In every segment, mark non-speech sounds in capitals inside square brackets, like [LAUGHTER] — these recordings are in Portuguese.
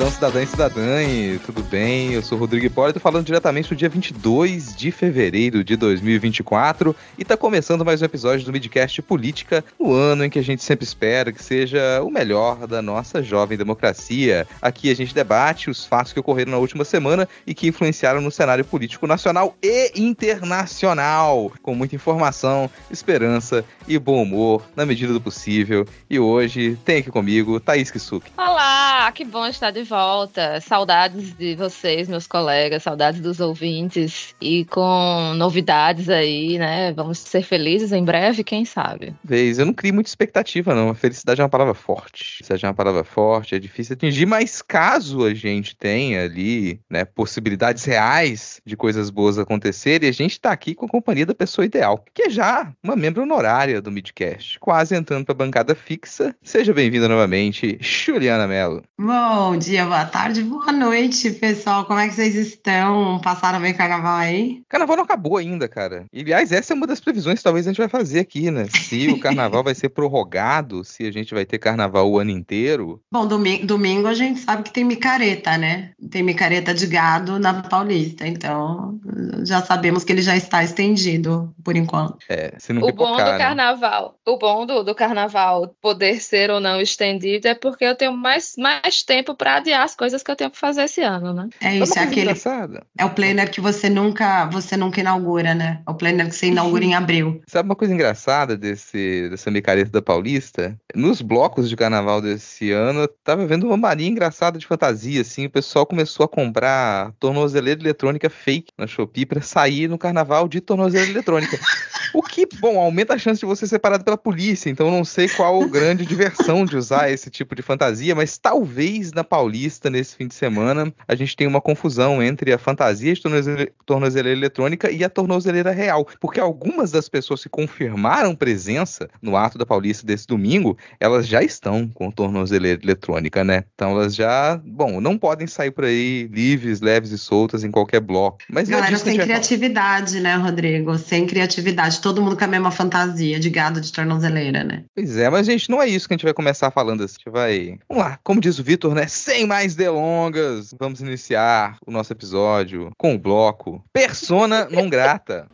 Cidadão, cidadã e cidadã, tudo bem? Eu sou o Rodrigo Hipólito, falando diretamente do dia 22 de fevereiro de 2024 e tá começando mais um episódio do Midcast Política, no ano em que a gente sempre espera que seja o melhor da nossa jovem democracia. Aqui a gente debate os fatos que ocorreram na última semana e que influenciaram no cenário político nacional e internacional, com muita informação, esperança e bom humor na medida do possível. E hoje tem aqui comigo Thaís Kisuki. Olá! que bom estar de volta. Saudades de vocês, meus colegas, saudades dos ouvintes e com novidades aí, né? Vamos ser felizes em breve, quem sabe. Vez, eu não crio muita expectativa, não. A felicidade é uma palavra forte. Felicidade é uma palavra forte, é difícil atingir, mas caso a gente tenha ali, né, possibilidades reais de coisas boas acontecerem, a gente tá aqui com a companhia da pessoa ideal, que é já uma membro honorária do Midcast, quase entrando pra bancada fixa. Seja bem-vinda novamente, Juliana Mello. Bom dia, boa tarde, boa noite, pessoal. Como é que vocês estão? Passaram bem carnaval aí? Carnaval não acabou ainda, cara. E, aliás, essa é uma das previsões que talvez a gente vai fazer aqui, né? Se o [LAUGHS] carnaval vai ser prorrogado, se a gente vai ter carnaval o ano inteiro. Bom, domingo, domingo a gente sabe que tem micareta, né? Tem micareta de gado na Paulista, então já sabemos que ele já está estendido por enquanto. É, se não o pipocar, bom do né? carnaval, o bom do, do carnaval poder ser ou não estendido é porque eu tenho mais, mais tempo para adiar as coisas que eu tenho que fazer esse ano, né? É Uma isso, é aquele. engraçada. É o planner que você nunca, você nunca inaugura, né? É o planner que você inaugura em abril. Sabe uma coisa engraçada desse, dessa micareta da Paulista? Nos blocos de carnaval desse ano, eu tava vendo uma marinha engraçada de fantasia, assim. O pessoal começou a comprar tornozeleira eletrônica fake na Shopee pra sair no carnaval de tornozeleira eletrônica. [LAUGHS] O que, bom, aumenta a chance de você ser parado pela polícia. Então eu não sei qual grande diversão de usar esse tipo de fantasia, mas talvez na Paulista, nesse fim de semana, a gente tenha uma confusão entre a fantasia de tornozele- tornozeleira eletrônica e a tornozeleira real. Porque algumas das pessoas que confirmaram presença no ato da Paulista desse domingo, elas já estão com tornozeleira eletrônica, né? Então elas já, bom, não podem sair por aí livres, leves e soltas em qualquer bloco. Mas Galera sem criatividade, né, Rodrigo? Sem criatividade. Todo mundo com a mesma fantasia de gado de tornozeleira, né? Pois é, mas gente, não é isso que a gente vai começar falando. A gente vai. Vamos lá, como diz o Vitor, né? Sem mais delongas, vamos iniciar o nosso episódio com o bloco Persona non grata.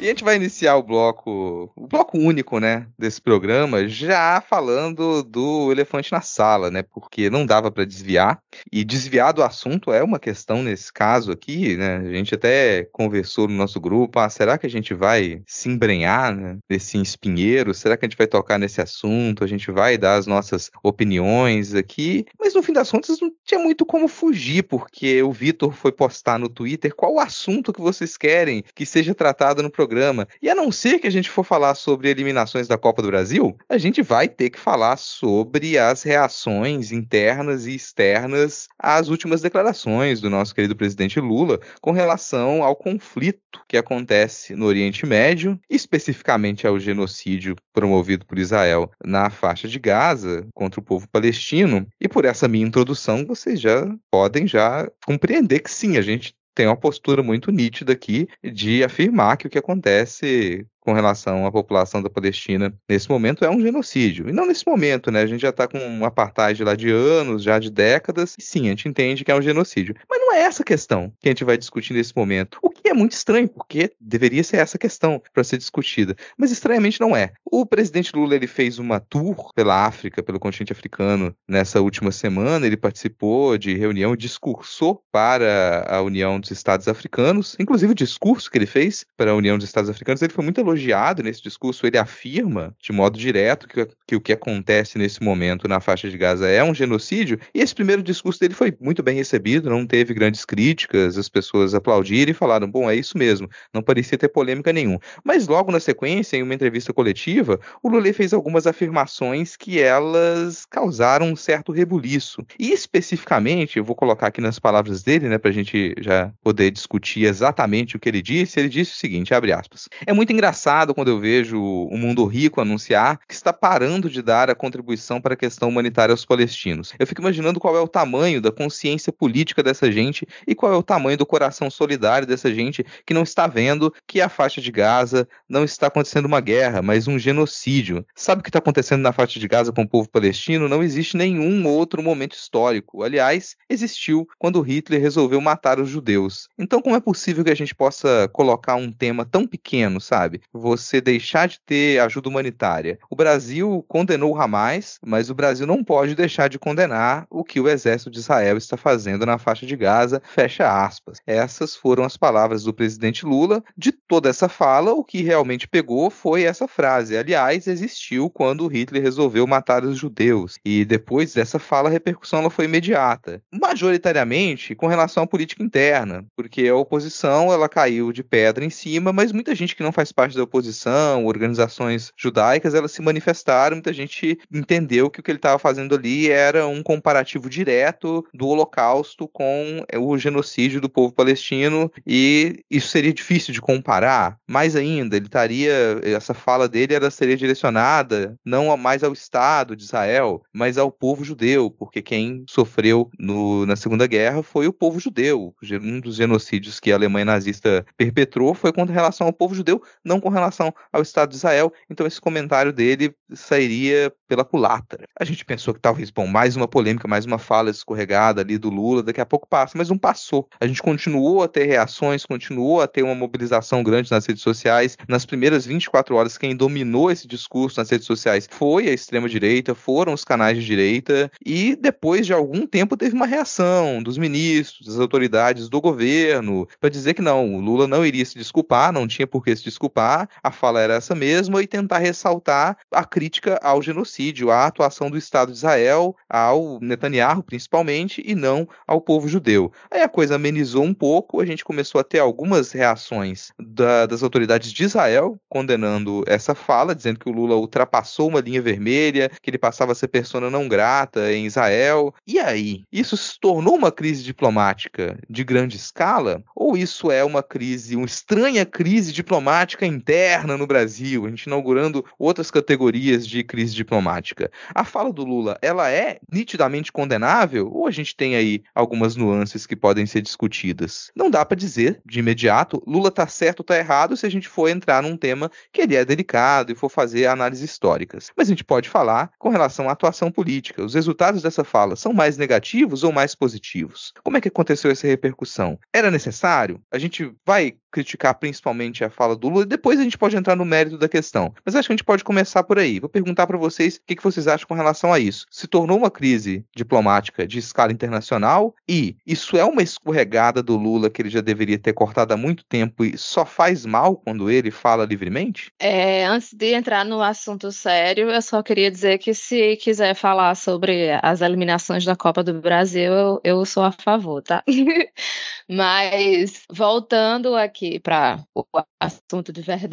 E a gente vai iniciar o bloco, o bloco único, né, desse programa, já falando do elefante na sala, né, porque não dava para desviar. E desviar do assunto é uma questão nesse caso aqui, né? A gente até conversou no nosso grupo, ah, será que a gente vai se embrenhar né, nesse espinheiro? Será que a gente vai tocar nesse assunto? A gente vai dar as nossas opiniões aqui? Mas no fim das contas não tinha muito como fugir, porque o Vitor foi postar no Twitter qual o assunto que vocês querem que seja tratado no programa. E a não ser que a gente for falar sobre eliminações da Copa do Brasil, a gente vai ter que falar sobre as reações internas e externas às últimas declarações do nosso querido presidente Lula com relação ao conflito que acontece no Oriente Médio, especificamente ao genocídio promovido por Israel na faixa de Gaza contra o povo palestino. E por essa minha introdução, vocês já podem já compreender que sim, a gente tem uma postura muito nítida aqui de afirmar que o que acontece com relação à população da Palestina nesse momento é um genocídio. E não nesse momento, né? A gente já está com um apartheid lá de anos, já de décadas, e sim, a gente entende que é um genocídio. Mas não é essa questão que a gente vai discutir nesse momento. O que é muito estranho, porque deveria ser essa questão para ser discutida. Mas estranhamente não é. O presidente Lula ele fez uma tour pela África, pelo continente africano, nessa última semana. Ele participou de reunião, discursou para a União dos Estados Africanos. Inclusive, o discurso que ele fez para a União dos Estados Africanos, ele foi muito elogiado nesse discurso. Ele afirma, de modo direto, que, que o que acontece nesse momento na faixa de Gaza é um genocídio. E esse primeiro discurso dele foi muito bem recebido, não teve grandes críticas, as pessoas aplaudiram e falaram: bom, é isso mesmo, não parecia ter polêmica nenhuma. Mas logo na sequência, em uma entrevista coletiva, o Lula fez algumas afirmações que elas causaram um certo rebuliço. E especificamente, eu vou colocar aqui nas palavras dele, né, pra gente já poder discutir exatamente o que ele disse. Ele disse o seguinte, abre aspas: "É muito engraçado quando eu vejo o mundo rico anunciar que está parando de dar a contribuição para a questão humanitária aos palestinos. Eu fico imaginando qual é o tamanho da consciência política dessa gente e qual é o tamanho do coração solidário dessa gente que não está vendo que a faixa de Gaza não está acontecendo uma guerra, mas um genocídio. Sabe o que está acontecendo na faixa de Gaza com o povo palestino? Não existe nenhum outro momento histórico. Aliás, existiu quando Hitler resolveu matar os judeus. Então, como é possível que a gente possa colocar um tema tão pequeno, sabe? Você deixar de ter ajuda humanitária. O Brasil condenou o Hamas, mas o Brasil não pode deixar de condenar o que o exército de Israel está fazendo na faixa de Gaza. Fecha aspas. Essas foram as palavras do presidente Lula. De toda essa fala, o que realmente pegou foi essa frase. Aliás, existiu quando Hitler resolveu matar os judeus. E depois dessa fala, a repercussão ela foi imediata. Majoritariamente com relação à política interna, porque a oposição ela caiu de pedra em cima, mas muita gente que não faz parte da oposição, organizações judaicas, elas se manifestaram, muita gente entendeu que o que ele estava fazendo ali era um comparativo direto do Holocausto com o genocídio do povo palestino e isso seria difícil de comparar. Mais ainda, ele estaria essa fala dele era seria direcionada não mais ao Estado de Israel, mas ao povo judeu, porque quem sofreu no, na Segunda Guerra foi o povo judeu. Um dos genocídios que a Alemanha nazista perpetrou foi com relação ao povo judeu, não com relação ao Estado de Israel. Então esse comentário dele sairia pela culatra. A gente pensou que talvez, bom, mais uma polêmica, mais uma fala escorregada ali do Lula, daqui a pouco passa, mas não passou. A gente continuou a ter reações, continuou a ter uma mobilização grande nas redes sociais. Nas primeiras 24 horas, quem dominou esse discurso nas redes sociais foi a extrema-direita, foram os canais de direita, e depois de algum tempo teve uma reação dos ministros, das autoridades do governo, para dizer que não, o Lula não iria se desculpar, não tinha por que se desculpar, a fala era essa mesma, e tentar ressaltar a crítica ao genocídio, à atuação do Estado de Israel, ao Netanyahu principalmente, e não ao povo judeu. Aí a coisa amenizou um pouco, a gente começou a ter algumas reações da, das autoridades de Israel condenando essa fala, dizendo que o Lula ultrapassou uma linha vermelha, que ele passava a ser persona não grata em Israel. E aí? Isso se tornou uma crise diplomática de grande escala? Ou isso é uma crise, uma estranha crise diplomática interna no Brasil, a gente inaugurando outras categorias de crise diplomática? A fala do Lula, ela é nitidamente condenável ou a gente tem aí algumas nuances que podem ser discutidas? Não dá para dizer de imediato, Lula tá certo ou tá errado se a gente for entrar num tema que ele é delicado e for fazer análises históricas. Mas a gente pode falar com relação à atuação política. Os resultados dessa fala são mais negativos ou mais positivos? Como é que aconteceu essa repercussão? Era necessário? A gente vai criticar principalmente a fala do Lula, e depois a gente pode entrar no mérito da questão. Mas acho que a gente pode começar por aí. Vou perguntar para vocês o que, que vocês acham com relação a isso. Se tornou uma crise diplomática de escala internacional e isso é uma escorregada do Lula que ele já deveria ter cortado há muito tempo e só faz mal quando ele fala livremente? É, antes de entrar no assunto sério, eu só queria dizer que se quiser falar sobre as eliminações da Copa do Brasil, eu, eu sou a favor, tá? [LAUGHS] Mas voltando aqui para o assunto de verdade,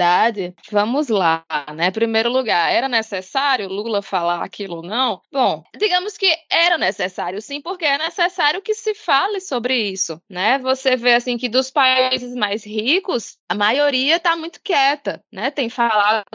vamos lá, né? Primeiro lugar, era necessário Lula falar aquilo ou não? Bom, digamos que era necessário, sim, porque é necessário que se fale sobre isso, né? Você vê assim que dos países mais ricos, a maioria está muito quieta, né? Tem falado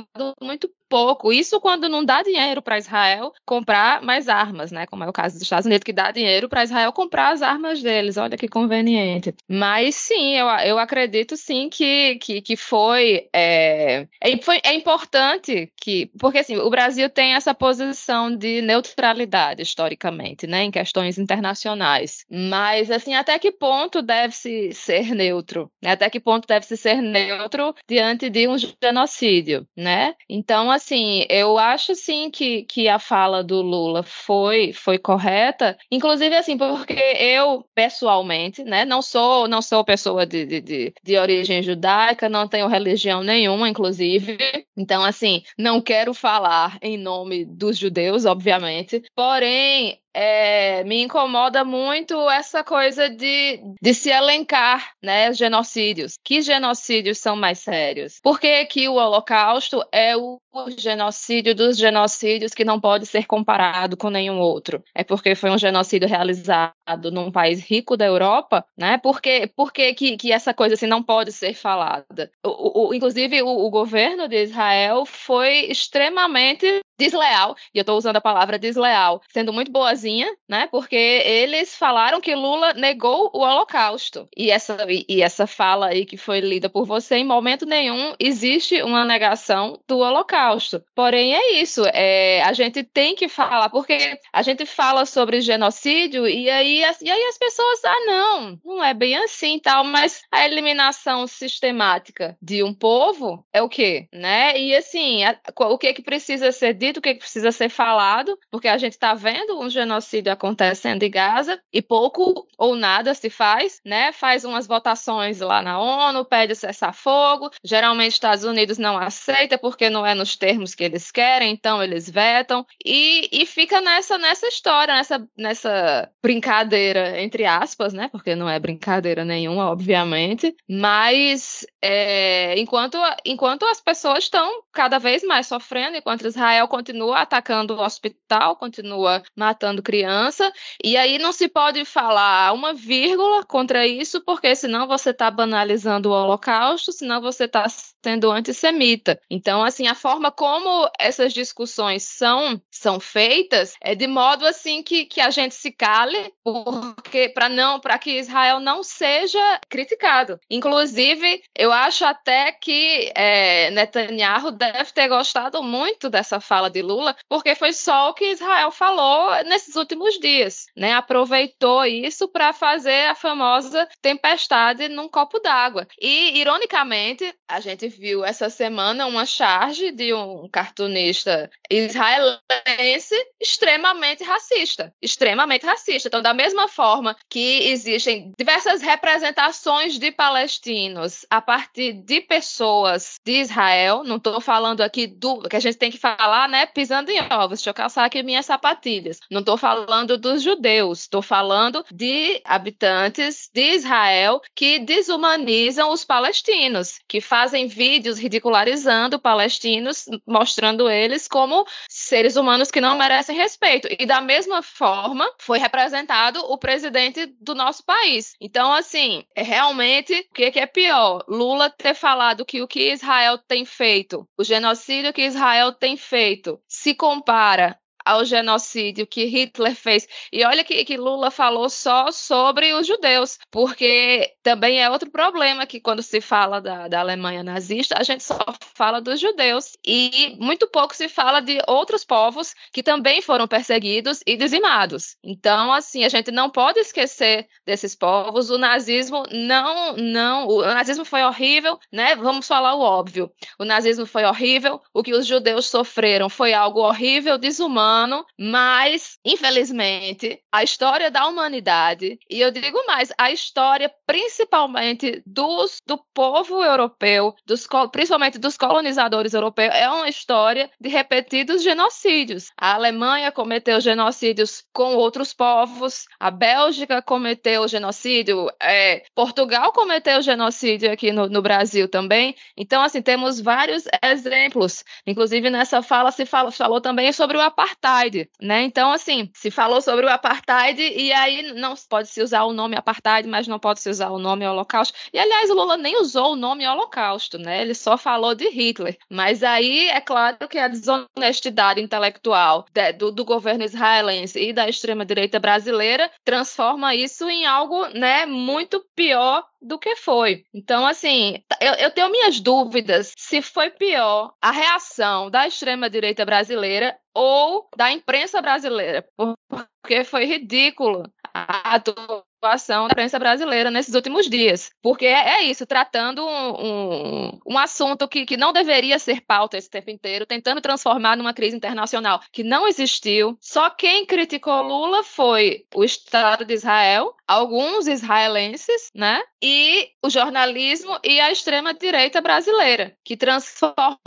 muito pouco. Isso quando não dá dinheiro para Israel comprar mais armas, né? Como é o caso dos Estados Unidos, que dá dinheiro para Israel comprar as armas deles. Olha que conveniente. Mas sim, eu, eu acredito sim que, que, que foi, é, é, foi. É importante que. Porque assim, o Brasil tem essa posição de neutralidade historicamente, né? Em questões internacionais. Mas assim, até que ponto deve-se ser neutro? Né? Até que ponto deve-se ser neutro diante de um genocídio, né? Então, assim, eu acho sim que, que a fala do Lula foi, foi correta, inclusive assim, porque eu, pessoalmente, né, não sou, não sou pessoa de, de, de, de origem judaica, não tenho religião nenhuma, inclusive. Então, assim, não quero falar em nome dos judeus, obviamente. Porém, é, me incomoda muito essa coisa de, de se elencar, né, genocídios. Que genocídios são mais sérios? Por que, que o Holocausto é o genocídio dos genocídios que não pode ser comparado com nenhum outro? É porque foi um genocídio realizado num país rico da Europa, né? Por que, por que, que, que essa coisa assim não pode ser falada? O, o, inclusive, o, o governo de Israel foi extremamente desleal, e eu estou usando a palavra desleal, sendo muito boazinha, né? Porque eles falaram que Lula negou o Holocausto. E essa, e, essa fala aí que foi lida por você, em momento nenhum existe uma negação do Holocausto. Porém, é isso. É, a gente tem que falar, porque a gente fala sobre genocídio e aí, e aí as pessoas, ah, não, não é bem assim tal, mas a eliminação sistemática de um povo é o quê? Né? E assim, a, o que, é que precisa ser dito? o que precisa ser falado, porque a gente está vendo um genocídio acontecendo em Gaza e pouco ou nada se faz, né? Faz umas votações lá na ONU, pede cessar fogo. Geralmente Estados Unidos não aceita porque não é nos termos que eles querem, então eles vetam e, e fica nessa nessa história, nessa nessa brincadeira entre aspas, né? Porque não é brincadeira nenhuma, obviamente, mas é, enquanto enquanto as pessoas estão cada vez mais sofrendo, enquanto Israel continua atacando o hospital, continua matando criança, e aí não se pode falar uma vírgula contra isso, porque senão você está banalizando o Holocausto, senão você está sendo antissemita. Então, assim, a forma como essas discussões são, são feitas é de modo assim que, que a gente se cale, porque para não, para que Israel não seja criticado. Inclusive, eu acho até que é, Netanyahu deve ter gostado muito dessa fala de Lula, porque foi só o que Israel falou nesses últimos dias, né? Aproveitou isso para fazer a famosa tempestade num copo d'água. E, ironicamente, a gente viu essa semana uma charge de um cartunista israelense extremamente racista, extremamente racista. Então, da mesma forma que existem diversas representações de palestinos a partir de pessoas de Israel, não estou falando aqui do que a gente tem que falar, né? Pisando em ovos. Deixa eu calçar aqui minhas sapatilhas. Não estou falando dos judeus, estou falando de habitantes de Israel que desumanizam os palestinos, que fazem vídeos ridicularizando palestinos, mostrando eles como seres humanos que não merecem respeito. E da mesma forma foi representado o presidente do nosso país. Então, assim, é realmente o que é pior? Lula ter falado que o que Israel tem feito, o genocídio que Israel tem feito, se compara ao genocídio que Hitler fez. E olha que, que, Lula falou só sobre os judeus, porque também é outro problema que quando se fala da, da Alemanha nazista, a gente só fala dos judeus e muito pouco se fala de outros povos que também foram perseguidos e dizimados. Então, assim, a gente não pode esquecer desses povos. O nazismo não, não, o nazismo foi horrível, né? Vamos falar o óbvio. O nazismo foi horrível, o que os judeus sofreram foi algo horrível, desumano humano, mas, infelizmente, a história da humanidade, e eu digo mais, a história principalmente dos, do povo europeu, dos, principalmente dos colonizadores europeus, é uma história de repetidos genocídios. A Alemanha cometeu genocídios com outros povos, a Bélgica cometeu genocídio, é, Portugal cometeu genocídio aqui no, no Brasil também. Então, assim, temos vários exemplos. Inclusive, nessa fala se fala, falou também sobre o apartheid apartheid, né? Então, assim, se falou sobre o apartheid e aí não pode se usar o nome apartheid, mas não pode se usar o nome holocausto. E, aliás, o Lula nem usou o nome holocausto, né? Ele só falou de Hitler. Mas aí é claro que a desonestidade intelectual de, do, do governo israelense e da extrema-direita brasileira transforma isso em algo, né, muito pior do que foi. Então, assim, eu, eu tenho minhas dúvidas se foi pior a reação da extrema-direita brasileira ou da imprensa brasileira, porque foi ridículo a atuação da imprensa brasileira nesses últimos dias. Porque é, é isso, tratando um, um, um, assunto que, que não deveria ser pauta esse tempo inteiro, tentando transformar numa crise internacional que não existiu. Só quem criticou Lula foi o Estado de Israel, alguns israelenses, né? E o jornalismo e a extrema-direita brasileira, que transformaram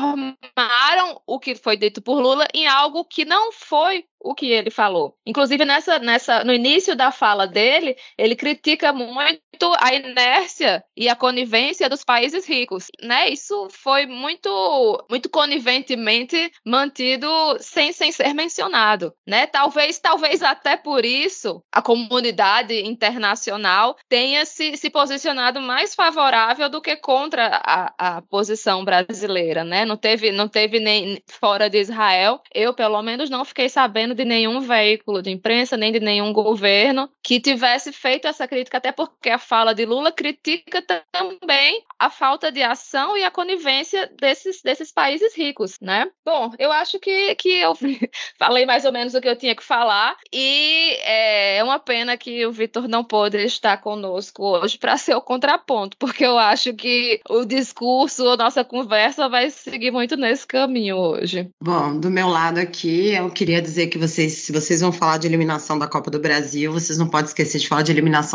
o que foi dito por Lula em algo que não foi o que ele falou. Inclusive, nessa, nessa, no início da fala dele, ele critica muito a inércia e a conivência dos países ricos. Né? Isso foi muito, muito coniventemente mantido sem, sem ser mencionado. Né? Talvez, talvez até por isso a comunidade internacional tenha se, se posicionado mais favorável do que contra a, a posição brasileira. Né? Não teve, não teve nem fora de Israel. Eu, pelo menos, não fiquei sabendo de nenhum veículo de imprensa, nem de nenhum governo que tivesse feito essa crítica, até porque a fala de Lula critica também a falta de ação e a conivência desses, desses países ricos, né? Bom, eu acho que, que eu [LAUGHS] falei mais ou menos o que eu tinha que falar e é, é uma pena que o Vitor não pôde estar conosco hoje para ser o contraponto, porque eu acho que o discurso, a nossa conversa vai seguir muito nesse caminho hoje. Bom, do meu lado aqui, eu queria dizer que vocês, se vocês vão falar de eliminação da Copa do Brasil, vocês não podem esquecer de falar de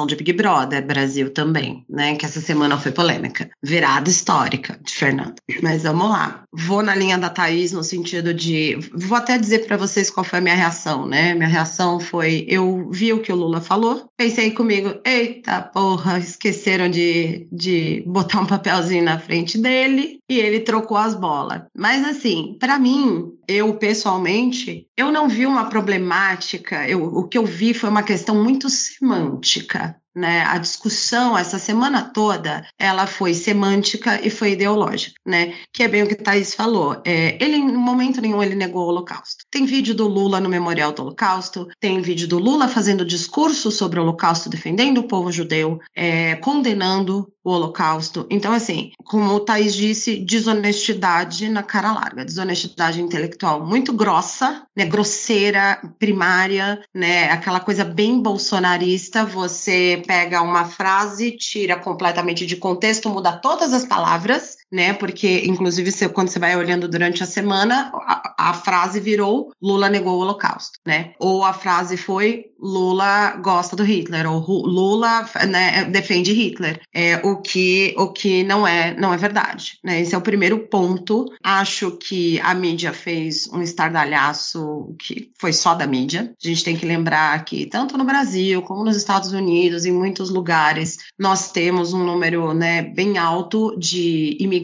de Big Brother Brasil também, né? Que essa semana foi polêmica. Virada histórica de Fernando. Mas vamos lá. Vou na linha da Thaís no sentido de. Vou até dizer para vocês qual foi a minha reação, né? Minha reação foi: eu vi o que o Lula falou, pensei comigo, eita porra, esqueceram de, de botar um papelzinho na frente dele e ele trocou as bolas. Mas assim, para mim, eu pessoalmente, eu não vi uma problemática, eu, o que eu vi foi uma questão muito semântica prática né? A discussão essa semana toda, ela foi semântica e foi ideológica, né? Que é bem o que Thaís falou. É, ele, em momento nenhum, ele negou o Holocausto. Tem vídeo do Lula no Memorial do Holocausto, tem vídeo do Lula fazendo discurso sobre o Holocausto, defendendo o povo judeu, é, condenando o Holocausto. Então, assim, como o Thaís disse, desonestidade na cara larga, desonestidade intelectual muito grossa, né, grosseira, primária, né, aquela coisa bem bolsonarista, você pega uma frase, tira completamente de contexto, muda todas as palavras, né, porque inclusive você, quando você vai olhando durante a semana, a, a frase virou Lula negou o Holocausto, né, ou a frase foi Lula gosta do Hitler, ou Lula né, defende Hitler. É, o que, o que não é não é verdade. Né? Esse é o primeiro ponto. Acho que a mídia fez um estardalhaço que foi só da mídia. A gente tem que lembrar que tanto no Brasil como nos Estados Unidos, em muitos lugares, nós temos um número né, bem alto de imigrantes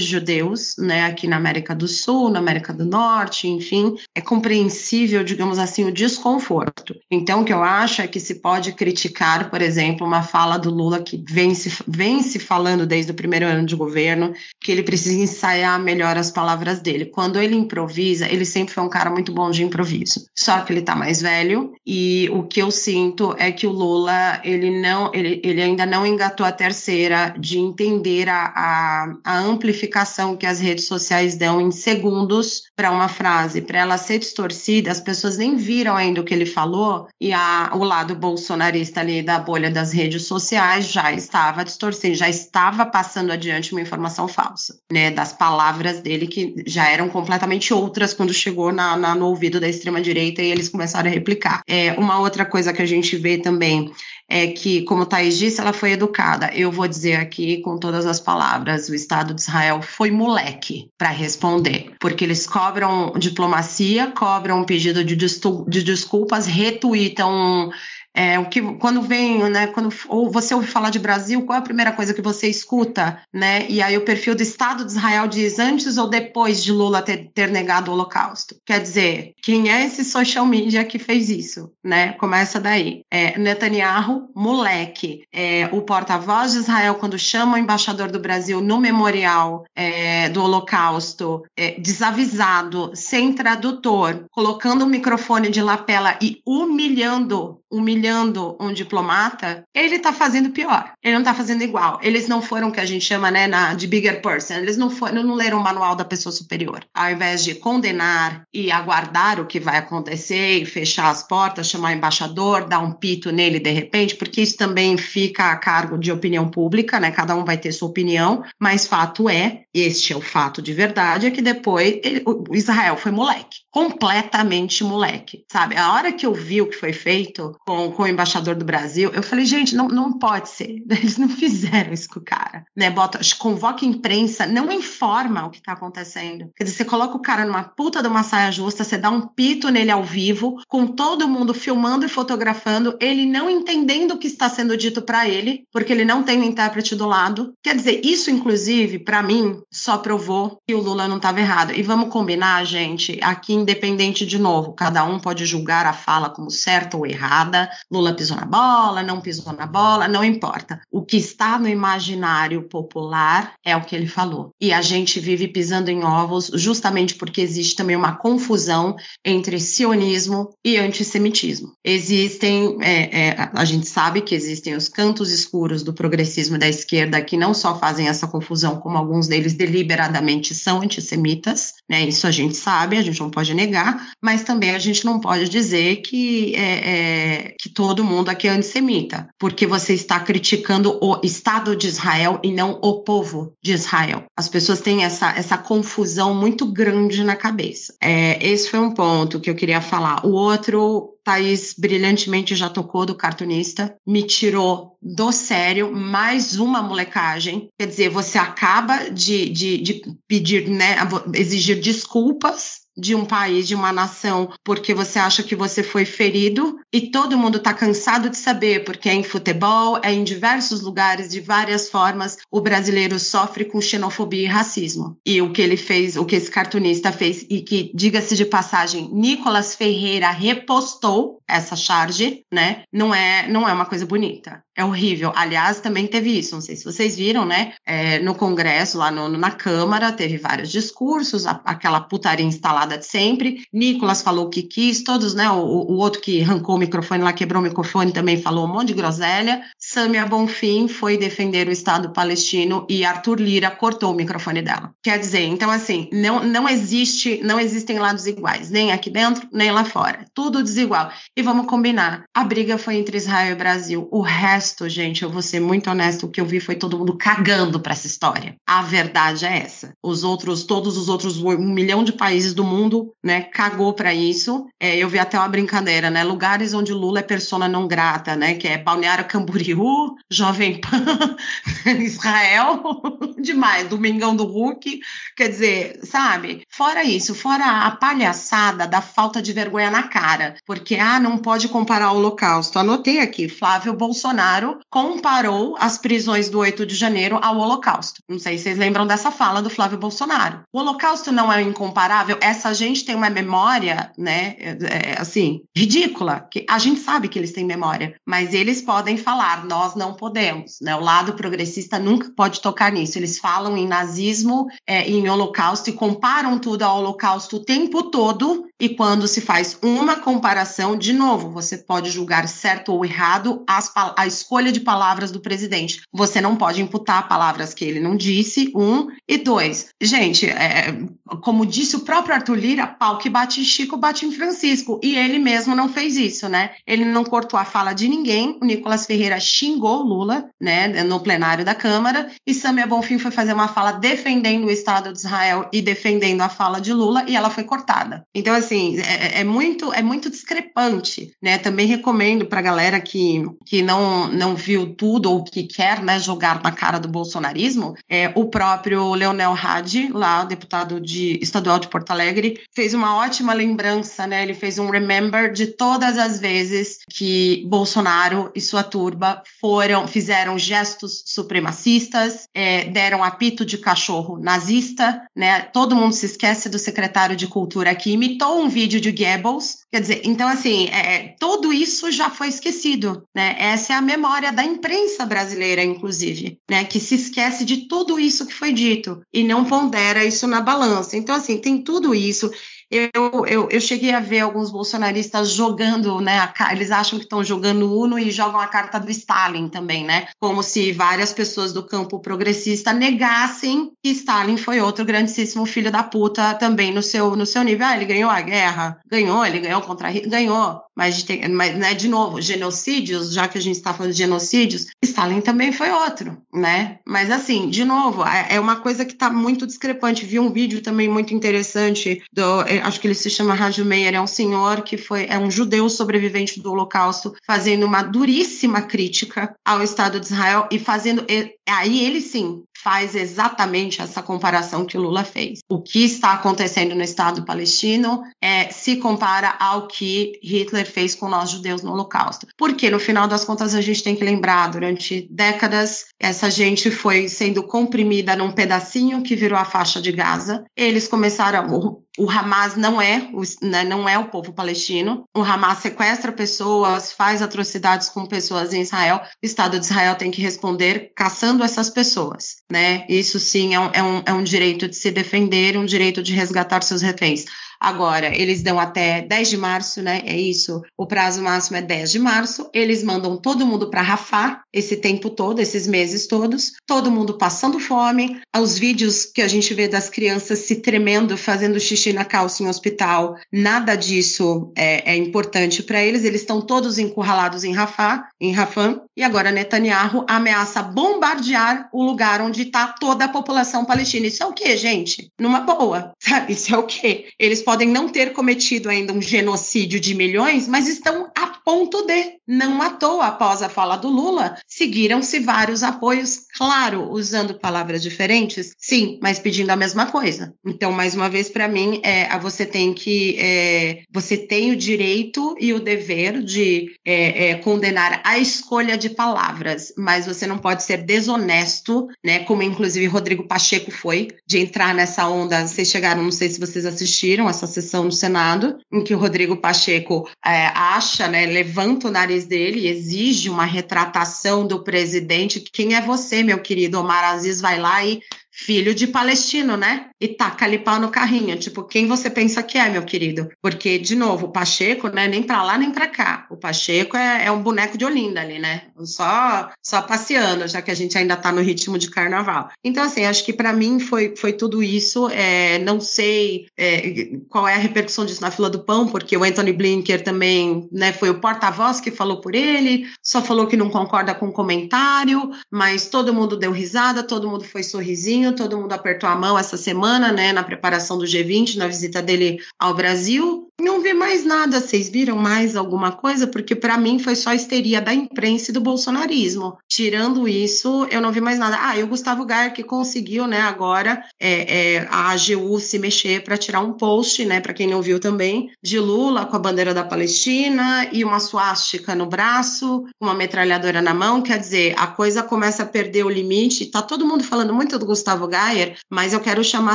judeus, né, aqui na América do Sul, na América do Norte, enfim, é compreensível, digamos assim, o desconforto. Então, o que eu acho é que se pode criticar, por exemplo, uma fala do Lula que vem se, vem se falando desde o primeiro ano de governo, que ele precisa ensaiar melhor as palavras dele. Quando ele improvisa, ele sempre foi um cara muito bom de improviso. Só que ele tá mais velho e o que eu sinto é que o Lula, ele não, ele, ele ainda não engatou a terceira de entender a, a, a amplificação que as redes sociais dão em segundos para uma frase, para ela ser distorcida, as pessoas nem viram ainda o que ele falou e a, o lado bolsonarista ali da bolha das redes sociais já estava distorcendo, já estava passando adiante uma informação falsa, né, das palavras dele que já eram completamente outras quando chegou na, na no ouvido da extrema direita e eles começaram a replicar. É, uma outra coisa que a gente vê também é que, como Thaís disse, ela foi educada. Eu vou dizer aqui com todas as palavras: o Estado de Israel foi moleque para responder, porque eles cobram diplomacia, cobram pedido de, de desculpas, retweetam é, o que quando vem, né, quando ou você ouve falar de Brasil, qual é a primeira coisa que você escuta, né? E aí o perfil do Estado de Israel diz antes ou depois de Lula ter, ter negado o Holocausto. Quer dizer, quem é esse social media que fez isso, né? Começa daí. É, Netanyahu, moleque, é, o porta-voz de Israel quando chama o embaixador do Brasil no memorial é, do Holocausto, é, desavisado, sem tradutor, colocando o microfone de lapela e humilhando humilhando um diplomata, ele está fazendo pior. Ele não está fazendo igual. Eles não foram o que a gente chama né, na, de bigger person. Eles não, foram, não leram o manual da pessoa superior. Ao invés de condenar e aguardar o que vai acontecer e fechar as portas, chamar o embaixador, dar um pito nele de repente, porque isso também fica a cargo de opinião pública, né? Cada um vai ter sua opinião, mas fato é, este é o fato de verdade, é que depois ele, o Israel foi moleque, completamente moleque, sabe? A hora que eu vi o que foi feito, com, com o embaixador do Brasil. Eu falei, gente, não, não pode ser. [LAUGHS] Eles não fizeram isso com o cara. Né? Bota, convoca a imprensa, não informa o que está acontecendo. Quer dizer, você coloca o cara numa puta de uma saia justa, você dá um pito nele ao vivo, com todo mundo filmando e fotografando, ele não entendendo o que está sendo dito para ele, porque ele não tem o intérprete do lado. Quer dizer, isso, inclusive, para mim, só provou que o Lula não estava errado. E vamos combinar, gente, aqui, independente de novo, cada um pode julgar a fala como certa ou errada. Lula pisou na bola, não pisou na bola, não importa. O que está no imaginário popular é o que ele falou. E a gente vive pisando em ovos justamente porque existe também uma confusão entre sionismo e antissemitismo. Existem, é, é, a gente sabe que existem os cantos escuros do progressismo da esquerda que não só fazem essa confusão, como alguns deles deliberadamente são antissemitas, né? Isso a gente sabe, a gente não pode negar, mas também a gente não pode dizer que, é, que todo mundo aqui é antissemita, porque você está criticando o Estado de Israel e não o povo de Israel. As pessoas têm essa, essa confusão muito grande na cabeça. É, esse foi um ponto que eu queria falar. O outro Thaís brilhantemente já tocou do cartunista, me tirou do sério mais uma molecagem. Quer dizer, você acaba de, de, de pedir, né, exigir desculpas de um país, de uma nação, porque você acha que você foi ferido e todo mundo está cansado de saber, porque é em futebol, é em diversos lugares, de várias formas, o brasileiro sofre com xenofobia e racismo. E o que ele fez, o que esse cartunista fez, e que, diga-se de passagem, Nicolas Ferreira repostou essa charge, né? Não é, não é uma coisa bonita. É horrível. Aliás, também teve isso, não sei se vocês viram, né? É, no Congresso, lá no, na Câmara, teve vários discursos, a, aquela putaria instalada de sempre. Nicolas falou o que quis, todos, né? O, o, outro que arrancou o microfone lá, quebrou o microfone, também falou um monte de groselha. Samia Bonfim foi defender o Estado palestino e Arthur Lira cortou o microfone dela. Quer dizer, então, assim, não, não existe, não existem lados iguais, nem aqui dentro, nem lá fora. Tudo desigual. E vamos combinar, a briga foi entre Israel e Brasil. O resto honesto, gente, eu vou ser muito honesto, o que eu vi foi todo mundo cagando para essa história. A verdade é essa. Os outros, todos os outros um milhão de países do mundo, né, cagou para isso. É, eu vi até uma brincadeira, né, lugares onde Lula é persona não grata, né, que é Balneário Camboriú, [LAUGHS] Jovem Pan, [LAUGHS] Israel, [LAUGHS] demais, Domingão do Hulk, quer dizer, sabe? Fora isso, fora a palhaçada da falta de vergonha na cara, porque ah, não pode comparar o Holocausto. Anotei aqui, Flávio Bolsonaro Bolsonaro comparou as prisões do 8 de janeiro ao Holocausto. Não sei se vocês lembram dessa fala do Flávio Bolsonaro. O Holocausto não é incomparável. Essa gente tem uma memória, né, é, é, assim, ridícula. Que a gente sabe que eles têm memória, mas eles podem falar, nós não podemos. Né? O lado progressista nunca pode tocar nisso. Eles falam em nazismo, é, em Holocausto e comparam tudo ao Holocausto o tempo todo. E quando se faz uma comparação, de novo, você pode julgar certo ou errado as, a escolha de palavras do presidente. Você não pode imputar palavras que ele não disse, um. E dois, gente, é, como disse o próprio Arthur Lira, pau que bate em Chico, bate em Francisco. E ele mesmo não fez isso, né? Ele não cortou a fala de ninguém. O Nicolas Ferreira xingou Lula, né, no plenário da Câmara. E Samia Bonfim foi fazer uma fala defendendo o Estado de Israel e defendendo a fala de Lula e ela foi cortada. Então, assim, é, é muito, é muito discrepante, né? Também recomendo para a galera que, que não, não viu tudo ou que quer, né, jogar na cara do bolsonarismo, é, o próprio Leonel Hadi, lá, deputado de estadual de Porto Alegre, fez uma ótima lembrança, né? Ele fez um remember de todas as vezes que Bolsonaro e sua turba foram, fizeram gestos supremacistas, é, deram apito de cachorro nazista, né? Todo mundo se esquece do secretário de cultura que imitou um vídeo de Goebbels. Quer dizer, então assim, é, tudo isso já foi esquecido, né? Essa é a memória da imprensa brasileira, inclusive, né? Que se esquece de tudo isso que foi dito e não pondera isso na balança. Então, assim, tem tudo isso. Eu, eu, eu cheguei a ver alguns bolsonaristas jogando, né? A, eles acham que estão jogando Uno e jogam a carta do Stalin também, né? Como se várias pessoas do campo progressista negassem que Stalin foi outro grandíssimo filho da puta também no seu, no seu nível. Ah, ele ganhou a guerra? Ganhou, ele ganhou contra ganhou. Mas, mas né, de novo, genocídios, já que a gente está falando de genocídios, Stalin também foi outro, né? Mas assim, de novo, é, é uma coisa que está muito discrepante. Vi um vídeo também muito interessante do acho que ele se chama Rádio Meyer, é um senhor que foi, é um judeu sobrevivente do Holocausto, fazendo uma duríssima crítica ao Estado de Israel e fazendo, aí ele sim, faz exatamente essa comparação que o Lula fez. O que está acontecendo no Estado palestino é, se compara ao que Hitler fez com nós judeus no Holocausto. Porque, no final das contas, a gente tem que lembrar, durante décadas, essa gente foi sendo comprimida num pedacinho que virou a faixa de Gaza. Eles começaram, o Hamas não é, né, não é o povo palestino. O Hamas sequestra pessoas, faz atrocidades com pessoas em Israel. O Estado de Israel tem que responder caçando essas pessoas. Né? Isso sim é um, é um, é um direito de se defender, um direito de resgatar seus reféns. Agora, eles dão até 10 de março, né? É isso. O prazo máximo é 10 de março. Eles mandam todo mundo para Rafah esse tempo todo, esses meses todos. Todo mundo passando fome. Os vídeos que a gente vê das crianças se tremendo, fazendo xixi na calça em hospital, nada disso é, é importante para eles. Eles estão todos encurralados em Rafah, em Rafah. E agora Netanyahu ameaça bombardear o lugar onde está toda a população palestina. Isso é o quê, gente? Numa boa, sabe? Isso é o quê? Eles podem não ter cometido ainda um genocídio de milhões, mas estão a ponto de. Não à toa, após a fala do Lula, seguiram-se vários apoios, claro, usando palavras diferentes, sim, mas pedindo a mesma coisa. Então, mais uma vez, para mim, é, você tem que. É, você tem o direito e o dever de é, é, condenar a escolha de palavras, mas você não pode ser desonesto, né? Como inclusive Rodrigo Pacheco foi, de entrar nessa onda. Vocês chegaram, não sei se vocês assistiram essa sessão no Senado, em que o Rodrigo Pacheco é, acha, né? levanta o nariz dele exige uma retratação do presidente. Quem é você, meu querido? Omar Aziz vai lá e filho de palestino, né? E taca ali pau no carrinho. Tipo, quem você pensa que é, meu querido? Porque, de novo, o Pacheco, né? Nem pra lá nem pra cá. O Pacheco é, é um boneco de Olinda ali, né? Só, só passeando, já que a gente ainda tá no ritmo de carnaval. Então, assim, acho que para mim foi, foi tudo isso. É, não sei é, qual é a repercussão disso na fila do pão, porque o Anthony Blinker também, né? Foi o porta-voz que falou por ele, só falou que não concorda com o comentário, mas todo mundo deu risada, todo mundo foi sorrisinho todo mundo apertou a mão essa semana, né, na preparação do G20, na visita dele ao Brasil. Não vi mais nada, vocês viram mais alguma coisa? Porque para mim foi só histeria da imprensa e do bolsonarismo. Tirando isso, eu não vi mais nada. Ah, e o Gustavo Gaia que conseguiu, né, agora é, é, a AGU se mexer para tirar um post, né, para quem não viu também, de Lula com a bandeira da Palestina e uma suástica no braço, uma metralhadora na mão. Quer dizer, a coisa começa a perder o limite. Tá todo mundo falando muito do Gustavo Gustavo Gayer, mas eu quero chamar a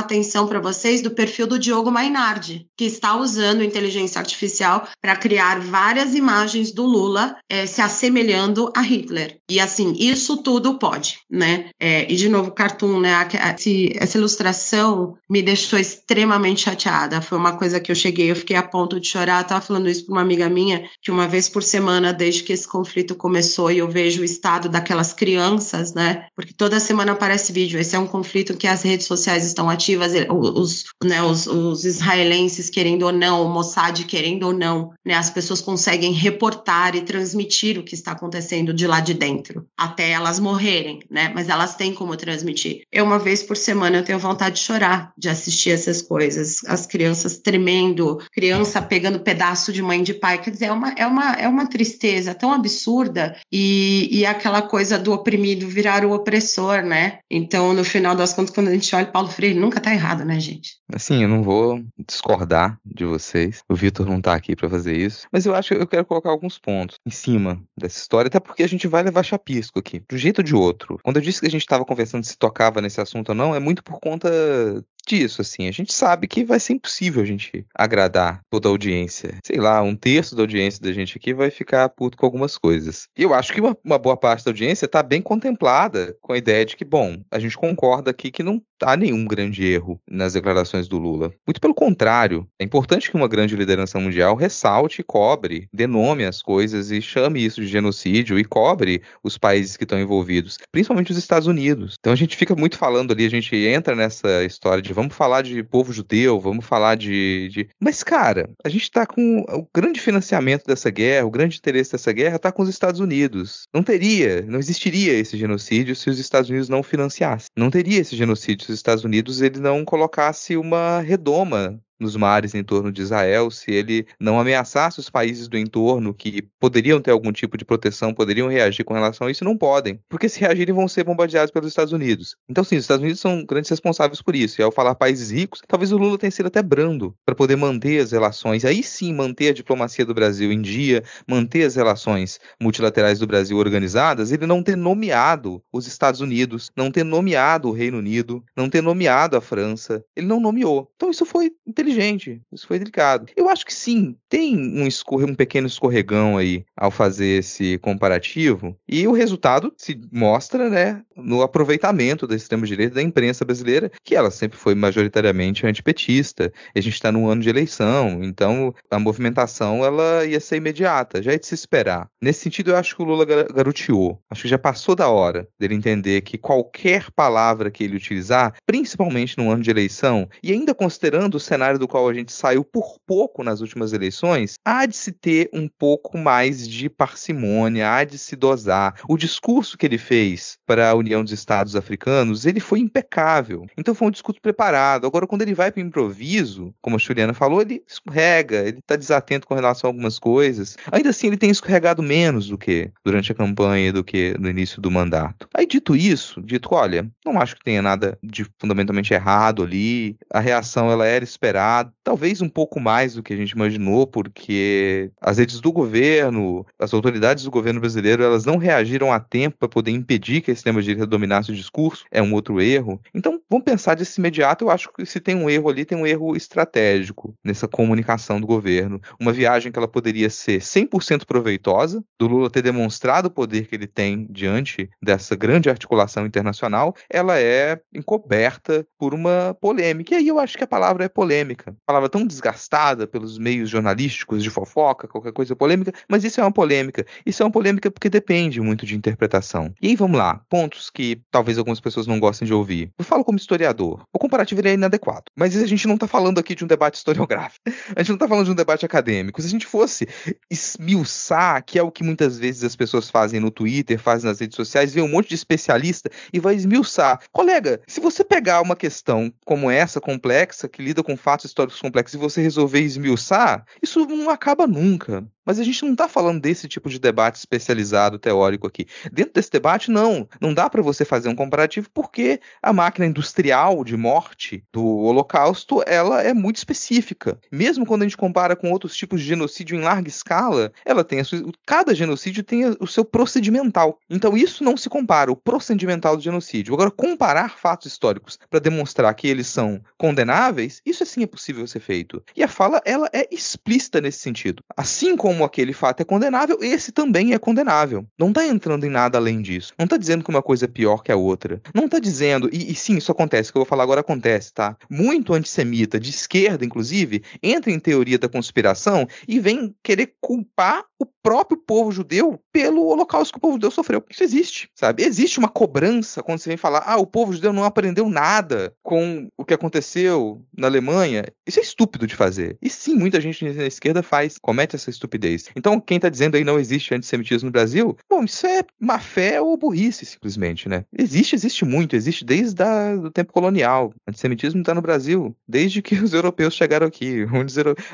atenção para vocês do perfil do Diogo Mainardi, que está usando inteligência artificial para criar várias imagens do Lula é, se assemelhando a Hitler. E assim, isso tudo pode, né? É, e de novo, cartoon, né? essa ilustração me deixou extremamente chateada. Foi uma coisa que eu cheguei, eu fiquei a ponto de chorar. Tava falando isso para uma amiga minha, que uma vez por semana, desde que esse conflito começou, e eu vejo o estado daquelas crianças, né? Porque toda semana aparece vídeo. Esse é um conflito conflito que as redes sociais estão ativas, os, né, os, os israelenses querendo ou não, o Mossad querendo ou não, né, as pessoas conseguem reportar e transmitir o que está acontecendo de lá de dentro, até elas morrerem, né? Mas elas têm como transmitir. Eu, uma vez por semana, eu tenho vontade de chorar de assistir essas coisas, as crianças tremendo, criança pegando pedaço de mãe de pai, quer dizer, é uma, é uma, é uma tristeza tão absurda e, e aquela coisa do oprimido virar o opressor, né? Então, no final das contas, quando a gente olha, Paulo Freire nunca tá errado, né, gente? Assim, eu não vou discordar de vocês. O Vitor não tá aqui para fazer isso. Mas eu acho que eu quero colocar alguns pontos em cima dessa história, até porque a gente vai levar chapisco aqui, de um jeito ou de outro. Quando eu disse que a gente estava conversando se tocava nesse assunto ou não, é muito por conta disso, assim. A gente sabe que vai ser impossível a gente agradar toda a audiência. Sei lá, um terço da audiência da gente aqui vai ficar puto com algumas coisas. E eu acho que uma, uma boa parte da audiência está bem contemplada com a ideia de que, bom, a gente concorda aqui que não há nenhum grande erro nas declarações do Lula. Muito pelo contrário, é importante que uma grande liderança mundial ressalte cobre, denome as coisas e chame isso de genocídio e cobre os países que estão envolvidos, principalmente os Estados Unidos. Então a gente fica muito falando ali, a gente entra nessa história de vamos falar de povo judeu, vamos falar de. de... Mas, cara, a gente está com o grande financiamento dessa guerra, o grande interesse dessa guerra está com os Estados Unidos. Não teria, não existiria esse genocídio se os Estados Unidos não financiassem. Não teria esse genocídio os Estados Unidos ele não colocasse uma redoma nos mares em torno de Israel, se ele não ameaçasse os países do entorno que poderiam ter algum tipo de proteção, poderiam reagir com relação a isso, não podem. Porque se reagirem, vão ser bombardeados pelos Estados Unidos. Então, sim, os Estados Unidos são grandes responsáveis por isso. E ao falar países ricos, talvez o Lula tenha sido até brando para poder manter as relações, aí sim manter a diplomacia do Brasil em dia, manter as relações multilaterais do Brasil organizadas, ele não ter nomeado os Estados Unidos, não ter nomeado o Reino Unido, não ter nomeado a França. Ele não nomeou. Então isso foi inteligente, isso foi delicado. Eu acho que sim, tem um, escorre, um pequeno escorregão aí ao fazer esse comparativo, e o resultado se mostra, né, no aproveitamento da extrema-direita da imprensa brasileira, que ela sempre foi majoritariamente antipetista. A gente está num ano de eleição, então a movimentação ela ia ser imediata, já é de se esperar. Nesse sentido, eu acho que o Lula garoteou. Acho que já passou da hora dele entender que qualquer palavra que ele utilizar, principalmente num ano de eleição, e ainda considerando o cenário do qual a gente saiu por pouco nas últimas eleições, há de se ter um pouco mais de parcimônia, há de se dosar. O discurso que ele fez para a União dos Estados Africanos, ele foi impecável. Então foi um discurso preparado. Agora, quando ele vai para o improviso, como a Juliana falou, ele escorrega, ele está desatento com relação a algumas coisas. Ainda assim, ele tem escorregado menos do que durante a campanha, do que no início do mandato. Aí, dito isso, dito, olha, não acho que tenha nada de fundamentalmente errado ali, a reação ela era esperada, talvez um pouco mais do que a gente imaginou, porque as redes do governo, as autoridades do governo brasileiro, elas não reagiram a tempo para poder impedir que a extrema-direita dominasse o discurso, é um outro erro. Então, vamos pensar desse imediato, eu acho que se tem um erro ali, tem um erro estratégico nessa comunicação do governo. Uma viagem que ela poderia ser 100% proveitosa, do Lula ter demonstrado o poder que ele tem diante dessa grande articulação internacional, ela é encoberta por uma polêmica. E aí eu acho que a palavra é polêmica. A palavra tão desgastada pelos meios jornalísticos de fofoca, qualquer coisa polêmica, mas isso é uma polêmica. Isso é uma polêmica porque depende muito de interpretação. E aí vamos lá, pontos que talvez algumas pessoas não gostem de ouvir. Eu falo como historiador. O comparativo é inadequado, mas a gente não está falando aqui de um debate historiográfico. [LAUGHS] A gente não está falando de um debate acadêmico. Se a gente fosse esmiuçar, que é o que muitas vezes as pessoas fazem no Twitter, fazem nas redes sociais, vê um monte de especialista e vai esmiuçar. Colega, se você pegar uma questão como essa, complexa, que lida com fatos históricos complexos, e você resolver esmiuçar, isso não acaba nunca. Mas a gente não está falando desse tipo de debate especializado teórico aqui. Dentro desse debate, não. Não dá para você fazer um comparativo porque a máquina industrial de morte do Holocausto ela é muito específica. Mesmo quando a gente compara com outros tipos de genocídio em larga escala, ela tem sua, cada genocídio tem o seu procedimental. Então isso não se compara o procedimental do genocídio. Agora comparar fatos históricos para demonstrar que eles são condenáveis, isso sim é possível ser feito. E a fala ela é explícita nesse sentido. Assim como como aquele fato é condenável, esse também é condenável. Não está entrando em nada além disso. Não está dizendo que uma coisa é pior que a outra. Não está dizendo, e, e sim, isso acontece, o que eu vou falar agora acontece, tá? Muito antissemita, de esquerda, inclusive, entra em teoria da conspiração e vem querer culpar o próprio povo judeu pelo holocausto que o povo judeu sofreu. Isso existe, sabe? Existe uma cobrança quando você vem falar, ah, o povo judeu não aprendeu nada com o que aconteceu na Alemanha. Isso é estúpido de fazer. E sim, muita gente na esquerda faz, comete essa estupidez. Então, quem está dizendo aí não existe antissemitismo no Brasil, bom, isso é má fé ou burrice, simplesmente, né? Existe, existe muito, existe desde o tempo colonial. O antissemitismo está no Brasil, desde que [LAUGHS] os europeus chegaram aqui.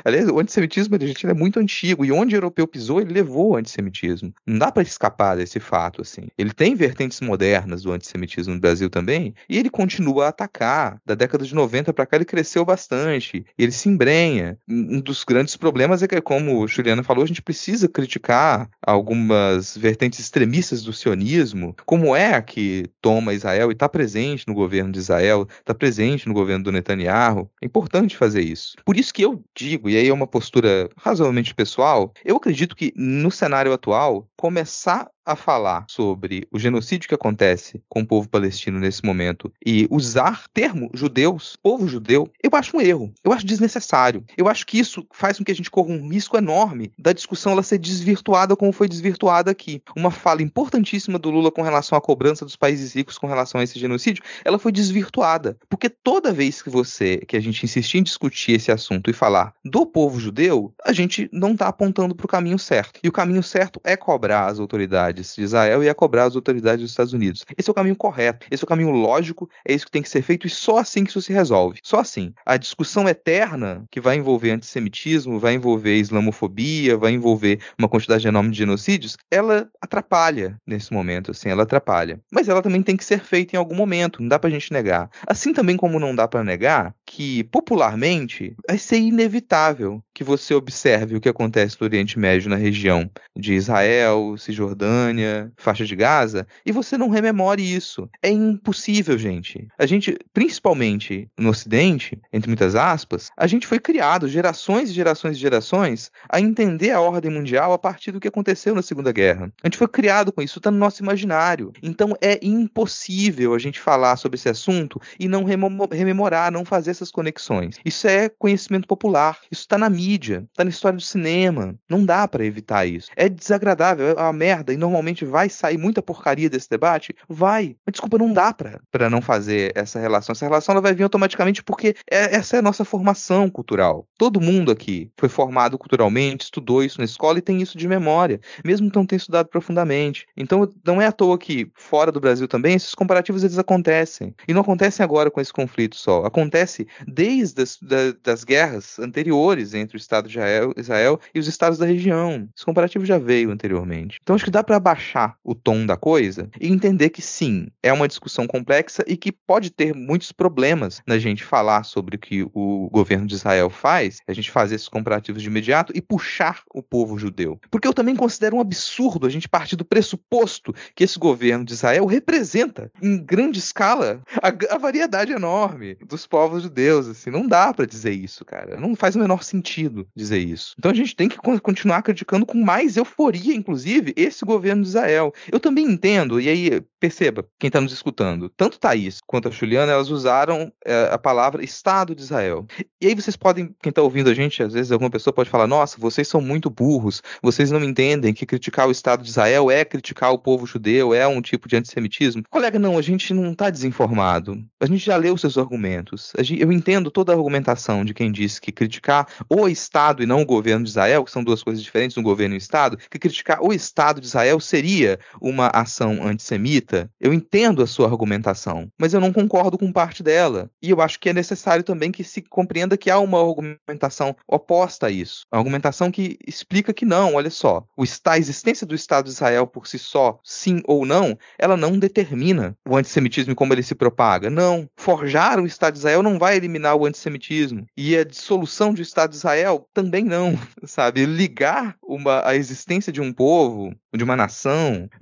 Aliás, o antissemitismo argentino é muito antigo, e onde o europeu pisou, ele levou ao antissemitismo. Não dá para escapar desse fato, assim. Ele tem vertentes modernas do antissemitismo no Brasil também, e ele continua a atacar. Da década de 90 para cá ele cresceu bastante, ele se embrenha. Um dos grandes problemas é que, como o Juliana falou, a gente precisa criticar algumas vertentes extremistas do sionismo, como é que toma Israel e está presente no governo de Israel, está presente no governo do Netanyahu. É importante fazer isso. Por isso que eu digo, e aí é uma postura razoavelmente pessoal, eu acredito que no cenário atual, começar a falar sobre o genocídio que acontece com o povo palestino nesse momento e usar termo judeus, povo judeu, eu acho um erro. Eu acho desnecessário. Eu acho que isso faz com que a gente corra um risco enorme da discussão ela ser desvirtuada como foi desvirtuada aqui. Uma fala importantíssima do Lula com relação à cobrança dos países ricos com relação a esse genocídio, ela foi desvirtuada. Porque toda vez que você, que a gente insistir em discutir esse assunto e falar do povo judeu, a gente não está apontando para o caminho certo. E o caminho certo é cobrar as autoridades autoridades de Israel e ia cobrar as autoridades dos Estados Unidos. Esse é o caminho correto, esse é o caminho lógico, é isso que tem que ser feito e só assim que isso se resolve. Só assim. A discussão eterna que vai envolver antissemitismo, vai envolver islamofobia, vai envolver uma quantidade enorme de genocídios, ela atrapalha nesse momento, assim, ela atrapalha. Mas ela também tem que ser feita em algum momento, não dá pra gente negar. Assim também como não dá para negar que, popularmente, vai ser inevitável que você observe o que acontece no Oriente Médio, na região de Israel, Cisjordânia, faixa de Gaza, e você não rememore isso. É impossível, gente. A gente, principalmente no Ocidente, entre muitas aspas, a gente foi criado, gerações e gerações e gerações, a entender a ordem mundial a partir do que aconteceu na Segunda Guerra. A gente foi criado com isso, está no nosso imaginário. Então é impossível a gente falar sobre esse assunto e não rememorar, não fazer essas conexões. Isso é conhecimento popular, isso está na mídia mídia, tá na história do cinema. Não dá para evitar isso. É desagradável, é uma merda e normalmente vai sair muita porcaria desse debate? Vai. Mas desculpa, não dá para não fazer essa relação. Essa relação ela vai vir automaticamente porque é, essa é a nossa formação cultural. Todo mundo aqui foi formado culturalmente, estudou isso na escola e tem isso de memória, mesmo que não tenha estudado profundamente. Então não é à toa que fora do Brasil também esses comparativos eles acontecem. E não acontecem agora com esse conflito só. Acontece desde as das, das guerras anteriores entre o Estado de Israel, Israel e os estados da região. Esse comparativo já veio anteriormente. Então acho que dá para baixar o tom da coisa e entender que sim, é uma discussão complexa e que pode ter muitos problemas na gente falar sobre o que o governo de Israel faz, a gente fazer esses comparativos de imediato e puxar o povo judeu. Porque eu também considero um absurdo a gente partir do pressuposto que esse governo de Israel representa em grande escala a, a variedade enorme dos povos judeus. Assim, não dá para dizer isso, cara. Não faz o menor sentido dizer isso. Então a gente tem que continuar criticando com mais euforia, inclusive, esse governo de Israel. Eu também entendo, e aí perceba, quem está nos escutando, tanto Thaís quanto a Juliana, elas usaram é, a palavra Estado de Israel. E aí vocês podem, quem está ouvindo a gente, às vezes alguma pessoa pode falar: nossa, vocês são muito burros, vocês não entendem que criticar o Estado de Israel é criticar o povo judeu, é um tipo de antissemitismo. Colega, não, a gente não está desinformado. A gente já leu seus argumentos. Eu entendo toda a argumentação de quem disse que criticar o Estado e não o governo de Israel, que são duas coisas diferentes, um governo e um Estado, que criticar o Estado de Israel seria uma ação antissemita. Eu entendo a sua argumentação, mas eu não concordo com parte dela. E eu acho que é necessário também que se compreenda que há uma argumentação oposta a isso. Uma argumentação que explica que não, olha só, a existência do Estado de Israel por si só, sim ou não, ela não determina o antissemitismo como ele se propaga. Não. Forjar o Estado de Israel não vai eliminar o antissemitismo. E a dissolução do Estado de Israel Israel também não, [LAUGHS] sabe? Ligar uma, a existência de um povo, de uma nação,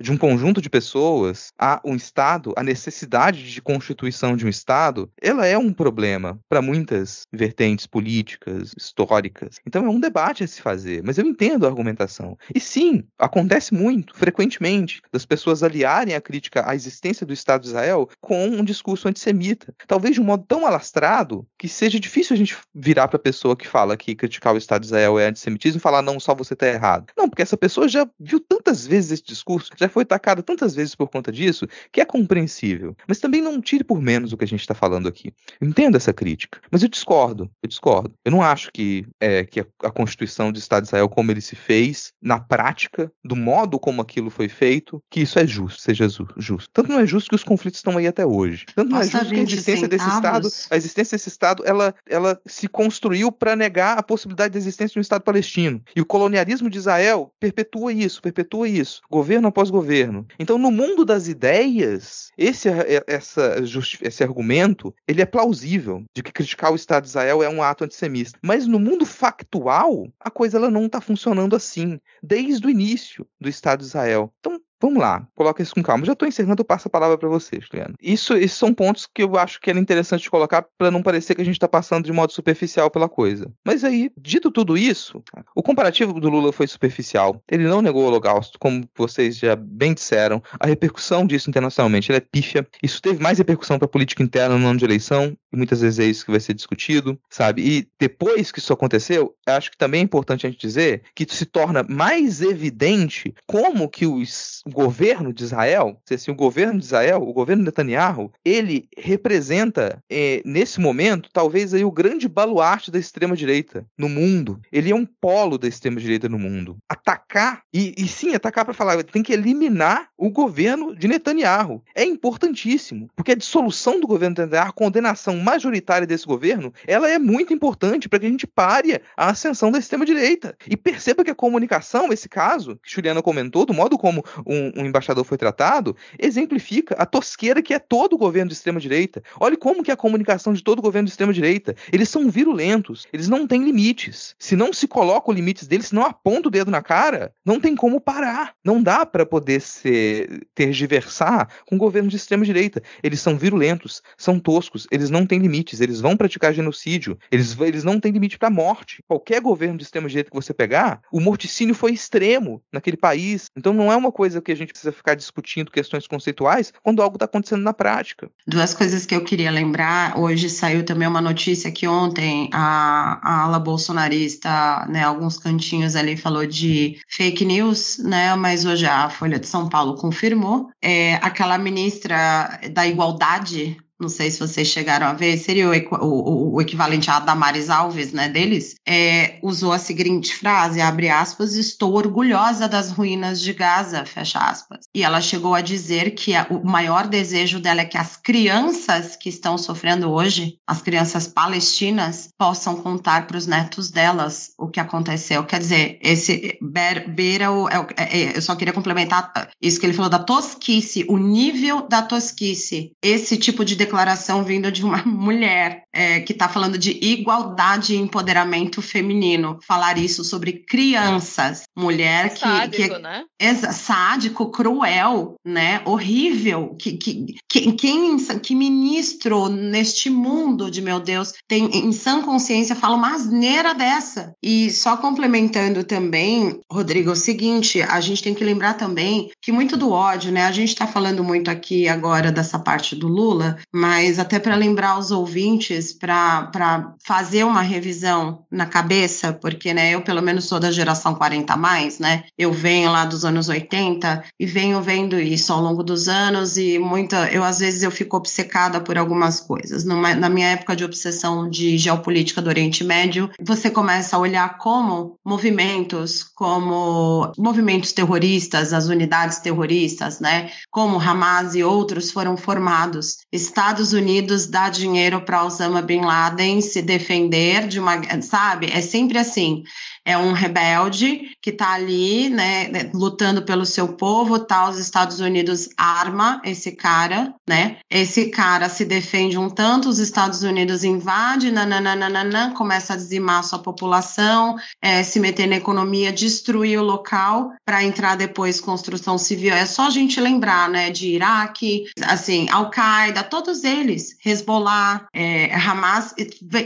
de um conjunto de pessoas a um Estado, a necessidade de constituição de um Estado, ela é um problema para muitas vertentes políticas, históricas. Então é um debate a se fazer, mas eu entendo a argumentação. E sim, acontece muito, frequentemente, das pessoas aliarem a crítica à existência do Estado de Israel com um discurso antissemita. Talvez de um modo tão alastrado que seja difícil a gente virar para a pessoa que fala que criticar o Estado de Israel é antissemitismo e falar, não, só você está errado. Não, porque essa pessoa já viu tantas vezes esse discurso, já foi atacada tantas vezes por conta disso, que é compreensível. Mas também não tire por menos o que a gente está falando aqui. Eu entendo essa crítica, mas eu discordo, eu discordo. Eu não acho que, é, que a, Constituição do Estado de Israel, como ele se fez, na prática, do modo como aquilo foi feito, que isso é justo, seja justo. Tanto não é justo que os conflitos estão aí até hoje. Tanto não é justo que a existência desse Estado, a existência desse Estado, ela, ela se construiu para negar a possibilidade possibilidade de existência de um Estado palestino. E o colonialismo de Israel perpetua isso, perpetua isso, governo após governo. Então, no mundo das ideias, esse, essa, esse argumento ele é plausível de que criticar o Estado de Israel é um ato antissemista. Mas no mundo factual, a coisa ela não está funcionando assim, desde o início do Estado de Israel. Então, Vamos lá, coloca isso com calma. Já estou encerrando, eu passo a palavra para vocês, Juliana. Isso, esses são pontos que eu acho que era interessante colocar para não parecer que a gente está passando de modo superficial pela coisa. Mas aí, dito tudo isso, o comparativo do Lula foi superficial. Ele não negou o Holocausto, como vocês já bem disseram. A repercussão disso internacionalmente é pífia. Isso teve mais repercussão para a política interna no ano de eleição, e muitas vezes é isso que vai ser discutido, sabe? E depois que isso aconteceu, acho que também é importante a gente dizer que se torna mais evidente como que os o governo de Israel, se assim, o governo de Israel, o governo Netanyahu, ele representa, é, nesse momento, talvez aí o grande baluarte da extrema-direita no mundo. Ele é um polo da extrema-direita no mundo. Atacar, e, e sim, atacar para falar, tem que eliminar o governo de Netanyahu. É importantíssimo, porque a dissolução do governo de Netanyahu, a condenação majoritária desse governo, ela é muito importante para que a gente pare a ascensão da extrema-direita. E perceba que a comunicação, esse caso, que Juliana comentou, do modo como um, um embaixador foi tratado, exemplifica a tosqueira que é todo o governo de extrema-direita. Olhe como que é a comunicação de todo o governo de extrema-direita. Eles são virulentos, eles não têm limites. Se não se coloca os limites deles, se não aponta o dedo na cara, não tem como parar. Não dá para poder ser tergiversar com o governo de extrema-direita. Eles são virulentos, são toscos, eles não têm limites, eles vão praticar genocídio, eles, eles não têm limite para morte. Qualquer governo de extrema-direita que você pegar, o morticínio foi extremo naquele país. Então não é uma coisa que a gente precisa ficar discutindo questões conceituais quando algo está acontecendo na prática. Duas coisas que eu queria lembrar. Hoje saiu também uma notícia que ontem a, a ala bolsonarista, né, alguns cantinhos ali falou de fake news, né, mas hoje a Folha de São Paulo confirmou. É, aquela ministra da Igualdade, não sei se vocês chegaram a ver, seria o, o, o equivalente a Damares Alves, né, deles, é, usou a seguinte frase, abre aspas, estou orgulhosa das ruínas de Gaza, fecha aspas. E ela chegou a dizer que a, o maior desejo dela é que as crianças que estão sofrendo hoje, as crianças palestinas, possam contar para os netos delas o que aconteceu. Quer dizer, esse beira, o, é, é, eu só queria complementar isso que ele falou da tosquice, o nível da tosquice, esse tipo de declaração vinda de uma [LAUGHS] mulher é, que está falando de igualdade e empoderamento feminino. Falar isso sobre crianças, mulher que. Sádico, que, né? É, sádico, cruel, né? Horrível. Que, que, que, quem, que ministro neste mundo de meu Deus tem em sã consciência fala uma asneira dessa. E só complementando também, Rodrigo, é o seguinte: a gente tem que lembrar também que muito do ódio, né? A gente está falando muito aqui agora dessa parte do Lula, mas até para lembrar os ouvintes, para fazer uma revisão na cabeça, porque né, eu pelo menos sou da geração 40 mais, né? Eu venho lá dos anos 80 e venho vendo isso ao longo dos anos e muita, eu às vezes eu fico obcecada por algumas coisas. Numa, na minha época de obsessão de geopolítica do Oriente Médio, você começa a olhar como movimentos, como movimentos terroristas, as unidades terroristas, né? Como Hamas e outros foram formados. Está Estados Unidos dá dinheiro para Osama Bin Laden se defender de uma, sabe? É sempre assim é um rebelde que está ali, né, lutando pelo seu povo, tá? Os Estados Unidos arma esse cara, né? Esse cara se defende um tanto, os Estados Unidos invade, nananana, começa a dizimar a sua população, é, se meter na economia, destruir o local para entrar depois construção civil. É só a gente lembrar, né, de Iraque, assim, Al-Qaeda, todos eles, Hezbollah, é, Hamas,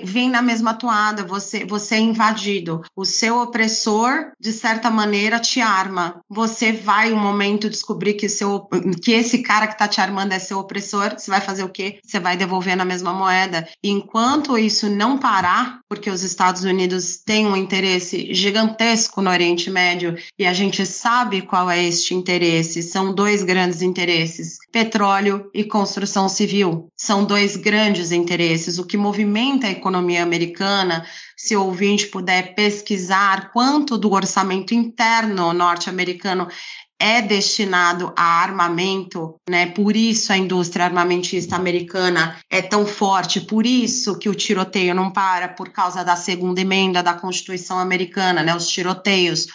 vem na mesma toada. Você, você é invadido, o seu seu opressor, de certa maneira, te arma. Você vai um momento descobrir que, seu, que esse cara que está te armando é seu opressor, você vai fazer o quê? Você vai devolver na mesma moeda. E enquanto isso não parar, porque os Estados Unidos têm um interesse gigantesco no Oriente Médio e a gente sabe qual é este interesse, são dois grandes interesses: petróleo e construção civil. São dois grandes interesses. O que movimenta a economia americana se o ouvinte puder pesquisar quanto do orçamento interno norte-americano é destinado a armamento, né? Por isso a indústria armamentista americana é tão forte, por isso que o tiroteio não para por causa da segunda emenda da Constituição americana, né? Os tiroteios,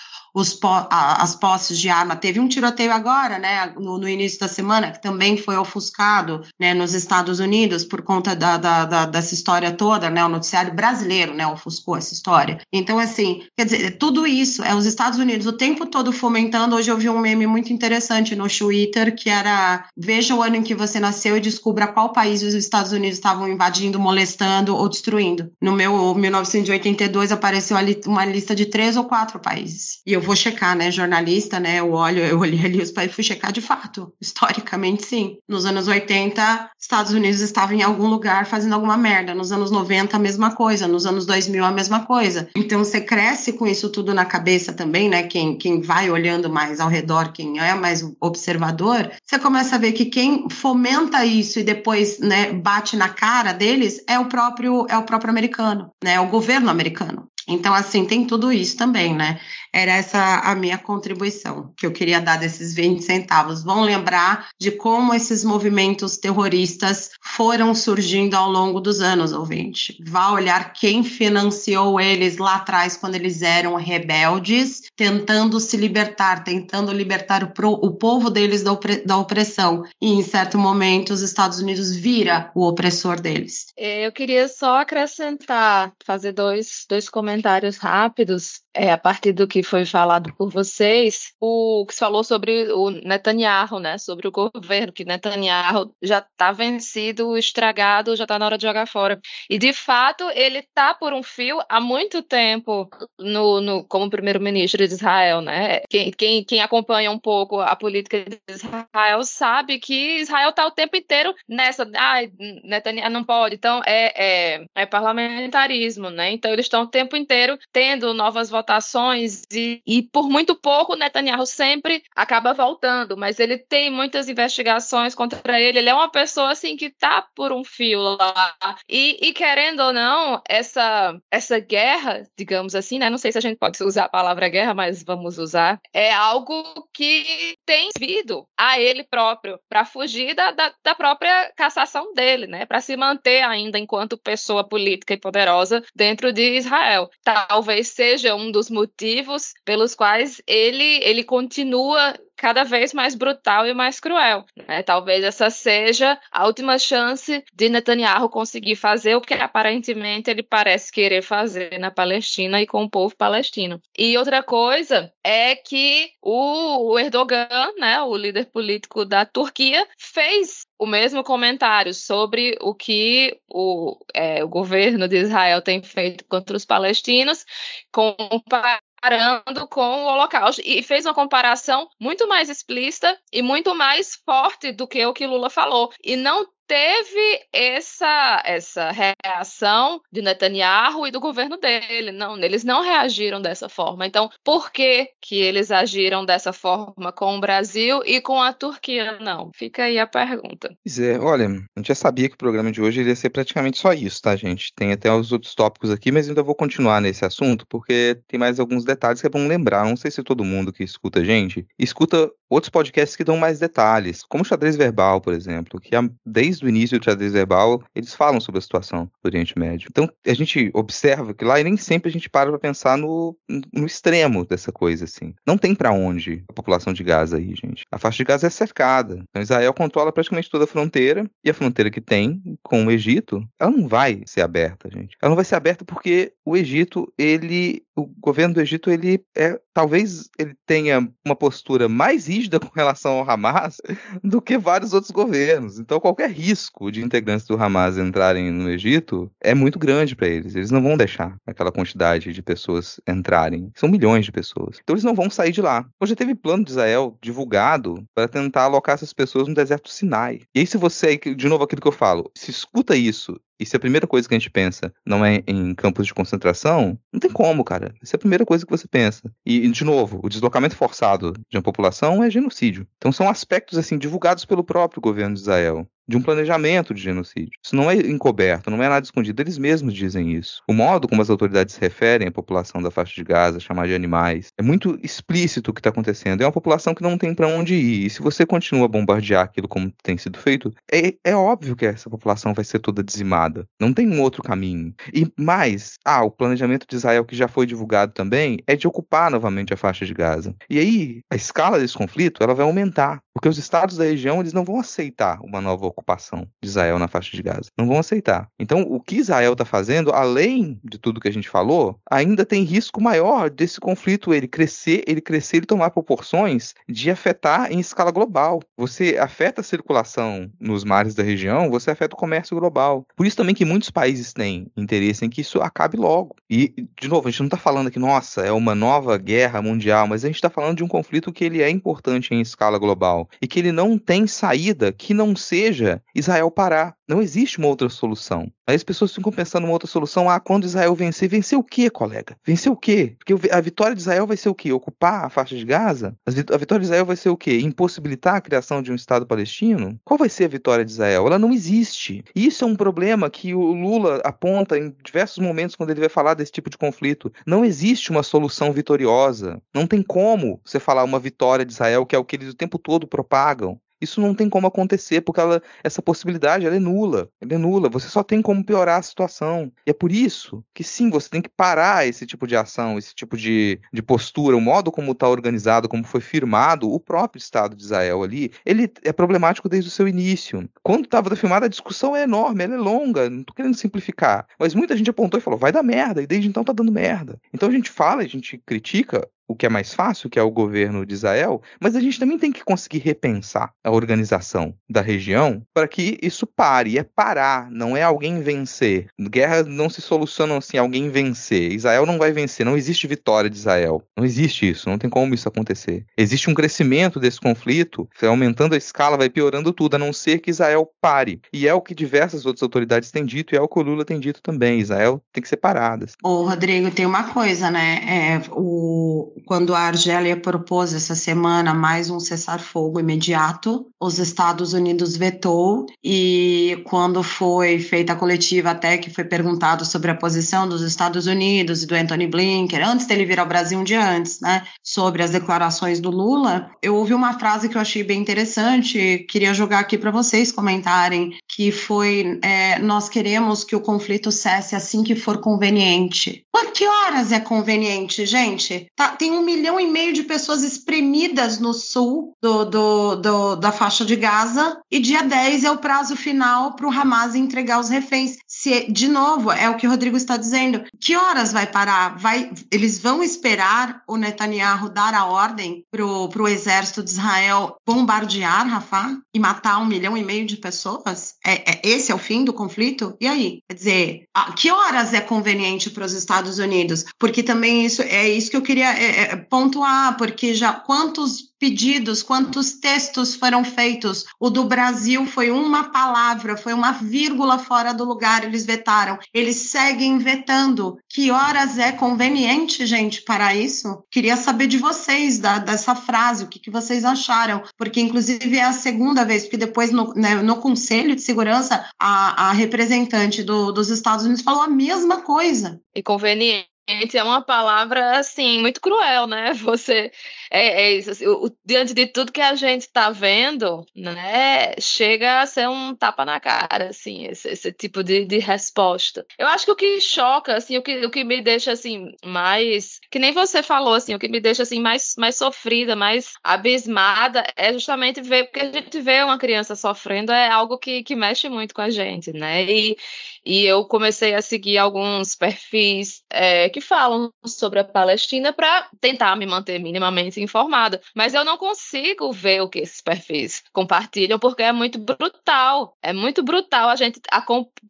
a, as posses de arma. Teve um tiroteio agora, né, no, no, início da semana, que também foi ofuscado né, nos Estados Unidos por conta da, da, da, dessa história toda, né, o noticiário brasileiro né, ofuscou essa história. Então, assim, quer dizer, tudo isso é os Estados Unidos o tempo todo fomentando. Hoje eu vi um meme muito interessante no Twitter que era veja o ano em que você nasceu e descubra qual país os Estados Unidos estavam invadindo, molestando ou destruindo. No meu 1982 apareceu ali uma lista de três ou quatro países. E eu vou checar, né, jornalista, né, eu olho, eu olhei ali os países, fui checar de fato, historicamente sim. Nos anos 80, Estados Unidos estava em algum lugar fazendo alguma merda, nos anos 90 a mesma coisa, nos anos 2000 a mesma coisa. Então você cresce com isso tudo na cabeça também, né, quem, quem vai olhando mais ao redor, quem é mais observador, você começa a ver que quem fomenta isso e depois, né, bate na cara deles é o próprio é o próprio americano, né, é o governo americano. Então, assim, tem tudo isso também, né? Era essa a minha contribuição que eu queria dar desses 20 centavos. Vão lembrar de como esses movimentos terroristas foram surgindo ao longo dos anos, ouvinte. Vá olhar quem financiou eles lá atrás, quando eles eram rebeldes, tentando se libertar, tentando libertar o, pro, o povo deles da, opre, da opressão. E em certo momento, os Estados Unidos vira o opressor deles. Eu queria só acrescentar, fazer dois, dois comentários rápidos é, a partir do que foi falado por vocês, o que se falou sobre o Netanyahu, né, sobre o governo, que Netanyahu já está vencido, estragado, já está na hora de jogar fora. E, de fato, ele está por um fio há muito tempo no, no como primeiro-ministro de Israel. Né? Quem, quem, quem acompanha um pouco a política de Israel sabe que Israel está o tempo inteiro nessa, ah, Netanyahu não pode, então é, é, é parlamentarismo, né? Então eles estão o tempo inteiro tendo novas votações votações e, e por muito pouco Netanyahu sempre acaba voltando, mas ele tem muitas investigações contra ele. Ele é uma pessoa assim que tá por um fio lá. E, e querendo ou não, essa essa guerra, digamos assim, né? Não sei se a gente pode usar a palavra guerra, mas vamos usar. É algo que tem vindo a ele próprio para fugir da, da, da própria cassação dele, né? Para se manter ainda enquanto pessoa política e poderosa dentro de Israel. Talvez seja um dos motivos pelos quais ele, ele continua cada vez mais brutal e mais cruel. Né? Talvez essa seja a última chance de Netanyahu conseguir fazer o que aparentemente ele parece querer fazer na Palestina e com o povo palestino. E outra coisa é que o Erdogan, né, o líder político da Turquia, fez o mesmo comentário sobre o que o, é, o governo de Israel tem feito contra os palestinos, comparando comparando com o Holocausto e fez uma comparação muito mais explícita e muito mais forte do que o que Lula falou. E não teve essa, essa reação de Netanyahu e do governo dele. Não, eles não reagiram dessa forma. Então, por que, que eles agiram dessa forma com o Brasil e com a Turquia não? Fica aí a pergunta. Pois é, olha, a gente já sabia que o programa de hoje ia ser praticamente só isso, tá, gente? Tem até os outros tópicos aqui, mas ainda vou continuar nesse assunto, porque tem mais alguns detalhes que é bom lembrar. Não sei se todo mundo que escuta a gente escuta outros podcasts que dão mais detalhes, como o xadrez verbal, por exemplo, que desde o início do xadrez verbal eles falam sobre a situação do Oriente Médio. Então a gente observa que lá e nem sempre a gente para para pensar no, no extremo dessa coisa assim. Não tem para onde a população de Gaza aí, gente. A faixa de Gaza é cercada. Então Israel controla praticamente toda a fronteira e a fronteira que tem com o Egito, ela não vai ser aberta, gente. Ela não vai ser aberta porque o Egito, ele o governo do Egito ele é talvez ele tenha uma postura mais rígida com relação ao Hamas do que vários outros governos. Então qualquer risco de integrantes do Hamas entrarem no Egito é muito grande para eles. Eles não vão deixar aquela quantidade de pessoas entrarem. São milhões de pessoas. Então eles não vão sair de lá. Hoje teve plano de Israel divulgado para tentar alocar essas pessoas no deserto Sinai. E aí se você, de novo aquilo que eu falo, se escuta isso e se a primeira coisa que a gente pensa não é em campos de concentração, não tem como, cara. Essa é a primeira coisa que você pensa. E, de novo, o deslocamento forçado de uma população é genocídio. Então são aspectos assim divulgados pelo próprio governo de Israel de um planejamento de genocídio. Isso não é encoberto, não é nada escondido, eles mesmos dizem isso. O modo como as autoridades se referem à população da faixa de Gaza, chamar de animais, é muito explícito o que está acontecendo. É uma população que não tem para onde ir. E se você continua a bombardear aquilo como tem sido feito, é, é óbvio que essa população vai ser toda dizimada. Não tem um outro caminho. E mais, ah, o planejamento de Israel que já foi divulgado também é de ocupar novamente a faixa de Gaza. E aí, a escala desse conflito, ela vai aumentar. Porque os estados da região eles não vão aceitar uma nova ocupação de Israel na faixa de Gaza. Não vão aceitar. Então, o que Israel está fazendo, além de tudo que a gente falou, ainda tem risco maior desse conflito ele crescer, ele crescer e tomar proporções de afetar em escala global. Você afeta a circulação nos mares da região, você afeta o comércio global. Por isso também que muitos países têm interesse em que isso acabe logo. E, de novo, a gente não está falando que, nossa, é uma nova guerra mundial, mas a gente está falando de um conflito que ele é importante em escala global e que ele não tem saída que não seja Israel parar. Não existe uma outra solução. Aí as pessoas ficam pensando uma outra solução. Ah, quando Israel vencer, vencer o quê, colega? Vencer o quê? Porque a vitória de Israel vai ser o quê? Ocupar a faixa de Gaza? A vitória de Israel vai ser o quê? Impossibilitar a criação de um Estado palestino? Qual vai ser a vitória de Israel? Ela não existe. Isso é um problema que o Lula aponta em diversos momentos quando ele vai falar desse tipo de conflito. Não existe uma solução vitoriosa. Não tem como você falar uma vitória de Israel, que é o que eles o tempo todo propagam. Isso não tem como acontecer, porque ela, essa possibilidade ela é nula. Ela é nula. Você só tem como piorar a situação. E é por isso que sim, você tem que parar esse tipo de ação, esse tipo de, de postura, o modo como está organizado, como foi firmado o próprio Estado de Israel ali, ele é problemático desde o seu início. Quando estava firmada, a discussão é enorme, ela é longa, não estou querendo simplificar. Mas muita gente apontou e falou, vai dar merda, e desde então tá dando merda. Então a gente fala, a gente critica o que é mais fácil, que é o governo de Israel, mas a gente também tem que conseguir repensar a organização da região para que isso pare. É parar, não é alguém vencer. Guerra não se soluciona assim, alguém vencer. Israel não vai vencer, não existe vitória de Israel. Não existe isso, não tem como isso acontecer. Existe um crescimento desse conflito, aumentando a escala, vai piorando tudo, a não ser que Israel pare. E é o que diversas outras autoridades têm dito e é o que o Lula tem dito também. Israel tem que ser parada. Ô, Rodrigo, tem uma coisa, né? É, o quando a Argélia propôs essa semana mais um cessar-fogo imediato, os Estados Unidos vetou e quando foi feita a coletiva até que foi perguntado sobre a posição dos Estados Unidos e do Anthony Blinken, antes dele vir ao Brasil um dia antes, né, sobre as declarações do Lula, eu ouvi uma frase que eu achei bem interessante, queria jogar aqui para vocês comentarem, que foi é, nós queremos que o conflito cesse assim que for conveniente. Por que horas é conveniente, gente? Tá, tem um milhão e meio de pessoas espremidas no sul do, do, do da faixa de Gaza e dia 10 é o prazo final para o Hamas entregar os reféns. Se, de novo, é o que o Rodrigo está dizendo. Que horas vai parar? Vai, eles vão esperar o Netanyahu dar a ordem para o exército de Israel bombardear Rafah e matar um milhão e meio de pessoas? É, é esse é o fim do conflito? E aí? Quer dizer, a, que horas é conveniente para os Estados Unidos? Porque também isso é isso que eu queria é, é, pontuar, porque já quantos pedidos, quantos textos foram feitos? O do Brasil foi uma palavra, foi uma vírgula fora do lugar, eles vetaram. Eles seguem vetando. Que horas é conveniente, gente, para isso? Queria saber de vocês, da, dessa frase, o que, que vocês acharam, porque inclusive é a segunda vez, porque depois no, né, no Conselho de Segurança, a, a representante do, dos Estados Unidos falou a mesma coisa. E conveniente é uma palavra assim muito cruel, né? Você é, é isso, assim, o, diante de tudo que a gente está vendo, né, chega a ser um tapa na cara, assim, esse, esse tipo de, de, resposta. Eu acho que o que choca, assim, o que, o que me deixa, assim, mais, que nem você falou, assim, o que me deixa, assim, mais, mais sofrida, mais abismada, é justamente ver, porque a gente vê uma criança sofrendo, é algo que, que mexe muito com a gente, né, e, e eu comecei a seguir alguns perfis é, que falam sobre a Palestina para tentar me manter minimamente informada. Mas eu não consigo ver o que esses perfis compartilham, porque é muito brutal. É muito brutal a gente, a,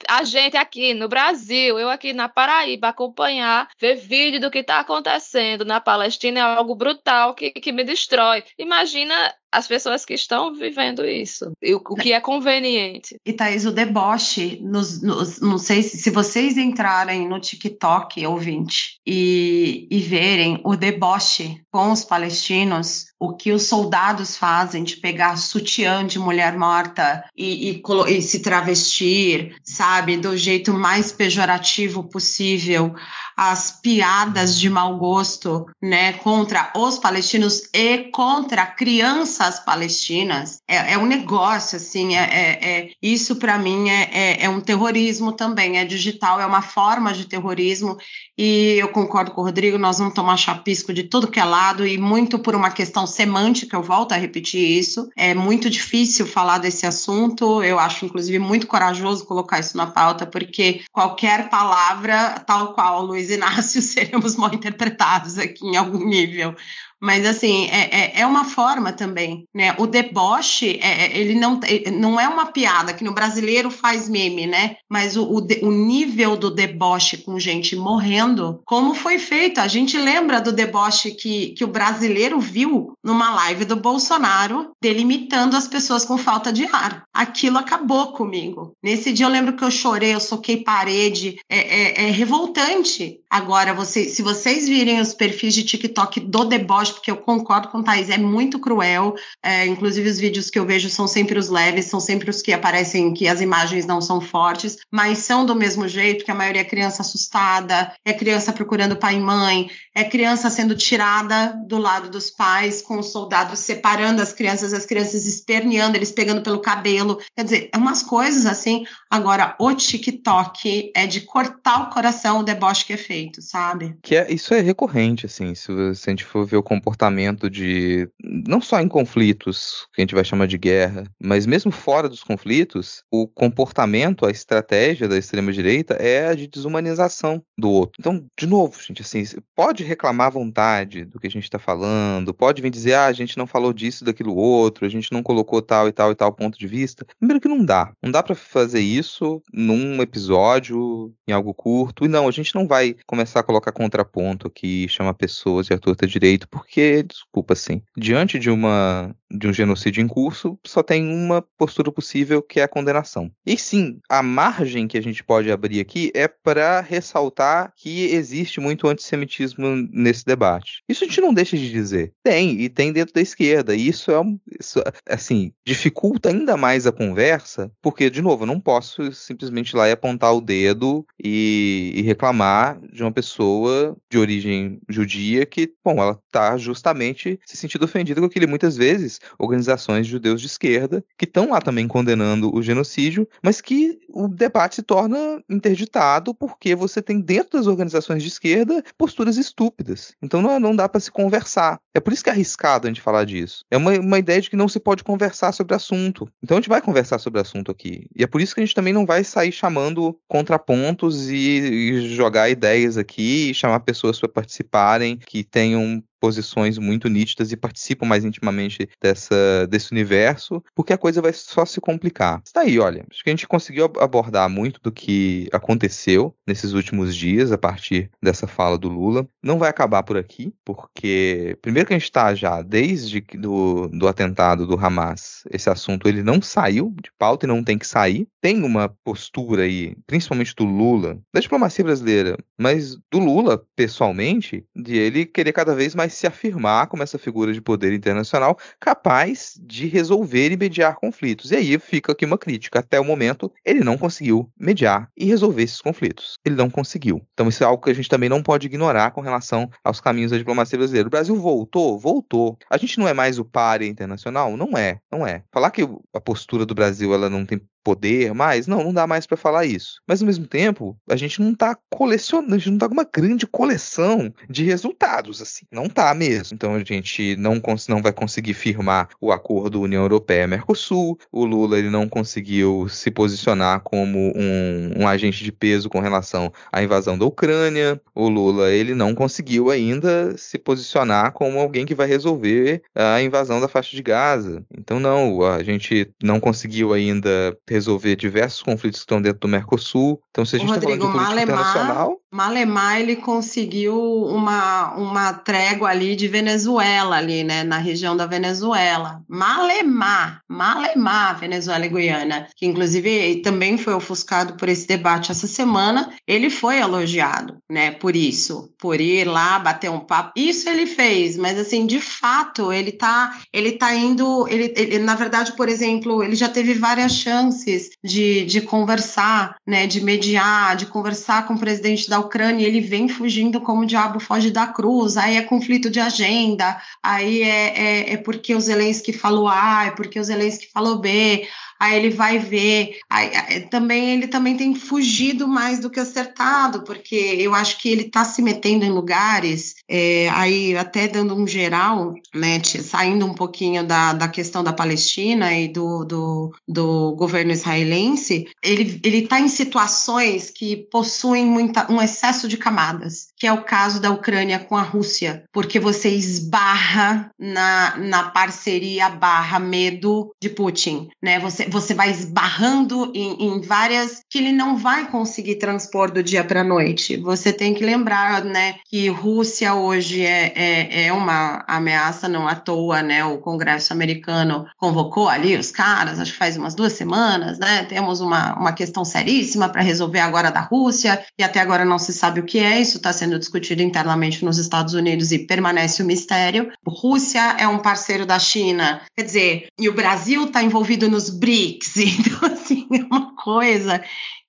a gente aqui no Brasil, eu aqui na Paraíba, acompanhar, ver vídeo do que está acontecendo na Palestina é algo brutal que, que me destrói. Imagina as pessoas que estão vivendo isso, o, que é conveniente. E Thaís, o deboche, nos, nos, não sei se, se vocês entrarem no TikTok, ouvinte, e, e verem o deboche com os palestinos, destinos o que os soldados fazem de pegar sutiã de mulher morta e, e, e se travestir, sabe, do jeito mais pejorativo possível, as piadas de mau gosto, né, contra os palestinos e contra crianças palestinas, é, é um negócio, assim, é, é, é isso para mim é, é, é um terrorismo também, é digital, é uma forma de terrorismo. E eu concordo com o Rodrigo, nós vamos tomar chapisco de tudo que é lado e muito por uma questão questão semântica, eu volto a repetir isso. É muito difícil falar desse assunto. Eu acho, inclusive, muito corajoso colocar isso na pauta, porque qualquer palavra, tal qual Luiz Inácio, [LAUGHS] seremos mal interpretados aqui em algum nível. Mas, assim, é, é, é, uma forma também, né? O deboche, é, é ele não, não é uma piada, que no brasileiro faz meme, né? Mas o, o, o, nível do deboche com gente morrendo, como foi feito? A gente lembra do deboche que, que o brasileiro viu numa live do Bolsonaro, delimitando as pessoas com falta de ar. Aquilo acabou comigo. Nesse dia eu lembro que eu chorei, eu soquei parede, é, é, é revoltante. Agora, você, se vocês virem os perfis de TikTok do deboche, porque eu concordo com o Thaís, é muito cruel. É, inclusive, os vídeos que eu vejo são sempre os leves, são sempre os que aparecem que as imagens não são fortes, mas são do mesmo jeito, que a maioria é criança assustada, é criança procurando pai e mãe, é criança sendo tirada do lado dos pais, com os soldados separando as crianças, as crianças esperneando, eles pegando pelo cabelo. Quer dizer, é umas coisas assim. Agora, o TikTok é de cortar o coração o deboche que é feito, sabe? Que é, isso é recorrente, assim, se, se a gente for ver o comportamento de. não só em conflitos, que a gente vai chamar de guerra, mas mesmo fora dos conflitos, o comportamento, a estratégia da extrema-direita é a de desumanização do outro. Então, de novo, gente, assim, pode reclamar à vontade do que a gente está falando, pode vir dizer, ah, a gente não falou disso, daquilo outro, a gente não colocou tal e tal e tal ponto de vista. Primeiro que não dá. Não dá para fazer isso num episódio, em algo curto. E não, a gente não vai começar a colocar contraponto aqui, chamar pessoas de à torta direito, porque, desculpa, assim, diante de uma de um genocídio em curso, só tem uma postura possível que é a condenação. E sim, a margem que a gente pode abrir aqui é para ressaltar que existe muito antissemitismo nesse debate. Isso a gente não deixa de dizer. Tem, e tem dentro da esquerda. E isso é isso, assim, dificulta ainda mais a conversa, porque, de novo, eu não posso simplesmente ir lá e apontar o dedo e, e reclamar de uma pessoa de origem judia que, bom, ela está justamente se sentindo ofendida com aquele muitas vezes organizações de judeus de esquerda que estão lá também condenando o genocídio, mas que o debate se torna interditado porque você tem dentro das organizações de esquerda posturas estúpidas. Então não, não dá para se conversar. É por isso que é arriscado a gente falar disso. É uma, uma ideia de que não se pode conversar sobre assunto. Então a gente vai conversar sobre assunto aqui. E é por isso que a gente também não vai sair chamando contrapontos e, e jogar ideias aqui e chamar pessoas para participarem que tenham posições muito nítidas e participam mais intimamente dessa, desse universo, porque a coisa vai só se complicar. Está aí, olha, acho que a gente conseguiu abordar muito do que aconteceu nesses últimos dias a partir dessa fala do Lula. Não vai acabar por aqui, porque primeiro que a gente está já desde do, do atentado do Hamas, esse assunto ele não saiu de pauta e não tem que sair. Tem uma postura aí, principalmente do Lula, da diplomacia brasileira, mas do Lula pessoalmente, de ele querer cada vez mais se afirmar como essa figura de poder internacional capaz de resolver e mediar conflitos. E aí fica aqui uma crítica. Até o momento, ele não conseguiu mediar e resolver esses conflitos. Ele não conseguiu. Então, isso é algo que a gente também não pode ignorar com relação aos caminhos da diplomacia brasileira. O Brasil voltou? Voltou. A gente não é mais o páreo internacional? Não é. Não é. Falar que a postura do Brasil ela não tem poder mais. Não, não dá mais para falar isso. Mas ao mesmo tempo, a gente não tá colecionando, a gente não tá com uma grande coleção de resultados, assim. Não tá mesmo. Então a gente não, não vai conseguir firmar o acordo União Europeia-Mercosul. O Lula ele não conseguiu se posicionar como um, um agente de peso com relação à invasão da Ucrânia. O Lula ele não conseguiu ainda se posicionar como alguém que vai resolver a invasão da faixa de Gaza. Então não, a gente não conseguiu ainda resolver diversos conflitos que estão dentro do Mercosul. Então, se a gente está falando de política Malemar, internacional. Malemar ele conseguiu uma, uma trégua ali de Venezuela, ali, né? Na região da Venezuela. Malemar, Malemar, Venezuela e Guiana, que inclusive também foi ofuscado por esse debate essa semana. Ele foi elogiado, né? Por isso, por ir lá bater um papo. Isso ele fez, mas assim, de fato, ele tá, ele tá indo, ele, ele na verdade, por exemplo, ele já teve várias chances chances de, de conversar, né, de mediar, de conversar com o presidente da Ucrânia, ele vem fugindo como o diabo foge da cruz, aí é conflito de agenda, aí é, é, é porque o Zelensky falou A, é porque o Zelensky falou B, aí ele vai ver. Aí, também ele também tem fugido mais do que acertado, porque eu acho que ele está se metendo em lugares, é, aí até dando um geral, né, saindo um pouquinho da, da questão da Palestina e do, do, do governo israelense, ele está em situações que possuem muita, um excesso de camadas, que é o caso da Ucrânia com a Rússia, porque você esbarra na, na parceria barra medo de Putin, né? Você, você vai esbarrando em, em várias que ele não vai conseguir transpor do dia para a noite. Você tem que lembrar, né, que Rússia hoje é, é, é uma ameaça, não à toa, né? O Congresso americano convocou ali os caras, acho que faz umas duas semanas, né? Temos uma, uma questão seríssima para resolver agora da Rússia, e até agora não se sabe o que é, isso está sendo discutido internamente nos Estados Unidos e permanece o mistério. Rússia é um parceiro da China, quer dizer, e o Brasil está envolvido nos BRICS, [LAUGHS] então, assim, é uma coisa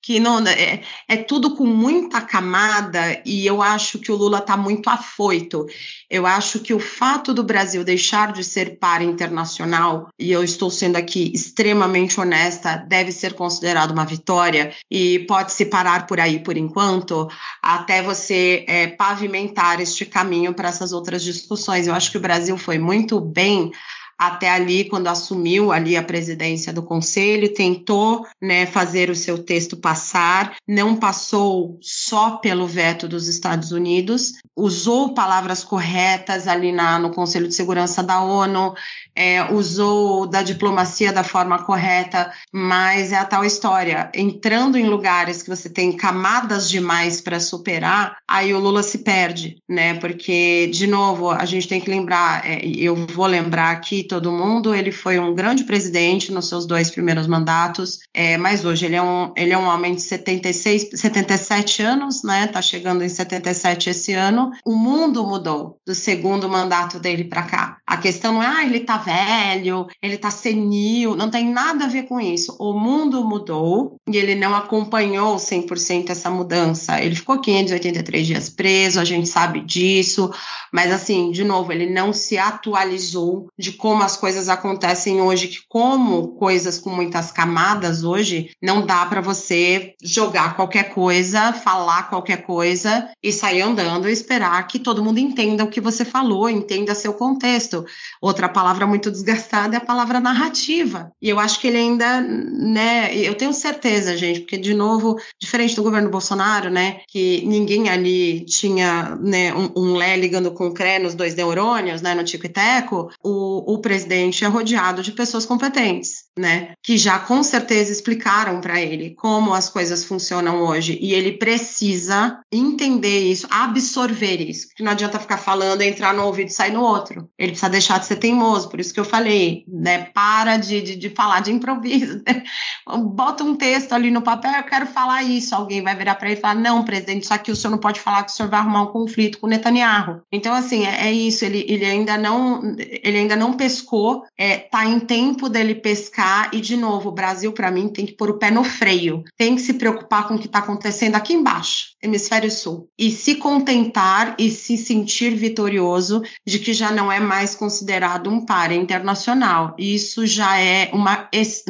que não é, é, tudo com muita camada e eu acho que o Lula está muito afoito. Eu acho que o fato do Brasil deixar de ser par internacional, e eu estou sendo aqui extremamente honesta, deve ser considerado uma vitória e pode se parar por aí por enquanto, até você é, pavimentar este caminho para essas outras discussões. Eu acho que o Brasil foi muito bem até ali, quando assumiu ali a presidência do conselho, tentou né, fazer o seu texto passar, não passou só pelo veto dos Estados Unidos, usou palavras corretas ali na, no Conselho de Segurança da ONU, é, usou da diplomacia da forma correta, mas é a tal história. Entrando em lugares que você tem camadas demais para superar, aí o Lula se perde, né? Porque, de novo, a gente tem que lembrar, é, eu vou lembrar aqui todo mundo, ele foi um grande presidente nos seus dois primeiros mandatos, é, mas hoje ele é, um, ele é um homem de 76, 77 anos, né? Tá chegando em 77 esse ano. O mundo mudou do segundo mandato dele para cá. A questão não é, ah, ele tá velho, ele tá senil, não tem nada a ver com isso. O mundo mudou e ele não acompanhou 100% essa mudança. Ele ficou 583 dias preso, a gente sabe disso, mas assim, de novo, ele não se atualizou de como as coisas acontecem hoje, que como coisas com muitas camadas hoje, não dá para você jogar qualquer coisa, falar qualquer coisa e sair andando e esperar que todo mundo entenda o que você falou, entenda seu contexto. Outra palavra muito desgastada é a palavra narrativa. E eu acho que ele ainda, né, eu tenho certeza, gente, porque de novo, diferente do governo Bolsonaro, né, que ninguém ali tinha, né, um, um Lé ligando com o CRE nos dois neurônios, né, no Tico e Teco, o, o presidente é rodeado de pessoas competentes, né, que já com certeza explicaram para ele como as coisas funcionam hoje e ele precisa entender isso, absorver isso, porque não adianta ficar falando, entrar no ouvido e sair no outro. Ele precisa deixar de ser teimoso, por isso que eu falei, né? Para de, de, de falar de improviso. Né? [LAUGHS] Bota um texto ali no papel, eu quero falar isso. Alguém vai virar para ele e falar: não, presidente, isso aqui o senhor não pode falar que o senhor vai arrumar um conflito com o Netanyahu. Então, assim, é, é isso, ele, ele ainda não ele ainda não pescou, é, tá em tempo dele pescar, e de novo, o Brasil, para mim, tem que pôr o pé no freio, tem que se preocupar com o que está acontecendo aqui embaixo, hemisfério sul, e se contentar e se sentir vitorioso de que já não é mais considerado um par internacional. Isso já é uma.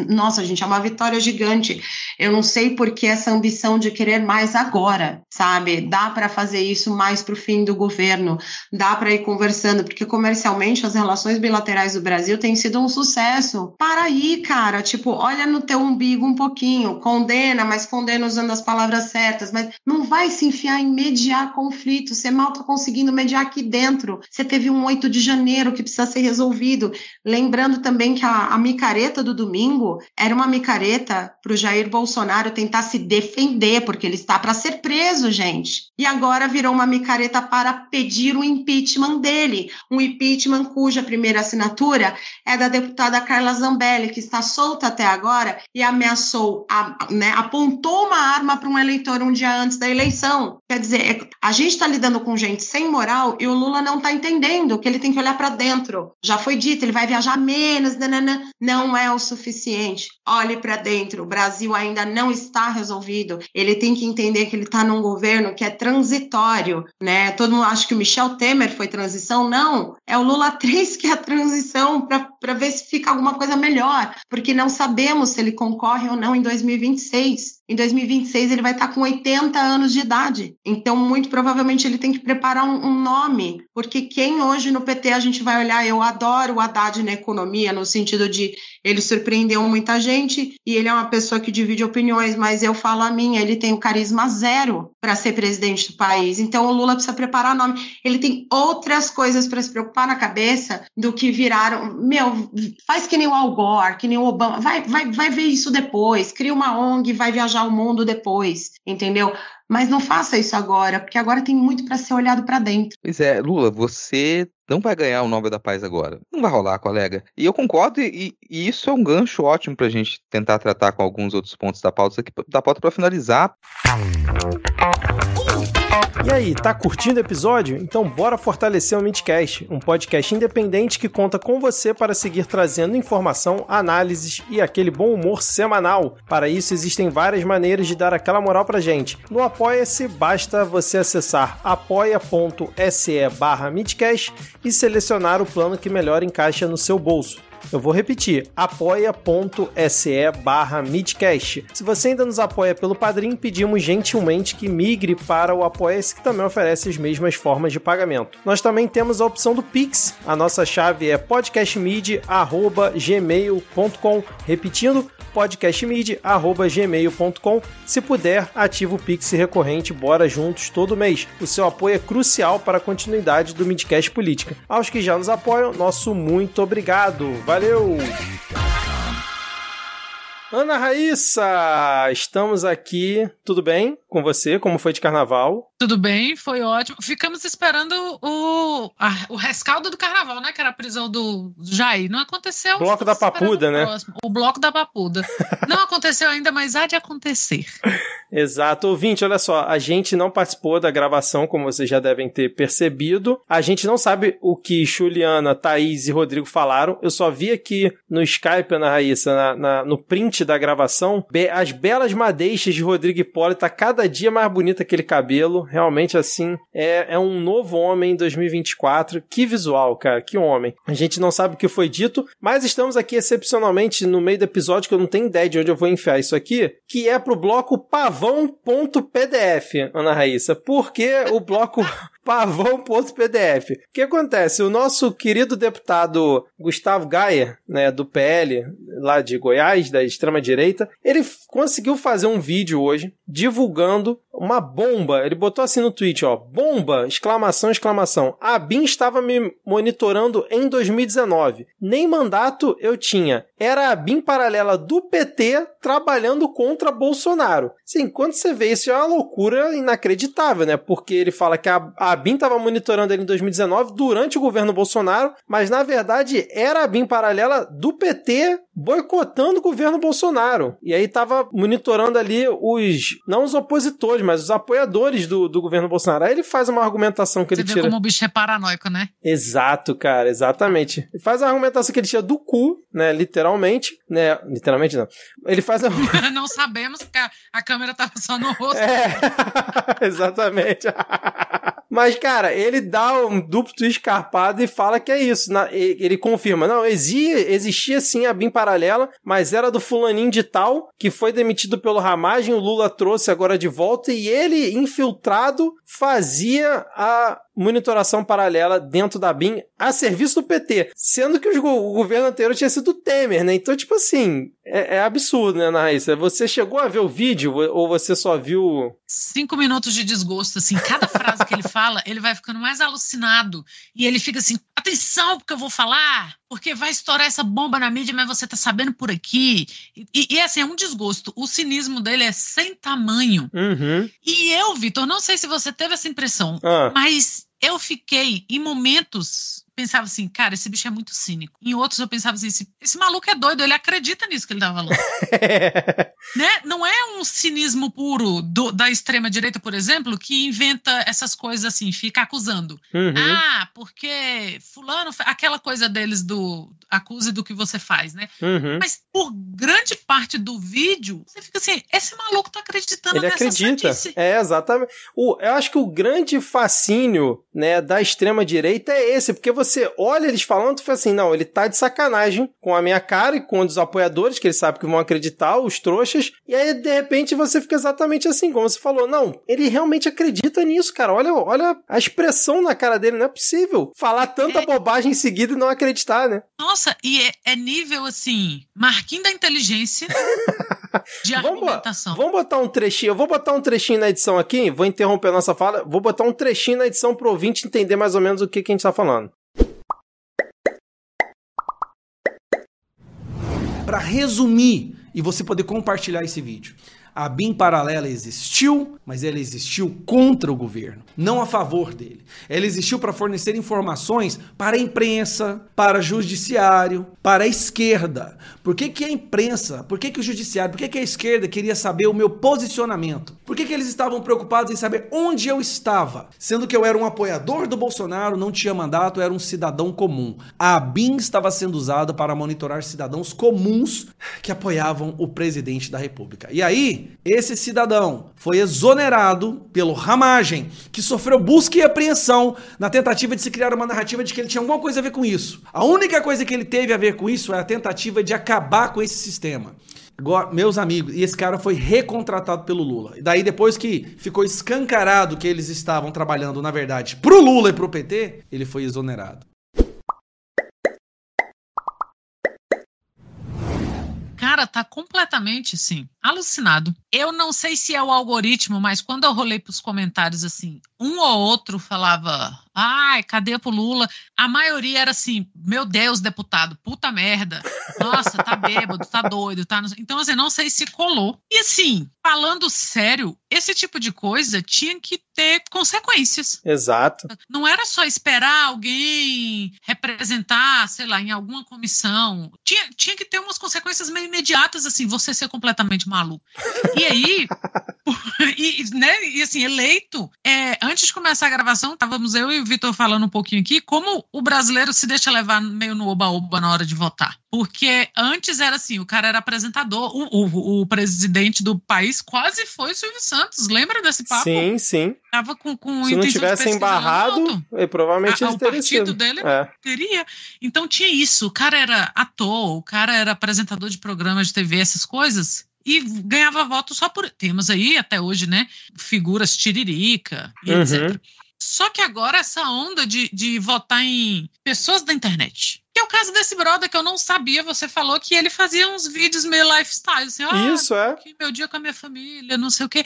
Nossa, gente, é uma vitória gigante. Eu não sei por que essa ambição de querer mais agora, sabe? Dá para fazer isso mais para o fim do governo, dá para ir conversando, porque comercialmente as relações bilaterais do Brasil têm sido um sucesso. Para aí, cara, tipo, olha no teu umbigo um pouquinho, condena, mas condena usando as palavras certas, mas não vai se enfiar em mediar conflito. Você mal tá conseguindo mediar aqui dentro. Você teve um 8 de janeiro que precisa ser resolvido. Lembrando também que a, a micareta do domingo era uma micareta para o Jair Bolsonaro tentar se defender, porque ele está para ser preso, gente. E agora virou uma micareta para pedir o impeachment dele. Um impeachment cuja primeira assinatura é da deputada Carla Zambelli, que está solta até agora e ameaçou, a, né, apontou uma arma para um eleitor um dia antes da eleição. Quer dizer, é, a gente está lidando com gente sem moral e o Lula não está entendendo que ele tem que olhar para dentro. Já foi dito, ele vai viajar menos, nanana, não é o suficiente. Olhe para dentro, o Brasil ainda não está resolvido. Ele tem que entender que ele está num governo que é transitório, né? Todo mundo acha que o Michel Temer foi transição, não. É o Lula [LAUGHS] 3 que é a transição para ver se fica alguma coisa melhor, porque não sabemos se ele concorre ou não em 2026. Em 2026 ele vai estar com 80 anos de idade. Então, muito provavelmente ele tem que preparar um, um nome, porque quem hoje no PT a gente vai olhar, eu adoro o Haddad na economia, no sentido de ele surpreendeu muita gente e ele é uma pessoa que divide opiniões, mas eu falo a minha, ele tem o carisma zero para ser presidente do país. Então o Lula precisa preparar nome. Ele tem outras coisas para se preocupar na cabeça do que virar, meu, faz que nem o Al Gore, que nem o Obama, vai, vai, vai ver isso depois, cria uma ONG, vai viajar o mundo depois, entendeu? Mas não faça isso agora, porque agora tem muito para ser olhado para dentro. Pois é, Lula, você não vai ganhar o Nobel da Paz agora. Não vai rolar, colega. E eu concordo, e, e isso é um gancho ótimo para a gente tentar tratar com alguns outros pontos da pauta aqui, da pauta para finalizar. E aí, tá curtindo o episódio? Então bora fortalecer o Midcast, um podcast independente que conta com você para seguir trazendo informação, análises e aquele bom humor semanal. Para isso existem várias maneiras de dar aquela moral pra gente. No Apoia-se, basta você acessar apoia.se barra Midcast e selecionar o plano que melhor encaixa no seu bolso. Eu vou repetir, apoia.se barra Midcast. Se você ainda nos apoia pelo Padrim, pedimos gentilmente que migre para o Apoia-se, que também oferece as mesmas formas de pagamento. Nós também temos a opção do Pix. A nossa chave é podcastmid.gmail.com. Repetindo, podcastmid.gmail.com. Se puder, ativa o Pix recorrente, bora juntos todo mês. O seu apoio é crucial para a continuidade do Midcast Política. Aos que já nos apoiam, nosso muito obrigado. Valeu! Ana Raíssa, estamos aqui. Tudo bem com você? Como foi de carnaval? Tudo bem, foi ótimo. Ficamos esperando o, a, o rescaldo do carnaval, né? Que era a prisão do Jair. Não aconteceu. Bloco da Papuda, né? Próximo. O bloco da Papuda. não aconteceu ainda, mas há de acontecer. [LAUGHS] Exato. Ouvinte, olha só. A gente não participou da gravação, como vocês já devem ter percebido. A gente não sabe o que Juliana, Thaís e Rodrigo falaram. Eu só vi aqui no Skype, Ana Raíssa, na, na, no print da gravação, be as belas madeixas de Rodrigo Hipólito. Tá cada dia mais bonito aquele cabelo realmente assim, é, é um novo homem em 2024. Que visual, cara, que homem. A gente não sabe o que foi dito, mas estamos aqui excepcionalmente no meio do episódio que eu não tenho ideia de onde eu vou enfiar isso aqui, que é pro bloco pavão.pdf, Ana Raíssa, porque o bloco pavão.pdf. O que acontece? O nosso querido deputado Gustavo Gaia, né, do PL, lá de Goiás, da extrema-direita, ele conseguiu fazer um vídeo hoje divulgando uma bomba. Ele botou assim no tweet, ó, bomba, exclamação, exclamação. A BIM estava me monitorando em 2019. Nem mandato eu tinha. Era a BIM paralela do PT trabalhando contra Bolsonaro. Sim, quando você vê isso é uma loucura inacreditável, né? Porque ele fala que a, a BIM estava monitorando ele em 2019 durante o governo Bolsonaro, mas na verdade era a BIM paralela do PT boicotando o governo Bolsonaro. E aí estava monitorando ali os, não os opositores, mas os apoiadores do, do governo Bolsonaro. Aí ele faz uma argumentação que Você ele vê tira. como o bicho é paranoico, né? Exato, cara, exatamente. Ele faz a argumentação que ele tira do cu, né? Literalmente, né? Literalmente não. Ele faz a. [LAUGHS] não sabemos, porque a, a câmera tava só no rosto. É, [LAUGHS] exatamente. [LAUGHS] Mas, cara, ele dá um duplo escarpado e fala que é isso. Na, ele confirma, não, existia, existia sim a BIM paralela, mas era do fulaninho de tal, que foi demitido pelo Ramagem, o Lula trouxe agora de volta, e ele, infiltrado, fazia a monitoração paralela dentro da BIM a serviço do PT, sendo que o governo anterior tinha sido Temer, né? Então, tipo assim, é, é absurdo, né, Raíssa? Você chegou a ver o vídeo ou você só viu... Cinco minutos de desgosto, assim, cada frase que ele fala, ele vai ficando mais alucinado e ele fica assim, atenção porque eu vou falar, porque vai estourar essa bomba na mídia, mas você tá sabendo por aqui. E, e assim, é um desgosto. O cinismo dele é sem tamanho. Uhum. E eu, Vitor, não sei se você teve essa impressão, Ah. mas eu fiquei em momentos pensava assim, cara, esse bicho é muito cínico. Em outros eu pensava assim, esse, esse maluco é doido, ele acredita nisso que ele tá falando. [LAUGHS] né? Não é um cinismo puro do- da extrema direita, por exemplo, que inventa essas coisas assim, fica acusando. Uhum. Ah, porque fulano, aquela coisa deles do acuse do que você faz, né? Uhum. Mas por grande parte do vídeo, você fica assim, esse maluco tá acreditando Ele nessa acredita. sandice. É, exatamente. O, eu acho que o grande fascínio né, da extrema-direita é esse, porque você você olha eles falando, tu fala assim, não, ele tá de sacanagem com a minha cara e com os apoiadores, que ele sabe que vão acreditar, os trouxas, e aí de repente você fica exatamente assim, como você falou, não, ele realmente acredita nisso, cara, olha, olha a expressão na cara dele, não é possível falar tanta é... bobagem em seguida e não acreditar, né? Nossa, e é, é nível assim, marquinho da inteligência [LAUGHS] de argumentação. Vamos, vamos botar um trechinho, eu vou botar um trechinho na edição aqui, vou interromper a nossa fala, vou botar um trechinho na edição pro ouvinte entender mais ou menos o que, que a gente tá falando. Para resumir e você poder compartilhar esse vídeo. A BIM paralela existiu, mas ela existiu contra o governo, não a favor dele. Ela existiu para fornecer informações para a imprensa, para o judiciário, para a esquerda. Por que, que a imprensa, por que, que o judiciário, por que, que a esquerda queria saber o meu posicionamento? Por que, que eles estavam preocupados em saber onde eu estava? Sendo que eu era um apoiador do Bolsonaro, não tinha mandato, era um cidadão comum. A BIM estava sendo usada para monitorar cidadãos comuns que apoiavam o presidente da República. E aí, esse cidadão foi exonerado pelo Ramagem, que sofreu busca e apreensão na tentativa de se criar uma narrativa de que ele tinha alguma coisa a ver com isso. A única coisa que ele teve a ver com isso é a tentativa de acabar com esse sistema. Agora, meus amigos, e esse cara foi recontratado pelo Lula. E daí, depois que ficou escancarado que eles estavam trabalhando, na verdade, pro Lula e pro PT, ele foi exonerado. Cara tá completamente assim, alucinado. Eu não sei se é o algoritmo, mas quando eu rolei pros comentários assim, um ou outro falava Ai, cadê pro Lula? A maioria era assim, meu Deus, deputado, puta merda. Nossa, tá bêbado, tá doido, tá. Então, assim, não sei se colou. E assim, falando sério, esse tipo de coisa tinha que ter consequências. Exato. Não era só esperar alguém representar, sei lá, em alguma comissão. Tinha, tinha que ter umas consequências meio imediatas, assim, você ser completamente maluco. E aí, [LAUGHS] e, né, e assim, eleito, é, antes de começar a gravação, estávamos eu e o Vitor falando um pouquinho aqui, como o brasileiro se deixa levar meio no oba-oba na hora de votar. Porque antes era assim, o cara era apresentador, o, o, o presidente do país quase foi o Silvio Santos, lembra desse papo? Sim, sim. Tava com, com Se não tivesse embarrado, ele provavelmente a, o partido dele é. teria. Então tinha isso, o cara era ator, o cara era apresentador de programas de TV, essas coisas e ganhava voto só por. Temos aí até hoje, né? Figuras tiririca e uhum. etc. Só que agora essa onda de, de votar em pessoas da internet. Que é o caso desse brother que eu não sabia, você falou que ele fazia uns vídeos meio lifestyle, assim, ah, Isso, é. meu dia com a minha família, não sei o quê.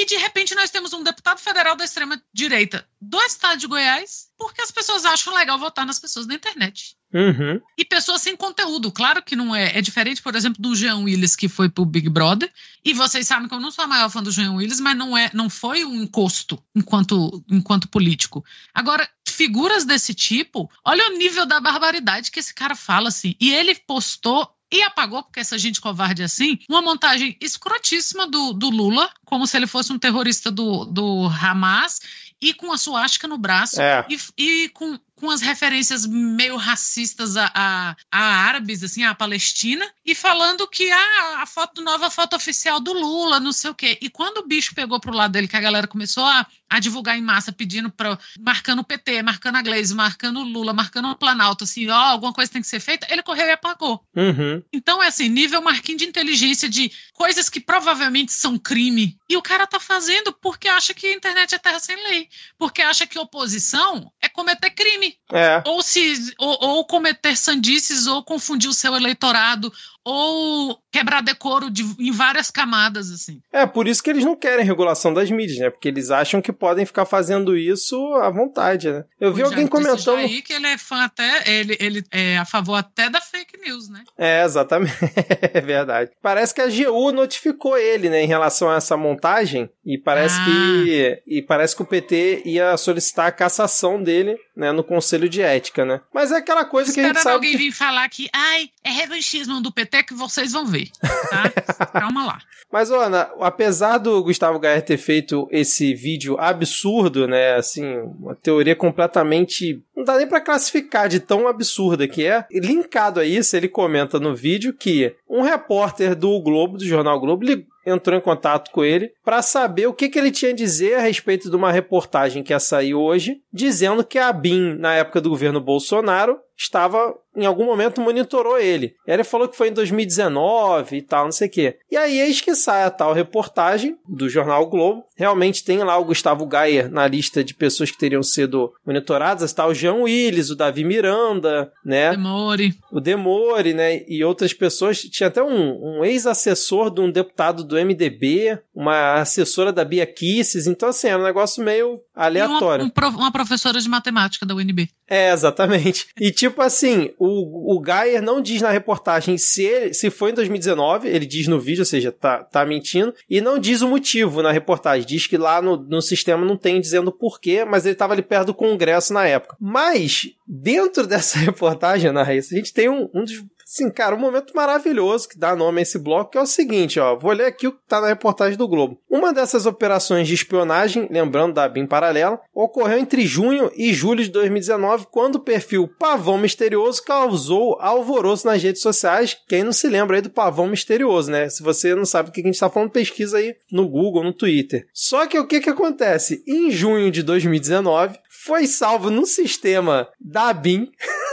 E de repente nós temos um deputado federal da extrema direita do estado de Goiás, porque as pessoas acham legal votar nas pessoas da internet. Uhum. E pessoas sem conteúdo. Claro que não é. É diferente, por exemplo, do Jean Willis, que foi pro Big Brother. E vocês sabem que eu não sou a maior fã do Jean Willis, mas não, é, não foi um encosto enquanto, enquanto político. Agora, figuras desse tipo, olha o nível da barbaridade que esse cara fala, assim. E ele postou e apagou, porque essa gente covarde assim, uma montagem escrotíssima do, do Lula, como se ele fosse um terrorista do, do Hamas, e com a suástica no braço, é. e, e com, com as referências meio racistas a, a, a, árabes, assim, a Palestina, e falando que ah, a foto nova foto oficial do Lula, não sei o quê. E quando o bicho pegou pro lado dele, que a galera começou a, a divulgar em massa, pedindo para marcando o PT, marcando a Glaze, marcando o Lula, marcando o Planalto, assim, ó, alguma coisa tem que ser feita, ele correu e apagou. Uhum. Então, é assim, nível marquinho de inteligência de coisas que provavelmente são crime. E o cara tá fazendo porque acha que a internet é terra sem lei. Porque acha que oposição é cometer crime. É. Ou, se, ou, ou cometer sandices, ou confundir o seu eleitorado, ou quebrar decoro de, em várias camadas, assim. É, por isso que eles não querem regulação das mídias, né? Porque eles acham que podem ficar fazendo isso à vontade, né? Eu vi alguém comentando. aí que ele é fã até, ele, ele é a favor até da fake news, né? É, exatamente. [LAUGHS] é verdade. Parece que a GU notificou ele, né, em relação a essa montagem, e parece ah. que. E parece que o PT ia solicitar a cassação dele, né, no Conselho de Ética, né? Mas é aquela coisa que a gente sabe. alguém que... vir falar que, ai, é revanchismo do PT que vocês vão ver, tá? [LAUGHS] Calma lá. Mas, Ana, apesar do Gustavo Gaia ter feito esse vídeo absurdo, né? Assim, uma teoria completamente. Não dá nem pra classificar de tão absurda que é. Linkado a isso, ele comenta no vídeo que um repórter do Globo, do jornal Globo, entrou em contato com ele para saber o que, que ele tinha a dizer a respeito de uma reportagem que ia sair hoje, dizendo que a BIM, na época do governo Bolsonaro, estava em algum momento monitorou ele. E aí ele falou que foi em 2019 e tal, não sei o quê. E aí eis que sai a tal reportagem do jornal Globo. Realmente tem lá o Gustavo Gayer na lista de pessoas que teriam sido monitoradas, está o Jean Willis, o Davi Miranda, né? Demore. O Demore, né? E outras pessoas. Tinha até um, um ex-assessor de um deputado do MDB, uma assessora da Bia Kisses. Então, assim, é um negócio meio aleatório. Uma, um, uma professora de matemática da UNB. É, exatamente. E tipo assim, o, o Geyer não diz na reportagem se, ele, se foi em 2019, ele diz no vídeo, ou seja, tá, tá mentindo, e não diz o motivo na reportagem. Diz que lá no, no sistema não tem dizendo porquê, mas ele estava ali perto do Congresso na época. Mas, dentro [LAUGHS] dessa reportagem, Ana Raíssa, a gente tem um, um dos Sim, cara, um momento maravilhoso que dá nome a esse bloco, é o seguinte, ó, vou ler aqui o que tá na reportagem do Globo. Uma dessas operações de espionagem, lembrando da BIM paralela, ocorreu entre junho e julho de 2019, quando o perfil Pavão Misterioso causou alvoroço nas redes sociais. Quem não se lembra aí do Pavão Misterioso, né? Se você não sabe o que a gente tá falando, pesquisa aí no Google, no Twitter. Só que o que que acontece? Em junho de 2019, foi salvo no sistema da BIM [LAUGHS]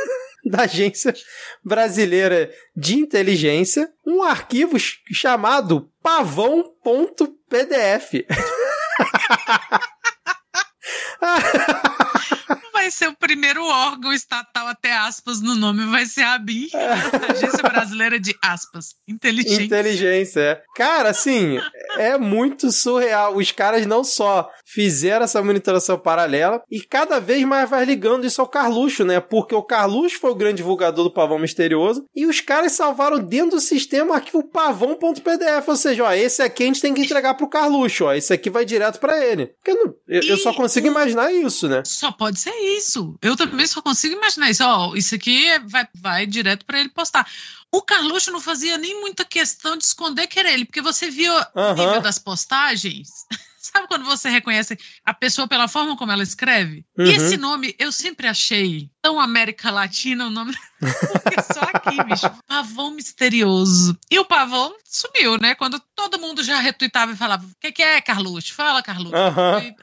[LAUGHS] da Agência Brasileira de Inteligência um arquivo chamado pavão.pdf. [LAUGHS] vai ser o primeiro órgão estatal, até aspas, no nome, vai ser a ABIN, [LAUGHS] Agência Brasileira de aspas, inteligência. Inteligência, é. Cara, assim, é muito surreal. Os caras não só fizeram essa monitoração paralela e cada vez mais vai ligando isso ao Carluxo, né? Porque o Carluxo foi o grande divulgador do Pavão Misterioso e os caras salvaram dentro do sistema o arquivo pavão.pdf, ou seja, ó, esse aqui a gente tem que entregar pro Carluxo, ó, esse aqui vai direto para ele. Porque eu, não, eu, eu só consigo imaginar isso, né? Só pode ser isso. Eu também só consigo imaginar isso. Ó, isso aqui vai, vai direto para ele postar. O Carluxo não fazia nem muita questão de esconder que era ele, porque você viu o nível das postagens. [LAUGHS] Sabe quando você reconhece a pessoa pela forma como ela escreve? Uhum. E esse nome eu sempre achei tão América Latina o nome. [LAUGHS] Porque só aqui, bicho. Pavão misterioso. E o pavão sumiu, né? Quando todo mundo já retuitava e falava: O que, que, é, Carluxo? Fala, Carluxo. Uhum.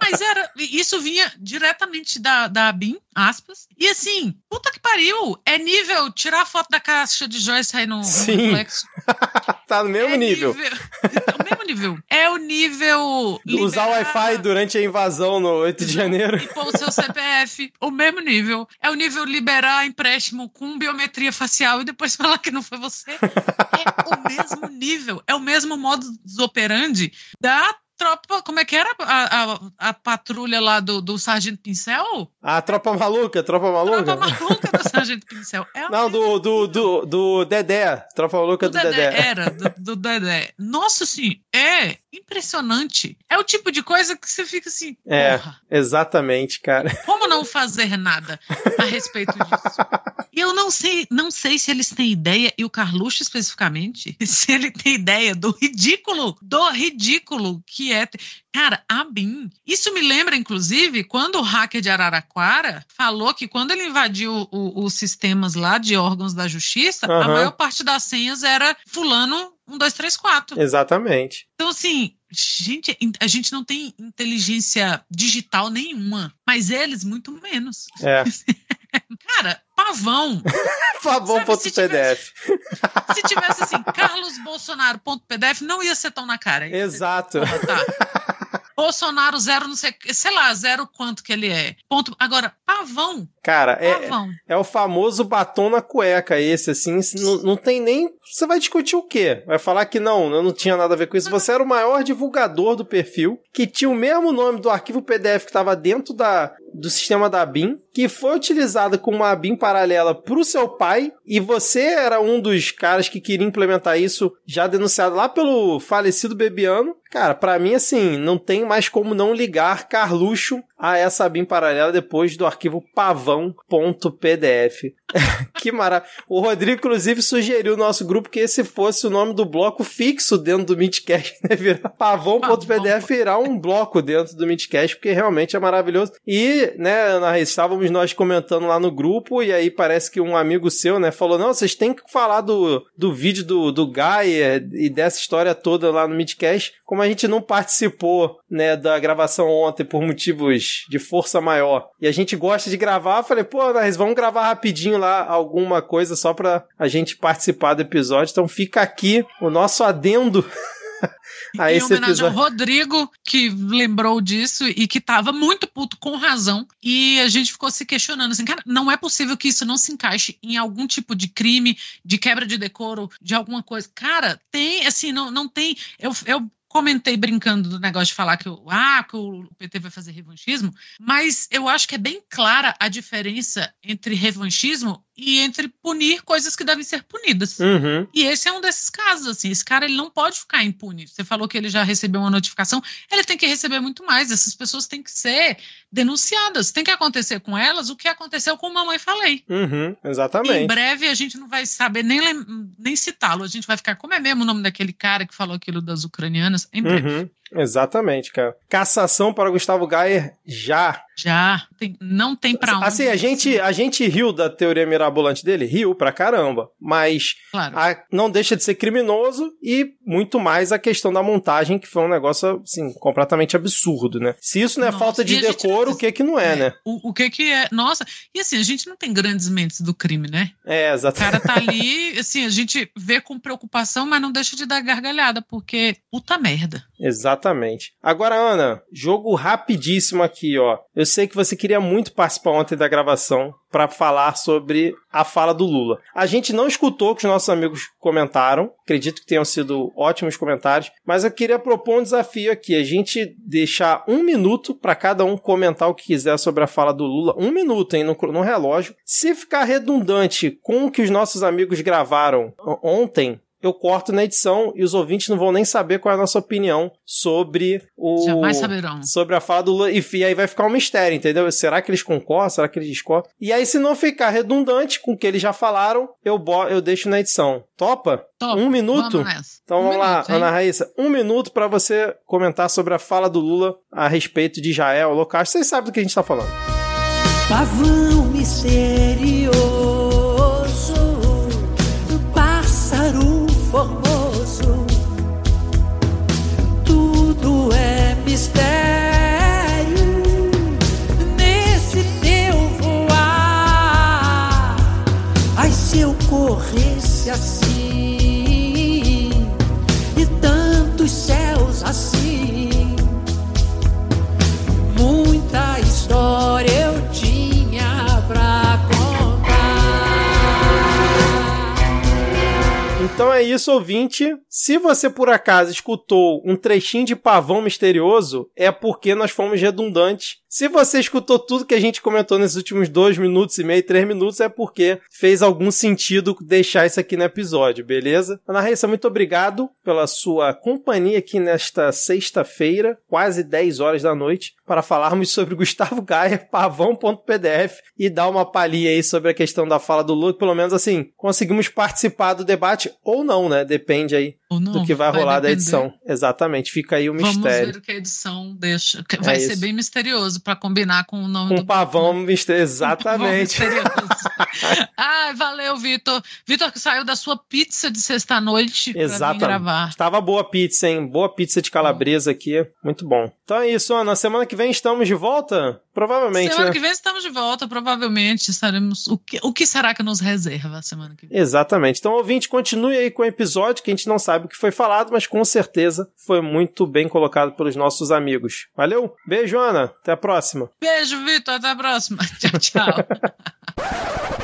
Mas era. Isso vinha diretamente da, da BIM, aspas. E assim, puta que pariu. É nível tirar foto da caixa de joias sair no, Sim. no reflexo. [LAUGHS] tá no mesmo é nível. nível. É [LAUGHS] o mesmo nível. É o nível. Usar o Wi-Fi durante a invasão no 8 de janeiro. E pôr o seu CPF. O mesmo nível. É o nível liberar empréstimo com biometria facial e depois [LAUGHS] falar que não foi você. É o mesmo nível. É o mesmo modo operandi da tropa. Como é que era a, a, a patrulha lá do, do Sargento Pincel? A tropa maluca, tropa maluca. Tropa maluca do Sargento Pincel. É Não, do, do, do, do Dedé. Tropa maluca do, do Dedé. Dedé. Era, do, do Dedé. Nossa, assim, é impressionante. É o tipo de coisa que você fica assim. É, porra, exatamente, cara. [LAUGHS] Como não fazer nada a respeito disso? E eu não sei, não sei se eles têm ideia, e o Carluxo especificamente, [LAUGHS] se ele tem ideia do ridículo, do ridículo que é. Cara, a BIM. Isso me lembra, inclusive, quando o hacker de Araraquara falou que quando ele invadiu os sistemas lá de órgãos da justiça, uhum. a maior parte das senhas era fulano 1, 2, 3, 4. Exatamente. Então, assim, gente, a gente não tem inteligência digital nenhuma, mas eles muito menos. É. [LAUGHS] Cara, pavão. [LAUGHS] Pavão.pdf. Se, se tivesse assim, carlosbolsonaro.pdf, não ia ser tão na cara. Exato. Tá. Bolsonaro zero, não sei, sei lá, zero quanto que ele é. Ponto. Agora, pavão. Cara, é, pavão. é o famoso batom na cueca esse, assim, não, não tem nem... Você vai discutir o quê? Vai falar que não, eu não tinha nada a ver com isso. Você era o maior divulgador do perfil, que tinha o mesmo nome do arquivo PDF que estava dentro da, do sistema da BIM, que foi utilizado como uma BIM paralela para o seu pai, e você era um dos caras que queria implementar isso, já denunciado lá pelo falecido Bebiano. Cara, para mim, assim, não tem mais como não ligar Carluxo a essa BIM paralela depois do arquivo pavão.pdf. [LAUGHS] que maravilha. O Rodrigo, inclusive, sugeriu no nosso grupo que esse fosse o nome do bloco fixo dentro do Midcast, [LAUGHS] né? Virar pavão.pdf virar um bloco dentro do Midcast, porque realmente é maravilhoso. E né, Ana estávamos nós comentando lá no grupo, e aí parece que um amigo seu, né, falou: não, vocês têm que falar do, do vídeo do, do Gaia e dessa história toda lá no Midcast. Como a gente não participou, né, da gravação ontem por motivos de força maior, e a gente gosta de gravar, falei, pô, Ana vamos gravar rapidinho lá alguma coisa só pra a gente participar do episódio. Então fica aqui o nosso adendo [LAUGHS] a em esse homenagem episódio. ao Rodrigo, que lembrou disso e que estava muito puto com razão. E a gente ficou se questionando assim, cara, não é possível que isso não se encaixe em algum tipo de crime, de quebra de decoro, de alguma coisa. Cara, tem, assim, não, não tem. Eu, eu comentei brincando do negócio de falar que, o, ah, que o PT vai fazer revanchismo, mas eu acho que é bem clara a diferença entre revanchismo e entre punir coisas que devem ser punidas. Uhum. E esse é um desses casos, assim, esse cara ele não pode ficar impune. Você falou que ele já recebeu uma notificação, ele tem que receber muito mais. Essas pessoas têm que ser denunciadas, tem que acontecer com elas o que aconteceu com Mamãe Falei. Uhum, exatamente. em breve a gente não vai saber nem, nem citá-lo, a gente vai ficar, como é mesmo o nome daquele cara que falou aquilo das ucranianas? Em breve. Uhum. Exatamente, cara. Cassação para Gustavo Gayer já. Já. Tem, não tem pra onde. Assim, a gente, a gente riu da teoria mirabolante dele, riu pra caramba. Mas claro. a, não deixa de ser criminoso e muito mais a questão da montagem, que foi um negócio, assim, completamente absurdo, né? Se isso não é Nossa, falta de decoro, o que que não é, é, né? O, o que que é? Nossa, e assim, a gente não tem grandes mentes do crime, né? É, exatamente. O cara tá ali, assim, a gente vê com preocupação, mas não deixa de dar gargalhada, porque puta merda. Exatamente. Agora, Ana, jogo rapidíssimo aqui, ó. Eu sei que você queria muito participar ontem da gravação para falar sobre a fala do Lula. A gente não escutou o que os nossos amigos comentaram, acredito que tenham sido ótimos comentários, mas eu queria propor um desafio aqui: a gente deixar um minuto para cada um comentar o que quiser sobre a fala do Lula. Um minuto, hein, no, no relógio. Se ficar redundante com o que os nossos amigos gravaram ontem, eu corto na edição e os ouvintes não vão nem saber qual é a nossa opinião sobre o. Jamais saberão. Sobre a fala do Lula. E aí vai ficar um mistério, entendeu? Será que eles concordam? Será que eles discordam? E aí, se não ficar redundante com o que eles já falaram, eu, bo eu deixo na edição. Topa? Top. Um minuto? Vamos então um vamos lá, minuto, Ana Raíssa. Um minuto para você comentar sobre a fala do Lula a respeito de Israel, Holocausto. Vocês sabem do que a gente tá falando. Pavão misterioso formoso. Tudo é mistério nesse teu voar. Ai, se eu corresse assim Então é isso, ouvinte. Se você por acaso escutou um trechinho de pavão misterioso, é porque nós fomos redundantes se você escutou tudo que a gente comentou nesses últimos dois minutos e meio, três minutos, é porque fez algum sentido deixar isso aqui no episódio, beleza? Ana Raíssa, muito obrigado pela sua companhia aqui nesta sexta-feira, quase 10 horas da noite, para falarmos sobre [LAUGHS] Gustavo Gaia, pavão.pdf e dar uma palhinha aí sobre a questão da fala do Luke. Pelo menos assim, conseguimos participar do debate ou não, né? Depende aí não, do que vai, vai rolar depender. da edição. Exatamente, fica aí o Vamos mistério. Vamos ver o que a edição deixa. Vai é ser isso. bem misterioso para combinar com o nome com do pavão exatamente. [LAUGHS] ah, [LAUGHS] valeu, Vitor. Vitor que saiu da sua pizza de sexta-noite para gravar. Estava boa pizza, hein? Boa pizza de calabresa aqui, muito bom. Então é isso, Ana. Semana que vem estamos de volta? Provavelmente. Semana né? que vem estamos de volta, provavelmente estaremos. O que, o que será que nos reserva a semana que vem? Exatamente. Então, ouvinte, continue aí com o episódio, que a gente não sabe o que foi falado, mas com certeza foi muito bem colocado pelos nossos amigos. Valeu? Beijo, Ana. Até a próxima. Beijo, Vitor. Até a próxima. [LAUGHS] Tchau, tchau.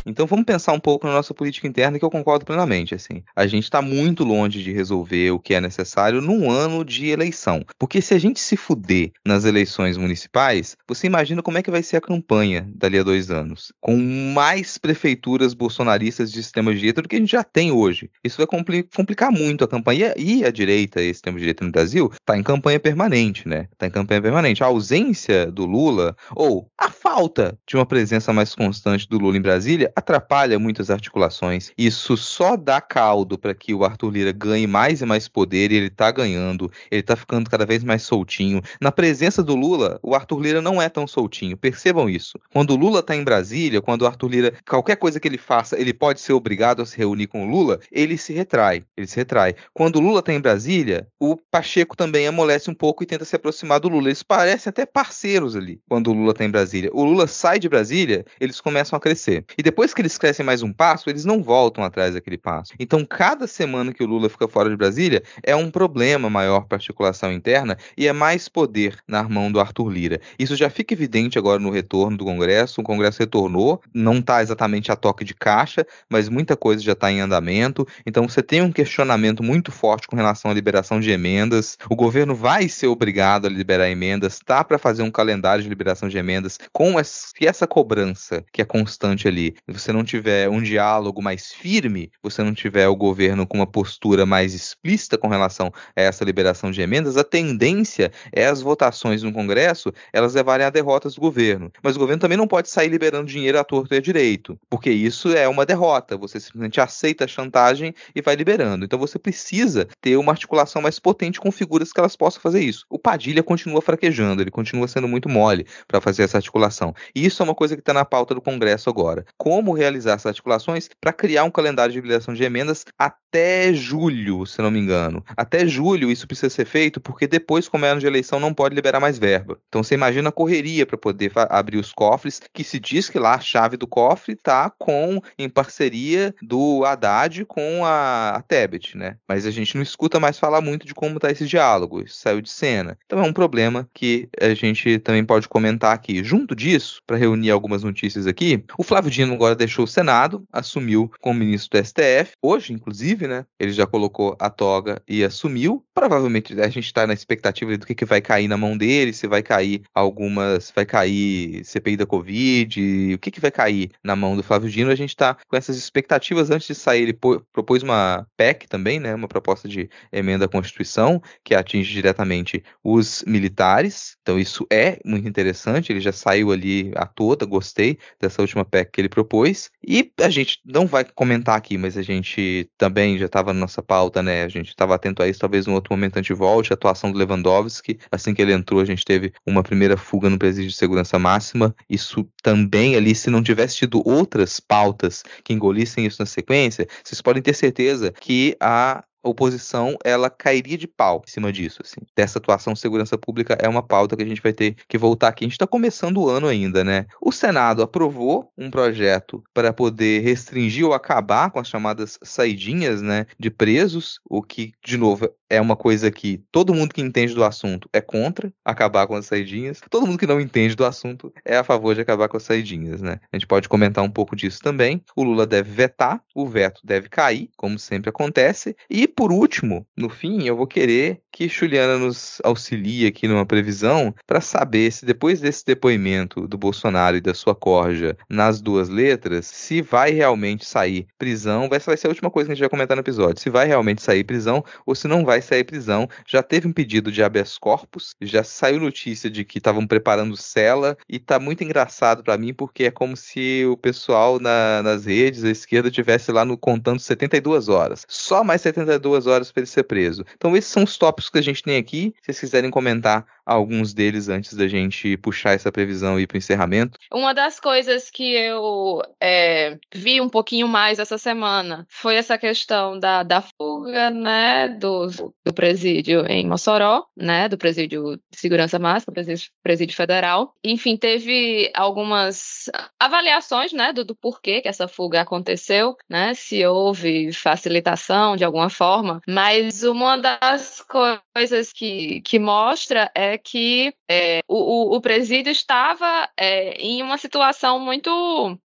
Então vamos pensar um pouco na nossa política interna, que eu concordo plenamente. Assim, a gente está muito longe de resolver o que é necessário num ano de eleição, porque se a gente se fuder nas eleições municipais, você imagina como é que vai ser a campanha dali a dois anos, com mais prefeituras bolsonaristas de extrema direita do que a gente já tem hoje. Isso vai compli complicar muito a campanha e a direita, a extrema direita no Brasil, está em campanha permanente, né? Está em campanha permanente. A ausência do Lula ou a falta de uma presença mais constante do Lula em Brasília atrapalha muitas articulações. Isso só dá caldo para que o Arthur Lira ganhe mais e mais poder, e ele tá ganhando, ele tá ficando cada vez mais soltinho. Na presença do Lula, o Arthur Lira não é tão soltinho, percebam isso. Quando o Lula tá em Brasília, quando o Arthur Lira, qualquer coisa que ele faça, ele pode ser obrigado a se reunir com o Lula, ele se retrai, ele se retrai. Quando o Lula tá em Brasília, o Pacheco também amolece um pouco e tenta se aproximar do Lula. Eles parecem até parceiros ali, quando o Lula tá em Brasília. O Lula sai de Brasília, eles começam a crescer. E depois que eles crescem mais um passo, eles não voltam atrás daquele passo. Então, cada semana que o Lula fica fora de Brasília é um problema maior para a articulação interna e é mais poder na mão do Arthur Lira. Isso já fica evidente agora no retorno do Congresso. O Congresso retornou, não está exatamente a toque de caixa, mas muita coisa já está em andamento. Então, você tem um questionamento muito forte com relação à liberação de emendas. O governo vai ser obrigado a liberar emendas, tá para fazer um calendário de liberação de emendas com essa cobrança que é constante ali, você não tiver um diálogo mais firme, você não tiver o governo com uma postura mais explícita com relação a essa liberação de emendas, a tendência é as votações no Congresso elas levarem a derrotas do governo. Mas o governo também não pode sair liberando dinheiro à torto e à direito, porque isso é uma derrota. Você simplesmente aceita a chantagem e vai liberando. Então você precisa ter uma articulação mais potente com figuras que elas possam fazer isso. O Padilha continua fraquejando, ele continua sendo muito mole para fazer essa articulação. E isso é uma coisa que está na pauta do Congresso agora. Como realizar essas articulações para criar um calendário de liberação de emendas até julho, se não me engano. Até julho isso precisa ser feito, porque depois, como é ano de eleição, não pode liberar mais verba. Então você imagina a correria para poder abrir os cofres, que se diz que lá a chave do cofre está com em parceria do Haddad com a, a Tebet, né? Mas a gente não escuta mais falar muito de como está esse diálogo, isso saiu de cena. Então é um problema que a gente também pode comentar aqui. Junto disso, para reunir algumas notícias aqui, o Flávio Dino agora deixou o Senado, assumiu como ministro do STF, hoje, inclusive, né? Ele já colocou a toga e assumiu. Provavelmente a gente está na expectativa do que, que vai cair na mão dele, se vai cair algumas, vai cair CPI da Covid, o que, que vai cair na mão do Flávio Dino. A gente está com essas expectativas antes de sair. Ele propôs uma PEC também, né? Uma proposta de emenda à Constituição que atinge diretamente os militares. Então isso é muito interessante. Ele já saiu ali a toda, gostei dessa última PEC que ele propôs. E a gente não vai comentar aqui, mas a gente também já estava na nossa pauta, né? A gente estava atento a isso, talvez em outro momento a gente volte. A atuação do Lewandowski, assim que ele entrou, a gente teve uma primeira fuga no presídio de segurança máxima. Isso também ali, se não tivesse tido outras pautas que engolissem isso na sequência, vocês podem ter certeza que a oposição ela cairia de pau em cima disso, assim. Dessa atuação segurança pública é uma pauta que a gente vai ter que voltar aqui. A gente está começando o ano ainda, né? O Senado aprovou um projeto para poder restringir ou acabar com as chamadas saidinhas, né, de presos, o que, de novo, é uma coisa que todo mundo que entende do assunto é contra acabar com as saidinhas. Todo mundo que não entende do assunto é a favor de acabar com as saidinhas, né? A gente pode comentar um pouco disso também. O Lula deve vetar, o veto deve cair, como sempre acontece, e por último, no fim, eu vou querer que Juliana nos auxilie aqui numa previsão para saber se depois desse depoimento do Bolsonaro e da sua corja nas duas letras, se vai realmente sair prisão, essa vai ser a última coisa que a gente vai comentar no episódio, se vai realmente sair prisão ou se não vai sair prisão. Já teve um pedido de habeas corpus, já saiu notícia de que estavam preparando cela e tá muito engraçado para mim porque é como se o pessoal na, nas redes, a esquerda, tivesse lá no contando 72 horas. Só mais 72 duas horas para ele ser preso. Então, esses são os tópicos que a gente tem aqui. Se vocês quiserem comentar alguns deles antes da gente puxar essa previsão e ir para o encerramento. Uma das coisas que eu é, vi um pouquinho mais essa semana foi essa questão da, da fuga né, do, do presídio em Mossoró, né, do presídio de segurança máxima, presídio, presídio federal. Enfim, teve algumas avaliações né, do, do porquê que essa fuga aconteceu, né, se houve facilitação de alguma forma, mas uma das coisas que, que mostra é que é, o, o, presídio estava é, em uma situação muito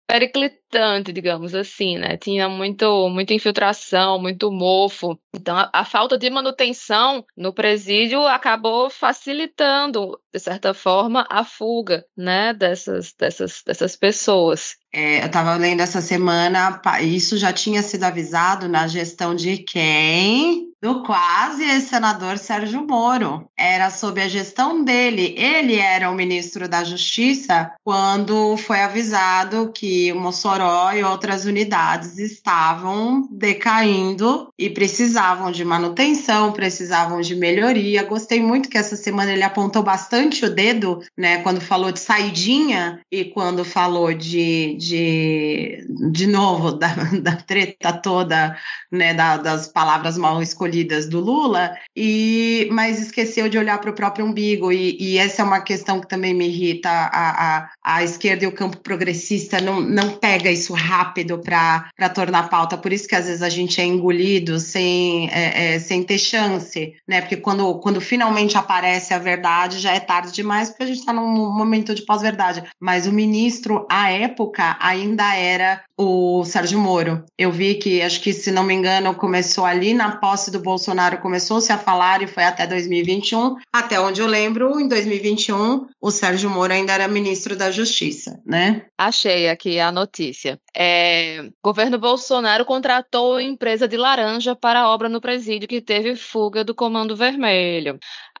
periclitante, digamos assim, né? Tinha muito, muita infiltração, muito mofo. Então, a, a falta de manutenção no presídio acabou facilitando, de certa forma, a fuga, né, dessas, dessas, dessas pessoas. É, eu estava lendo essa semana, isso já tinha sido avisado na gestão de quem? Do quase ex-senador Sérgio Moro. Era sob a gestão dele. Ele era o ministro da Justiça quando foi avisado que o Mossoró Mossoró e outras unidades estavam decaindo e precisavam de manutenção, precisavam de melhoria. Gostei muito que essa semana ele apontou bastante o dedo, né, quando falou de saidinha e quando falou de, de, de novo, [LAUGHS] da, da treta toda, né, da, das palavras mal escolhidas do Lula, e mas esqueceu de olhar para o próprio umbigo, e, e, essa é uma questão que também me irrita, a, a, a esquerda e o campo progressista não, não pega isso rápido para tornar pauta, por isso que às vezes a gente é engolido sem, é, é, sem ter chance, né, porque quando, quando finalmente aparece a verdade, já é tarde demais, porque a gente está num momento de pós-verdade, mas o ministro, à época, ainda era o Sérgio Moro. Eu vi que, acho que, se não me engano, começou ali na posse do Bolsonaro, começou-se a falar e foi até 2021. Até onde eu lembro, em 2021, o Sérgio Moro ainda era ministro da Justiça, né? Achei aqui a notícia. É, governo Bolsonaro contratou empresa de laranja para a obra no presídio que teve fuga do Comando Vermelho.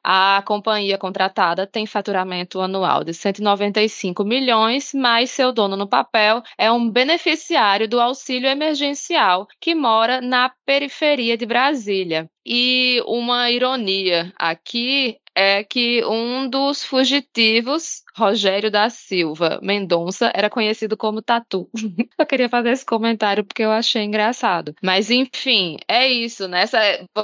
A companhia contratada tem faturamento anual de 195 milhões, mas seu dono no papel é um beneficiário do auxílio emergencial que mora na periferia de Brasília. E uma ironia aqui é que um dos fugitivos, Rogério da Silva Mendonça, era conhecido como Tatu. [LAUGHS] eu queria fazer esse comentário porque eu achei engraçado. Mas enfim, é isso, né? Essa,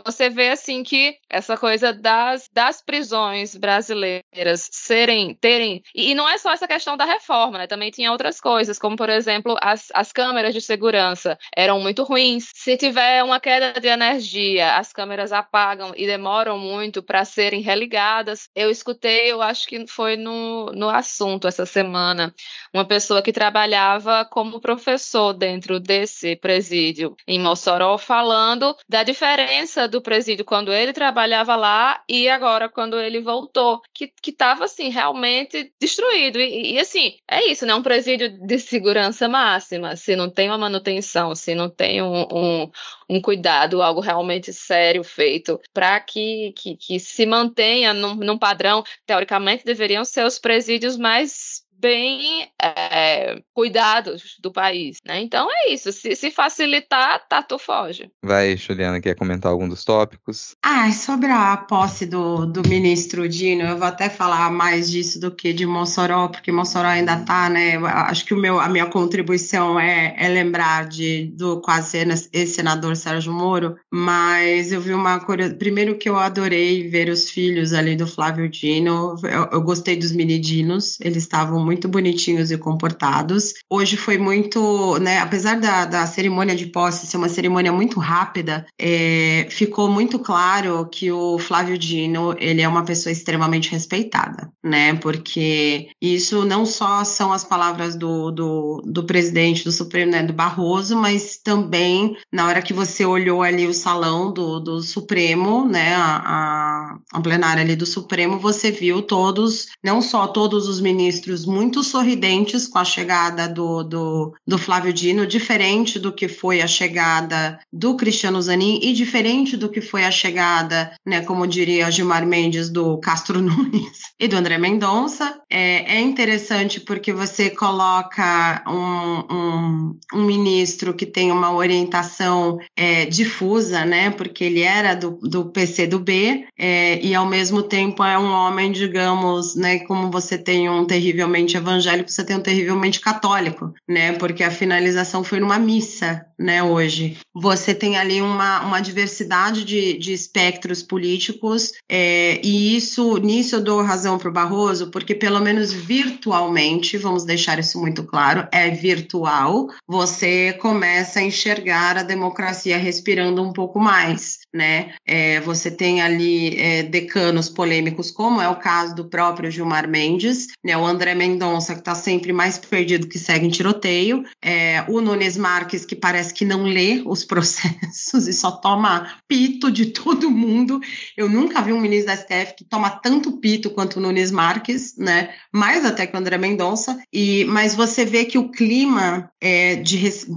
você vê assim que essa coisa das, das prisões brasileiras serem, terem. E, não é só essa questão da reforma, né? Também tinha outras coisas, como por exemplo, as, as câmeras de segurança eram muito ruins. Se tiver uma queda de energia, as câmeras apagam e demoram muito para serem religadas eu escutei, eu acho que foi no, no assunto essa semana, uma pessoa que trabalhava como professor dentro desse presídio em Mossoró, falando da diferença do presídio quando ele trabalhava lá e agora quando ele voltou, que estava assim, realmente destruído. E, e, assim, é isso, né? Um presídio de segurança máxima. Se não tem uma manutenção, se não tem um, um, um cuidado, algo realmente sério feito para que, que, que se mantenha num, num padrão, teoricamente deveriam ser os presídios mais bem é, cuidados do país, né? Então é isso. Se, se facilitar, Tatu foge. Vai, Juliana, quer comentar algum dos tópicos? Ah, sobre a posse do, do ministro Dino, eu vou até falar mais disso do que de Mossoró, porque Mossoró ainda tá, né? Acho que o meu, a minha contribuição é, é lembrar de, do quase ex-senador Sérgio Moro, mas eu vi uma coisa. Primeiro que eu adorei ver os filhos ali do Flávio Dino, eu, eu gostei dos menidinos, eles estavam muito muito bonitinhos e comportados. Hoje foi muito, né, apesar da, da cerimônia de posse ser uma cerimônia muito rápida, é, ficou muito claro que o Flávio Dino, ele é uma pessoa extremamente respeitada, né, porque isso não só são as palavras do, do, do presidente do Supremo, né, do Barroso, mas também na hora que você olhou ali o salão do, do Supremo, né, a, a, a plenária ali do Supremo, você viu todos, não só todos os ministros muito muito sorridentes com a chegada do, do, do Flávio Dino, diferente do que foi a chegada do Cristiano Zanin e diferente do que foi a chegada, né, como diria Gilmar Mendes, do Castro [LAUGHS] Nunes e do André Mendonça. É, é interessante porque você coloca um, um, um ministro que tem uma orientação é, difusa, né, porque ele era do, do PC do B é, e ao mesmo tempo é um homem, digamos, né, como você tem um terrivelmente terrivelmente evangélico, você tem um terrivelmente católico, né? Porque a finalização foi numa missa, né? Hoje. Você tem ali uma, uma diversidade de, de espectros políticos, é, e isso, nisso eu dou razão para o Barroso, porque pelo menos virtualmente, vamos deixar isso muito claro, é virtual, você começa a enxergar a democracia respirando um pouco mais, né? É, você tem ali é, decanos polêmicos, como é o caso do próprio Gilmar Mendes, né? O André Mendonça, que está sempre mais perdido que segue em tiroteio, é, o Nunes Marques, que parece que não lê os [LAUGHS] processos e só toma pito de todo mundo. Eu nunca vi um ministro da STF que toma tanto pito quanto o Nunes Marques, né? Mais até que o André Mendonça. E mas você vê que o clima é,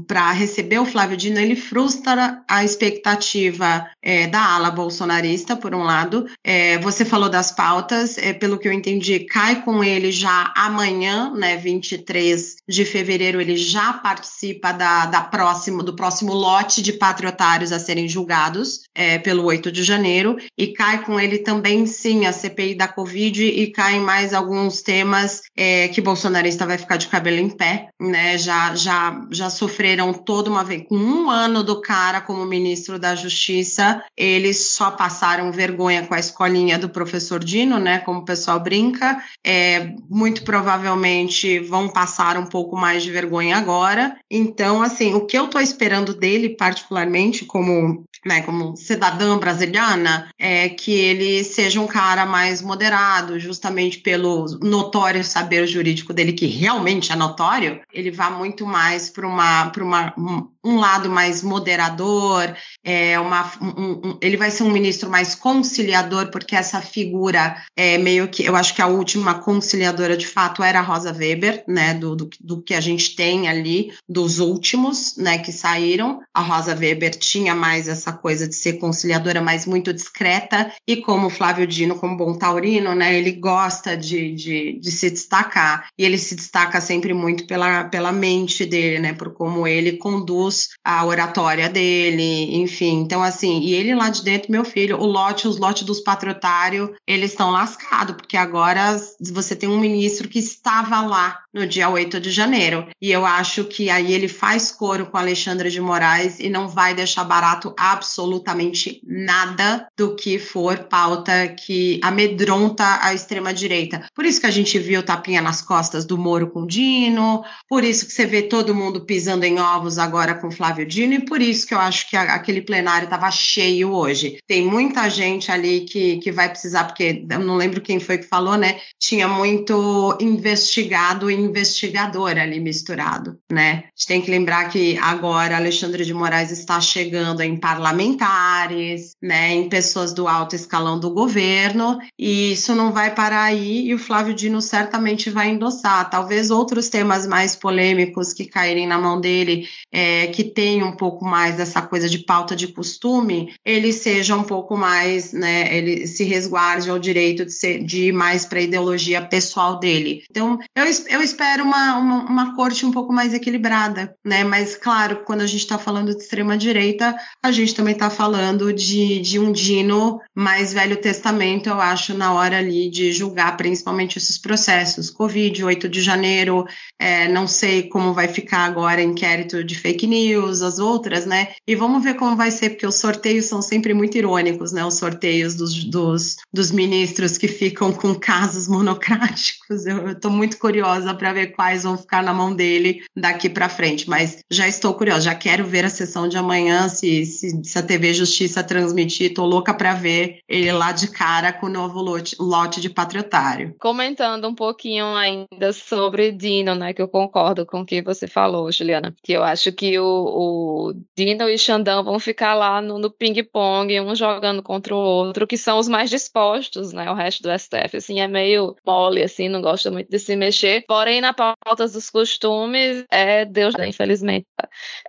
para receber o Flávio Dino ele frustra a expectativa é, da ala bolsonarista, por um lado. É, você falou das pautas, é, pelo que eu entendi, cai com ele já amanhã, né? 23 de fevereiro, ele já participa da, da próximo, do próximo lote de patriotários a serem julgados é, pelo 8 de janeiro, e cai com ele também, sim, a CPI da Covid e caem mais alguns temas é, que bolsonarista vai ficar de cabelo em pé, né? Já, já, já sofreram toda uma vez, com um ano do cara como ministro da Justiça, eles só passaram vergonha com a escolinha do professor Dino, né? Como o pessoal brinca, é, muito provavelmente vão passar um pouco mais de vergonha agora. Então, assim, o que eu tô esperando dele, particularmente, como né, como cidadã brasiliana, é que ele seja um cara mais moderado, justamente pelo notório saber jurídico dele, que realmente é notório, ele vá muito mais para uma, uma, um lado mais moderador, é uma, um, um, ele vai ser um ministro mais conciliador, porque essa figura é meio que, eu acho que a última conciliadora de fato era a Rosa Weber, né, do, do, do que a gente tem ali, dos últimos, né, que saíram. A Rosa Weber tinha mais essa coisa de ser conciliadora, mas muito discreta, e como Flávio Dino, como bom taurino, né, ele gosta de, de, de se destacar, e ele se destaca sempre muito pela, pela mente dele, né, por como ele conduz a oratória dele, enfim, então assim, e ele lá de dentro, meu filho, o lote, os lotes dos patriotários, eles estão lascados, porque agora você tem um ministro que estava lá no dia 8 de janeiro, e eu acho que aí ele faz coro com Alexandre de Moraes e não vai deixar barato absolutamente absolutamente nada do que for pauta que amedronta a extrema-direita. Por isso que a gente viu tapinha nas costas do Moro com Dino, por isso que você vê todo mundo pisando em ovos agora com Flávio Dino, e por isso que eu acho que aquele plenário estava cheio hoje. Tem muita gente ali que, que vai precisar, porque eu não lembro quem foi que falou, né? Tinha muito investigado e investigador ali misturado, né? A gente tem que lembrar que agora Alexandre de Moraes está chegando em parlamentares, né, em pessoas do alto escalão do governo, e isso não vai parar aí, e o Flávio Dino certamente vai endossar. Talvez outros temas mais polêmicos que caírem na mão dele, é, que tem um pouco mais dessa coisa de pauta de costume, ele seja um pouco mais, né, ele se resguarde ao direito de, ser, de ir mais para a ideologia pessoal dele. Então, eu, eu espero uma, uma, uma corte um pouco mais equilibrada, né, mas claro, quando a gente está falando de extrema-direita, a gente também está falando de, de um Dino mais Velho Testamento, eu acho, na hora ali de julgar principalmente esses processos. Covid, 8 de janeiro, é, não sei como vai ficar agora inquérito de fake news, as outras, né? E vamos ver como vai ser, porque os sorteios são sempre muito irônicos, né? Os sorteios dos, dos, dos ministros que ficam com casos monocráticos. Eu estou muito curiosa para ver quais vão ficar na mão dele daqui para frente, mas já estou curiosa, já quero ver a sessão de amanhã, se, se, se a TV Justiça transmitir, tô louca para ver ele lá de cara com o novo lote, lote de patriotário. Comentando um pouquinho ainda sobre Dino, né, que eu concordo com o que você falou, Juliana, que eu acho que o, o Dino e Xandão vão ficar lá no, no ping-pong, um jogando contra o outro, que são os mais dispostos, né, o resto do STF, assim, é meio mole, assim, não gosta muito de se mexer, porém, na pauta dos costumes, é Deus, né, infelizmente.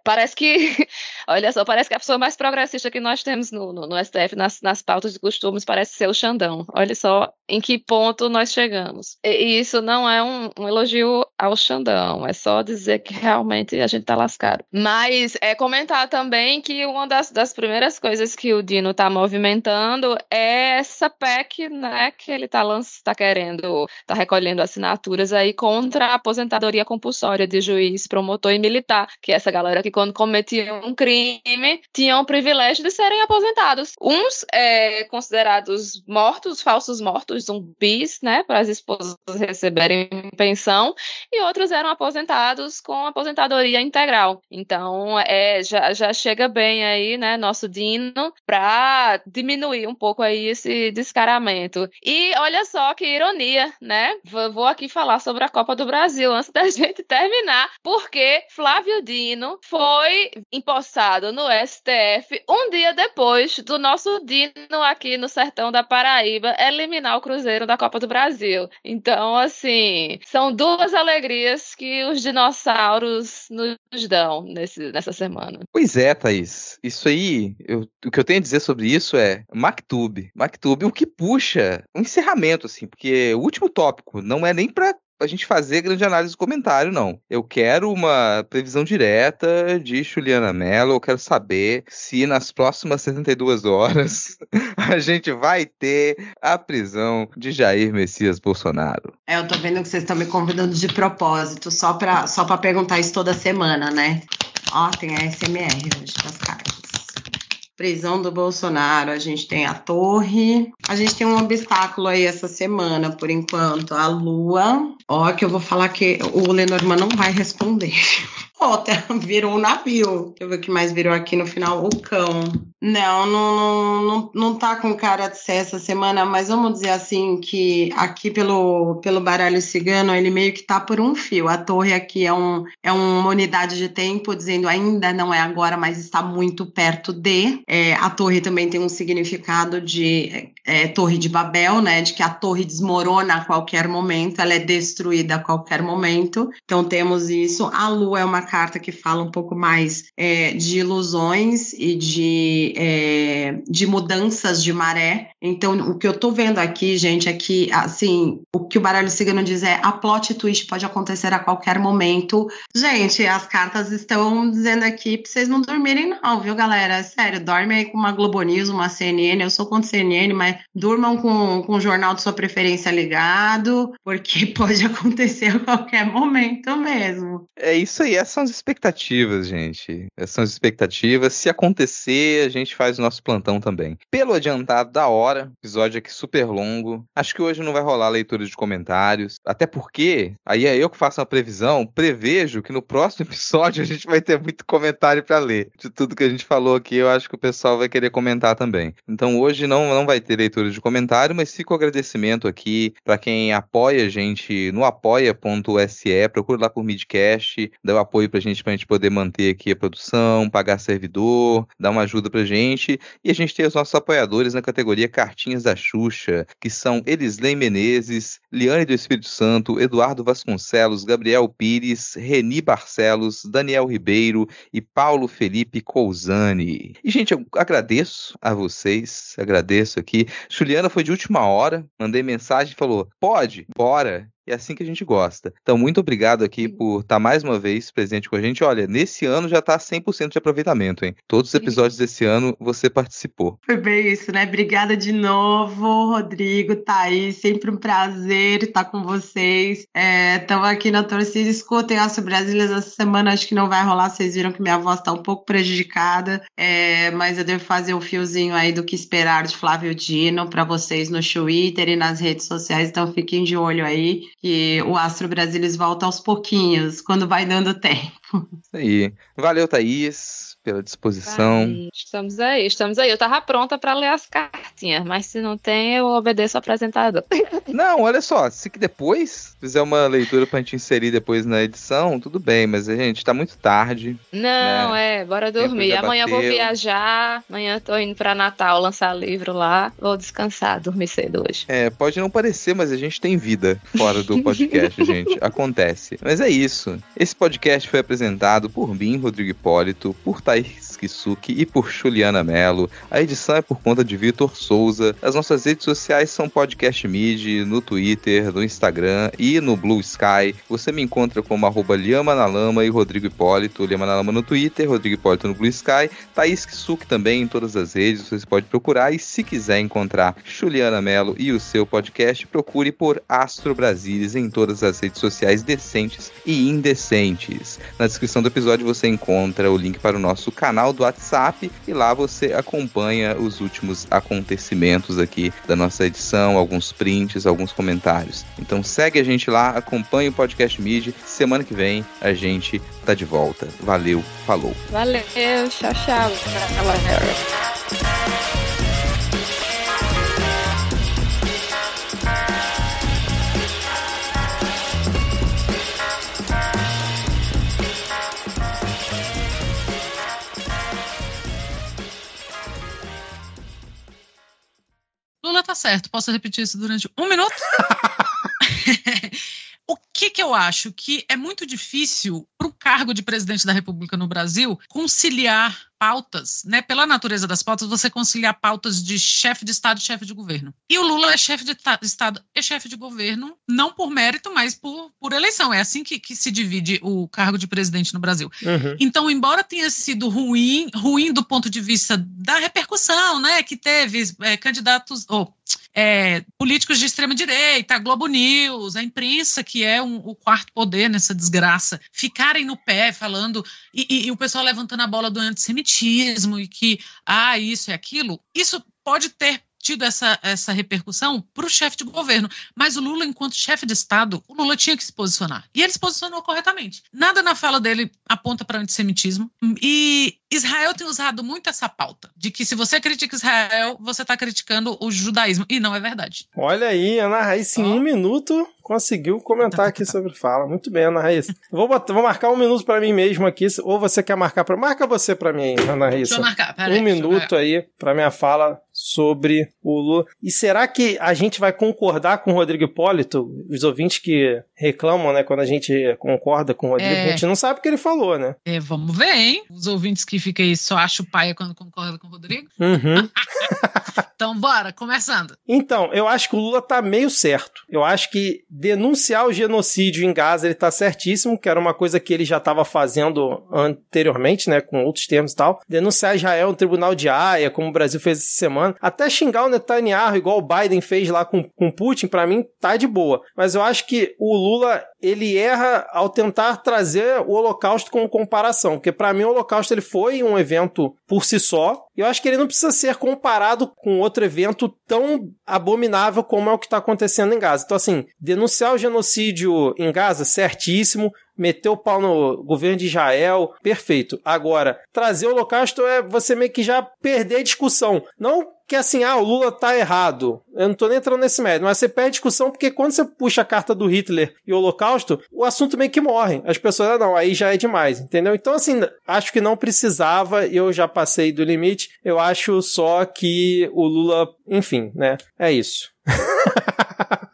Parece que, [LAUGHS] olha só, parece que a pessoa mais progressista que nós temos no, no, no STF, nas, nas pautas de costumes, parece ser o Xandão. Olha só em que ponto nós chegamos. E, e isso não é um, um, elogio ao Xandão, é só dizer que realmente a gente tá lascado. Mas é comentar também que uma das, das primeiras coisas que o Dino tá movimentando é essa PEC, né, que ele tá, tá querendo, tá recolhendo assinaturas aí contra a aposentadoria compulsória de juiz, promotor e militar, que é essa galera que quando cometia um crime tinham privilégio privilégio de serem aposentados. Uns é, considerados mortos, falsos mortos, zumbis, né, para as esposas receberem pensão, e outros eram aposentados com aposentadoria integral. Então, é, já, já chega bem aí, né, nosso Dino, para diminuir um pouco aí esse descaramento. E olha só que ironia, né? Vou aqui falar sobre a Copa do Brasil antes [LAUGHS] da gente terminar, porque Flávio Dino foi foi empossado no STF um dia depois do nosso Dino aqui no sertão da Paraíba eliminar o Cruzeiro da Copa do Brasil. Então, assim, são duas alegrias que os dinossauros nos dão nesse, nessa semana. Pois é, Thaís. Isso aí, eu- o que eu tenho a dizer sobre isso é Mactube. Mactube, o que puxa um encerramento, assim, porque o último tópico não é nem pra a gente fazer grande análise do comentário, não. Eu quero uma previsão direta de Juliana Mello. Eu quero saber se nas próximas 72 horas [LAUGHS] a gente vai ter a prisão de Jair Messias Bolsonaro. É, eu tô vendo que vocês estão me convidando de propósito, só pra, só pra perguntar isso toda semana, né? Ó, tem a SMR hoje das cartas. Prisão do Bolsonaro, a gente tem a torre. A gente tem um obstáculo aí essa semana, por enquanto, a lua. Ó, que eu vou falar que o Lenormand não vai responder. [LAUGHS] Tá- [LAUGHS] virou um navio. Deixa eu ver o que mais virou aqui no final. O cão. Não, não, não, não, tá com cara de ser essa semana, mas vamos dizer assim que aqui pelo, pelo baralho cigano, ele meio que tá por um fio. A torre aqui é, um, é uma unidade de tempo, dizendo ainda não é agora, mas está muito perto de. É, a torre também tem um significado de é, torre de Babel, né? De que a torre desmorona a qualquer momento, ela é destruída a qualquer momento. Então temos isso. A lua é uma carta que fala um pouco mais é, de ilusões e de, é, de mudanças de maré. Então, o que eu tô vendo aqui, gente, é que, assim, o que o baralho cigano diz é a plot twist pode acontecer a qualquer momento. Gente, as cartas estão dizendo aqui pra vocês não dormirem, não, viu, galera? Sério, dorme aí com uma Globo News, uma CNN. Eu sou contra CNN, mas durmam com, com o jornal de sua preferência ligado, porque [LAUGHS] pode acontecer a qualquer momento mesmo. É isso aí, essas são as expectativas, gente. Essas são as expectativas. Se acontecer, a gente faz o nosso plantão também. Pelo adiantado da hora, episódio aqui super longo. Acho que hoje não vai rolar leitura de comentários. Até porque, aí é eu que faço uma previsão, prevejo que no próximo [LAUGHS] episódio a gente vai ter muito comentário pra ler. De tudo que a gente falou aqui, eu acho que o pessoal vai querer comentar também. Então hoje não, não vai ter leitura de comentário, mas fica o agradecimento aqui pra quem apoia a gente no apoia.se, procura lá por Midcast, dá o apoio pra gente pra gente poder manter aqui a produção, pagar servidor, dar uma ajuda pra gente. E a gente tem os nossos apoiadores na categoria Cartinhas da Xuxa, que são Elisley Menezes, Liane do Espírito Santo, Eduardo Vasconcelos, Gabriel Pires, Reni Barcelos, Daniel Ribeiro e Paulo Felipe Cousani. E, gente, eu agradeço a vocês, agradeço aqui. Juliana foi de última hora, mandei mensagem e falou: pode, bora. E é assim que a gente gosta. Então, muito obrigado aqui por estar mais uma vez presente com a gente. Olha, nesse ano já tá 100% de aproveitamento, hein? Todos os episódios desse ano você participou. Foi bem isso, né? Obrigada de novo, Rodrigo, Thaís. Sempre um prazer estar com vocês. Estamos aqui na torcida. Escutem Aço Brasília essa semana. Acho que não vai rolar. Vocês viram que minha voz está um pouco prejudicada. É, mas eu devo fazer o fiozinho aí do que esperar de Flávio Dino para vocês no Twitter e nas redes sociais. Então fiquem de olho aí que o Astro Brasilis volta aos pouquinhos, quando vai dando tempo. Isso aí. Valeu, Thaís, pela disposição. Aí, estamos aí, estamos aí. Eu tava pronta pra ler as cartinhas, mas se não tem, eu obedeço ao apresentador. [LAUGHS] Não, olha só, se que depois fizer uma leitura pra gente inserir depois na edição, tudo bem, mas a gente tá muito tarde. Não, é, bora dormir. Amanhã vou viajar, amanhã tô indo pra Natal lançar livro lá. Vou descansar, dormir cedo hoje. É, pode não parecer, mas a gente tem vida fora do podcast, [LAUGHS] gente. Acontece. Mas é isso. Esse podcast foi apresentado por mim, Rodrigo Hipólito, por Thaís E por Juliana Mello. A edição é por conta de Vitor Souza. As nossas redes sociais são Podcast Mid, no Twitter, no Instagram e no Blue Sky. Você me encontra como arroba Liama na Lama e Rodrigo Hipólito. Liama na Lama no Twitter, Rodrigo Hipólito no Blue Sky. Thaís Kisuki também em todas as redes, você pode procurar. E se quiser encontrar Juliana Mello e o seu podcast, procure por Astro Brasilis em todas as redes sociais decentes e indecentes. Na descrição do episódio você encontra o link para o nosso canal do WhatsApp e lá você acompanha os últimos acontecimentos aqui da nossa edição, alguns prints, alguns comentários. Então segue a gente lá, acompanhe o podcast Mid. Semana que vem a gente tá de volta. Valeu, falou. Valeu, tchau, tchau, galera. certo. Posso repetir isso durante um minuto? [LAUGHS] O que, que eu acho? Que é muito difícil para o cargo de presidente da República no Brasil conciliar pautas, né? Pela natureza das pautas, você conciliar pautas de chefe de Estado e chefe de governo. E o Lula é chefe de Estado e chefe de governo, não por mérito, mas por, por eleição. É assim que, que se divide o cargo de presidente no Brasil. Uhum. Então, embora tenha sido ruim, ruim do ponto de vista da repercussão, né? Que teve é, candidatos. Oh, é, políticos de extrema direita, a Globo News, a imprensa, que é um, o quarto poder nessa desgraça, ficarem no pé falando, e, e, e o pessoal levantando a bola do antissemitismo e que, ah, isso e aquilo, isso pode ter tido essa, essa repercussão para o chefe de governo. Mas o Lula, enquanto chefe de Estado, o Lula tinha que se posicionar. E ele se posicionou corretamente. Nada na fala dele aponta para antissemitismo. E Israel tem usado muito essa pauta de que se você critica Israel, você está criticando o judaísmo. E não é verdade. Olha aí, Ana Raíssa, em um minuto conseguiu comentar aqui sobre fala. Muito bem, Ana Raíssa. Vou, botar, vou marcar um minuto para mim mesmo aqui. Ou você quer marcar para. Marca você para mim, Ana Raíssa. Deixa eu marcar. um minuto aí para minha fala sobre o Lula. E será que a gente vai concordar com o Rodrigo Hipólito? Os ouvintes que reclamam, né, quando a gente concorda com o Rodrigo, é... a gente não sabe o que ele falou, né? É, vamos ver, hein? Os ouvintes que ficam aí só acham paia quando concordam com o Rodrigo. Uhum. [LAUGHS] então, bora, começando. Então, eu acho que o Lula tá meio certo. Eu acho que denunciar o genocídio em Gaza, ele tá certíssimo, que era uma coisa que ele já estava fazendo anteriormente, né, com outros termos e tal. Denunciar Israel no tribunal de Haia, como o Brasil fez essa semana. Até xingar o Netanyahu, igual o Biden fez lá com, com Putin, para mim tá de boa. Mas eu acho que o Lula, ele erra ao tentar trazer o Holocausto como comparação, porque para mim o Holocausto ele foi um evento por si só, e eu acho que ele não precisa ser comparado com outro evento tão abominável como é o que está acontecendo em Gaza. Então, assim, denunciar o genocídio em Gaza, certíssimo meter o pau no governo de Israel, perfeito. Agora, trazer o holocausto é você meio que já perder a discussão. Não que assim, ah, o Lula tá errado. Eu não tô nem entrando nesse mérito, mas você perde discussão porque quando você puxa a carta do Hitler e o Holocausto, o assunto meio que morre. As pessoas, ah, não, aí já é demais, entendeu? Então, assim, acho que não precisava, eu já passei do limite. Eu acho só que o Lula, enfim, né? É isso. [LAUGHS]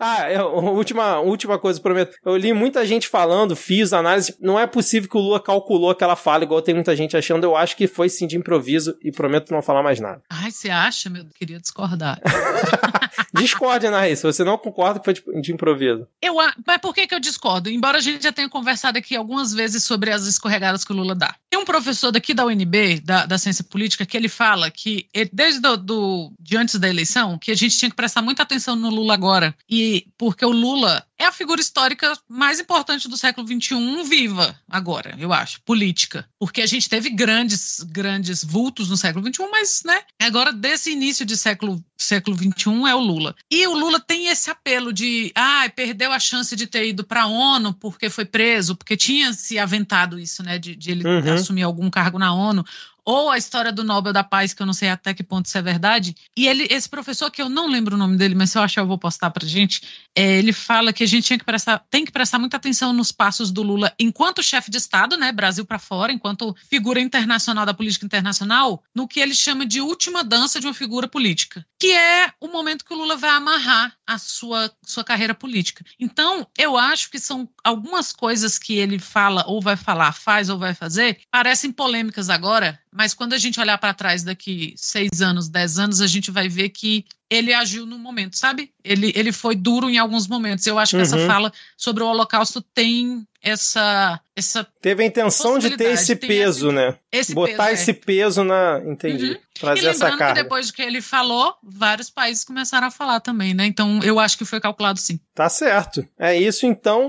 ah, é, última, última coisa, prometo. Eu li muita gente falando, fiz análise. Não é possível que o Lula calculou aquela fala, igual tem muita gente achando. Eu acho que foi sim de improviso e prometo não falar mais nada. Ai, você acha, meu? Queria discordar. [LAUGHS] Discorde, Anaí, se você não concorda que foi de improviso. Eu, mas por que, que eu discordo? Embora a gente já tenha conversado aqui algumas vezes sobre as escorregadas que o Lula dá. Tem um professor daqui da UNB, da, da ciência política, que ele fala que desde do, do, de antes da eleição, que a gente tinha que prestar muita atenção no Lula agora. E porque o Lula é a figura histórica mais importante do século XXI viva agora, eu acho, política. Porque a gente teve grandes, grandes vultos no século XXI, mas, né, agora desse início de século, século XXI é o Lula. E o Lula tem esse apelo de, ah, perdeu a chance de ter ido para a ONU porque foi preso, porque tinha se aventado isso, né, de, de ele uhum. assumir algum cargo na ONU ou a história do Nobel da Paz, que eu não sei até que ponto isso é verdade. E ele, esse professor, que eu não lembro o nome dele, mas se eu achar eu vou postar pra gente, é, ele fala que a gente tinha que prestar, tem que prestar muita atenção nos passos do Lula enquanto chefe de Estado, né, Brasil para fora, enquanto figura internacional da política internacional, no que ele chama de última dança de uma figura política, que é o momento que o Lula vai amarrar a sua, sua carreira política. Então, eu acho que são algumas coisas que ele fala ou vai falar, faz ou vai fazer, parecem polêmicas agora, mas quando a gente olhar para trás daqui seis anos, dez anos, a gente vai ver que ele agiu no momento, sabe? Ele, ele foi duro em alguns momentos. Eu acho que uhum. essa fala sobre o Holocausto tem essa. essa Teve a intenção de ter esse peso, esse, né? Esse Botar peso, esse é. peso na. Entendi. Uhum. Trazer e essa carga. que depois que ele falou, vários países começaram a falar também, né? Então eu acho que foi calculado sim. Tá certo. É isso então.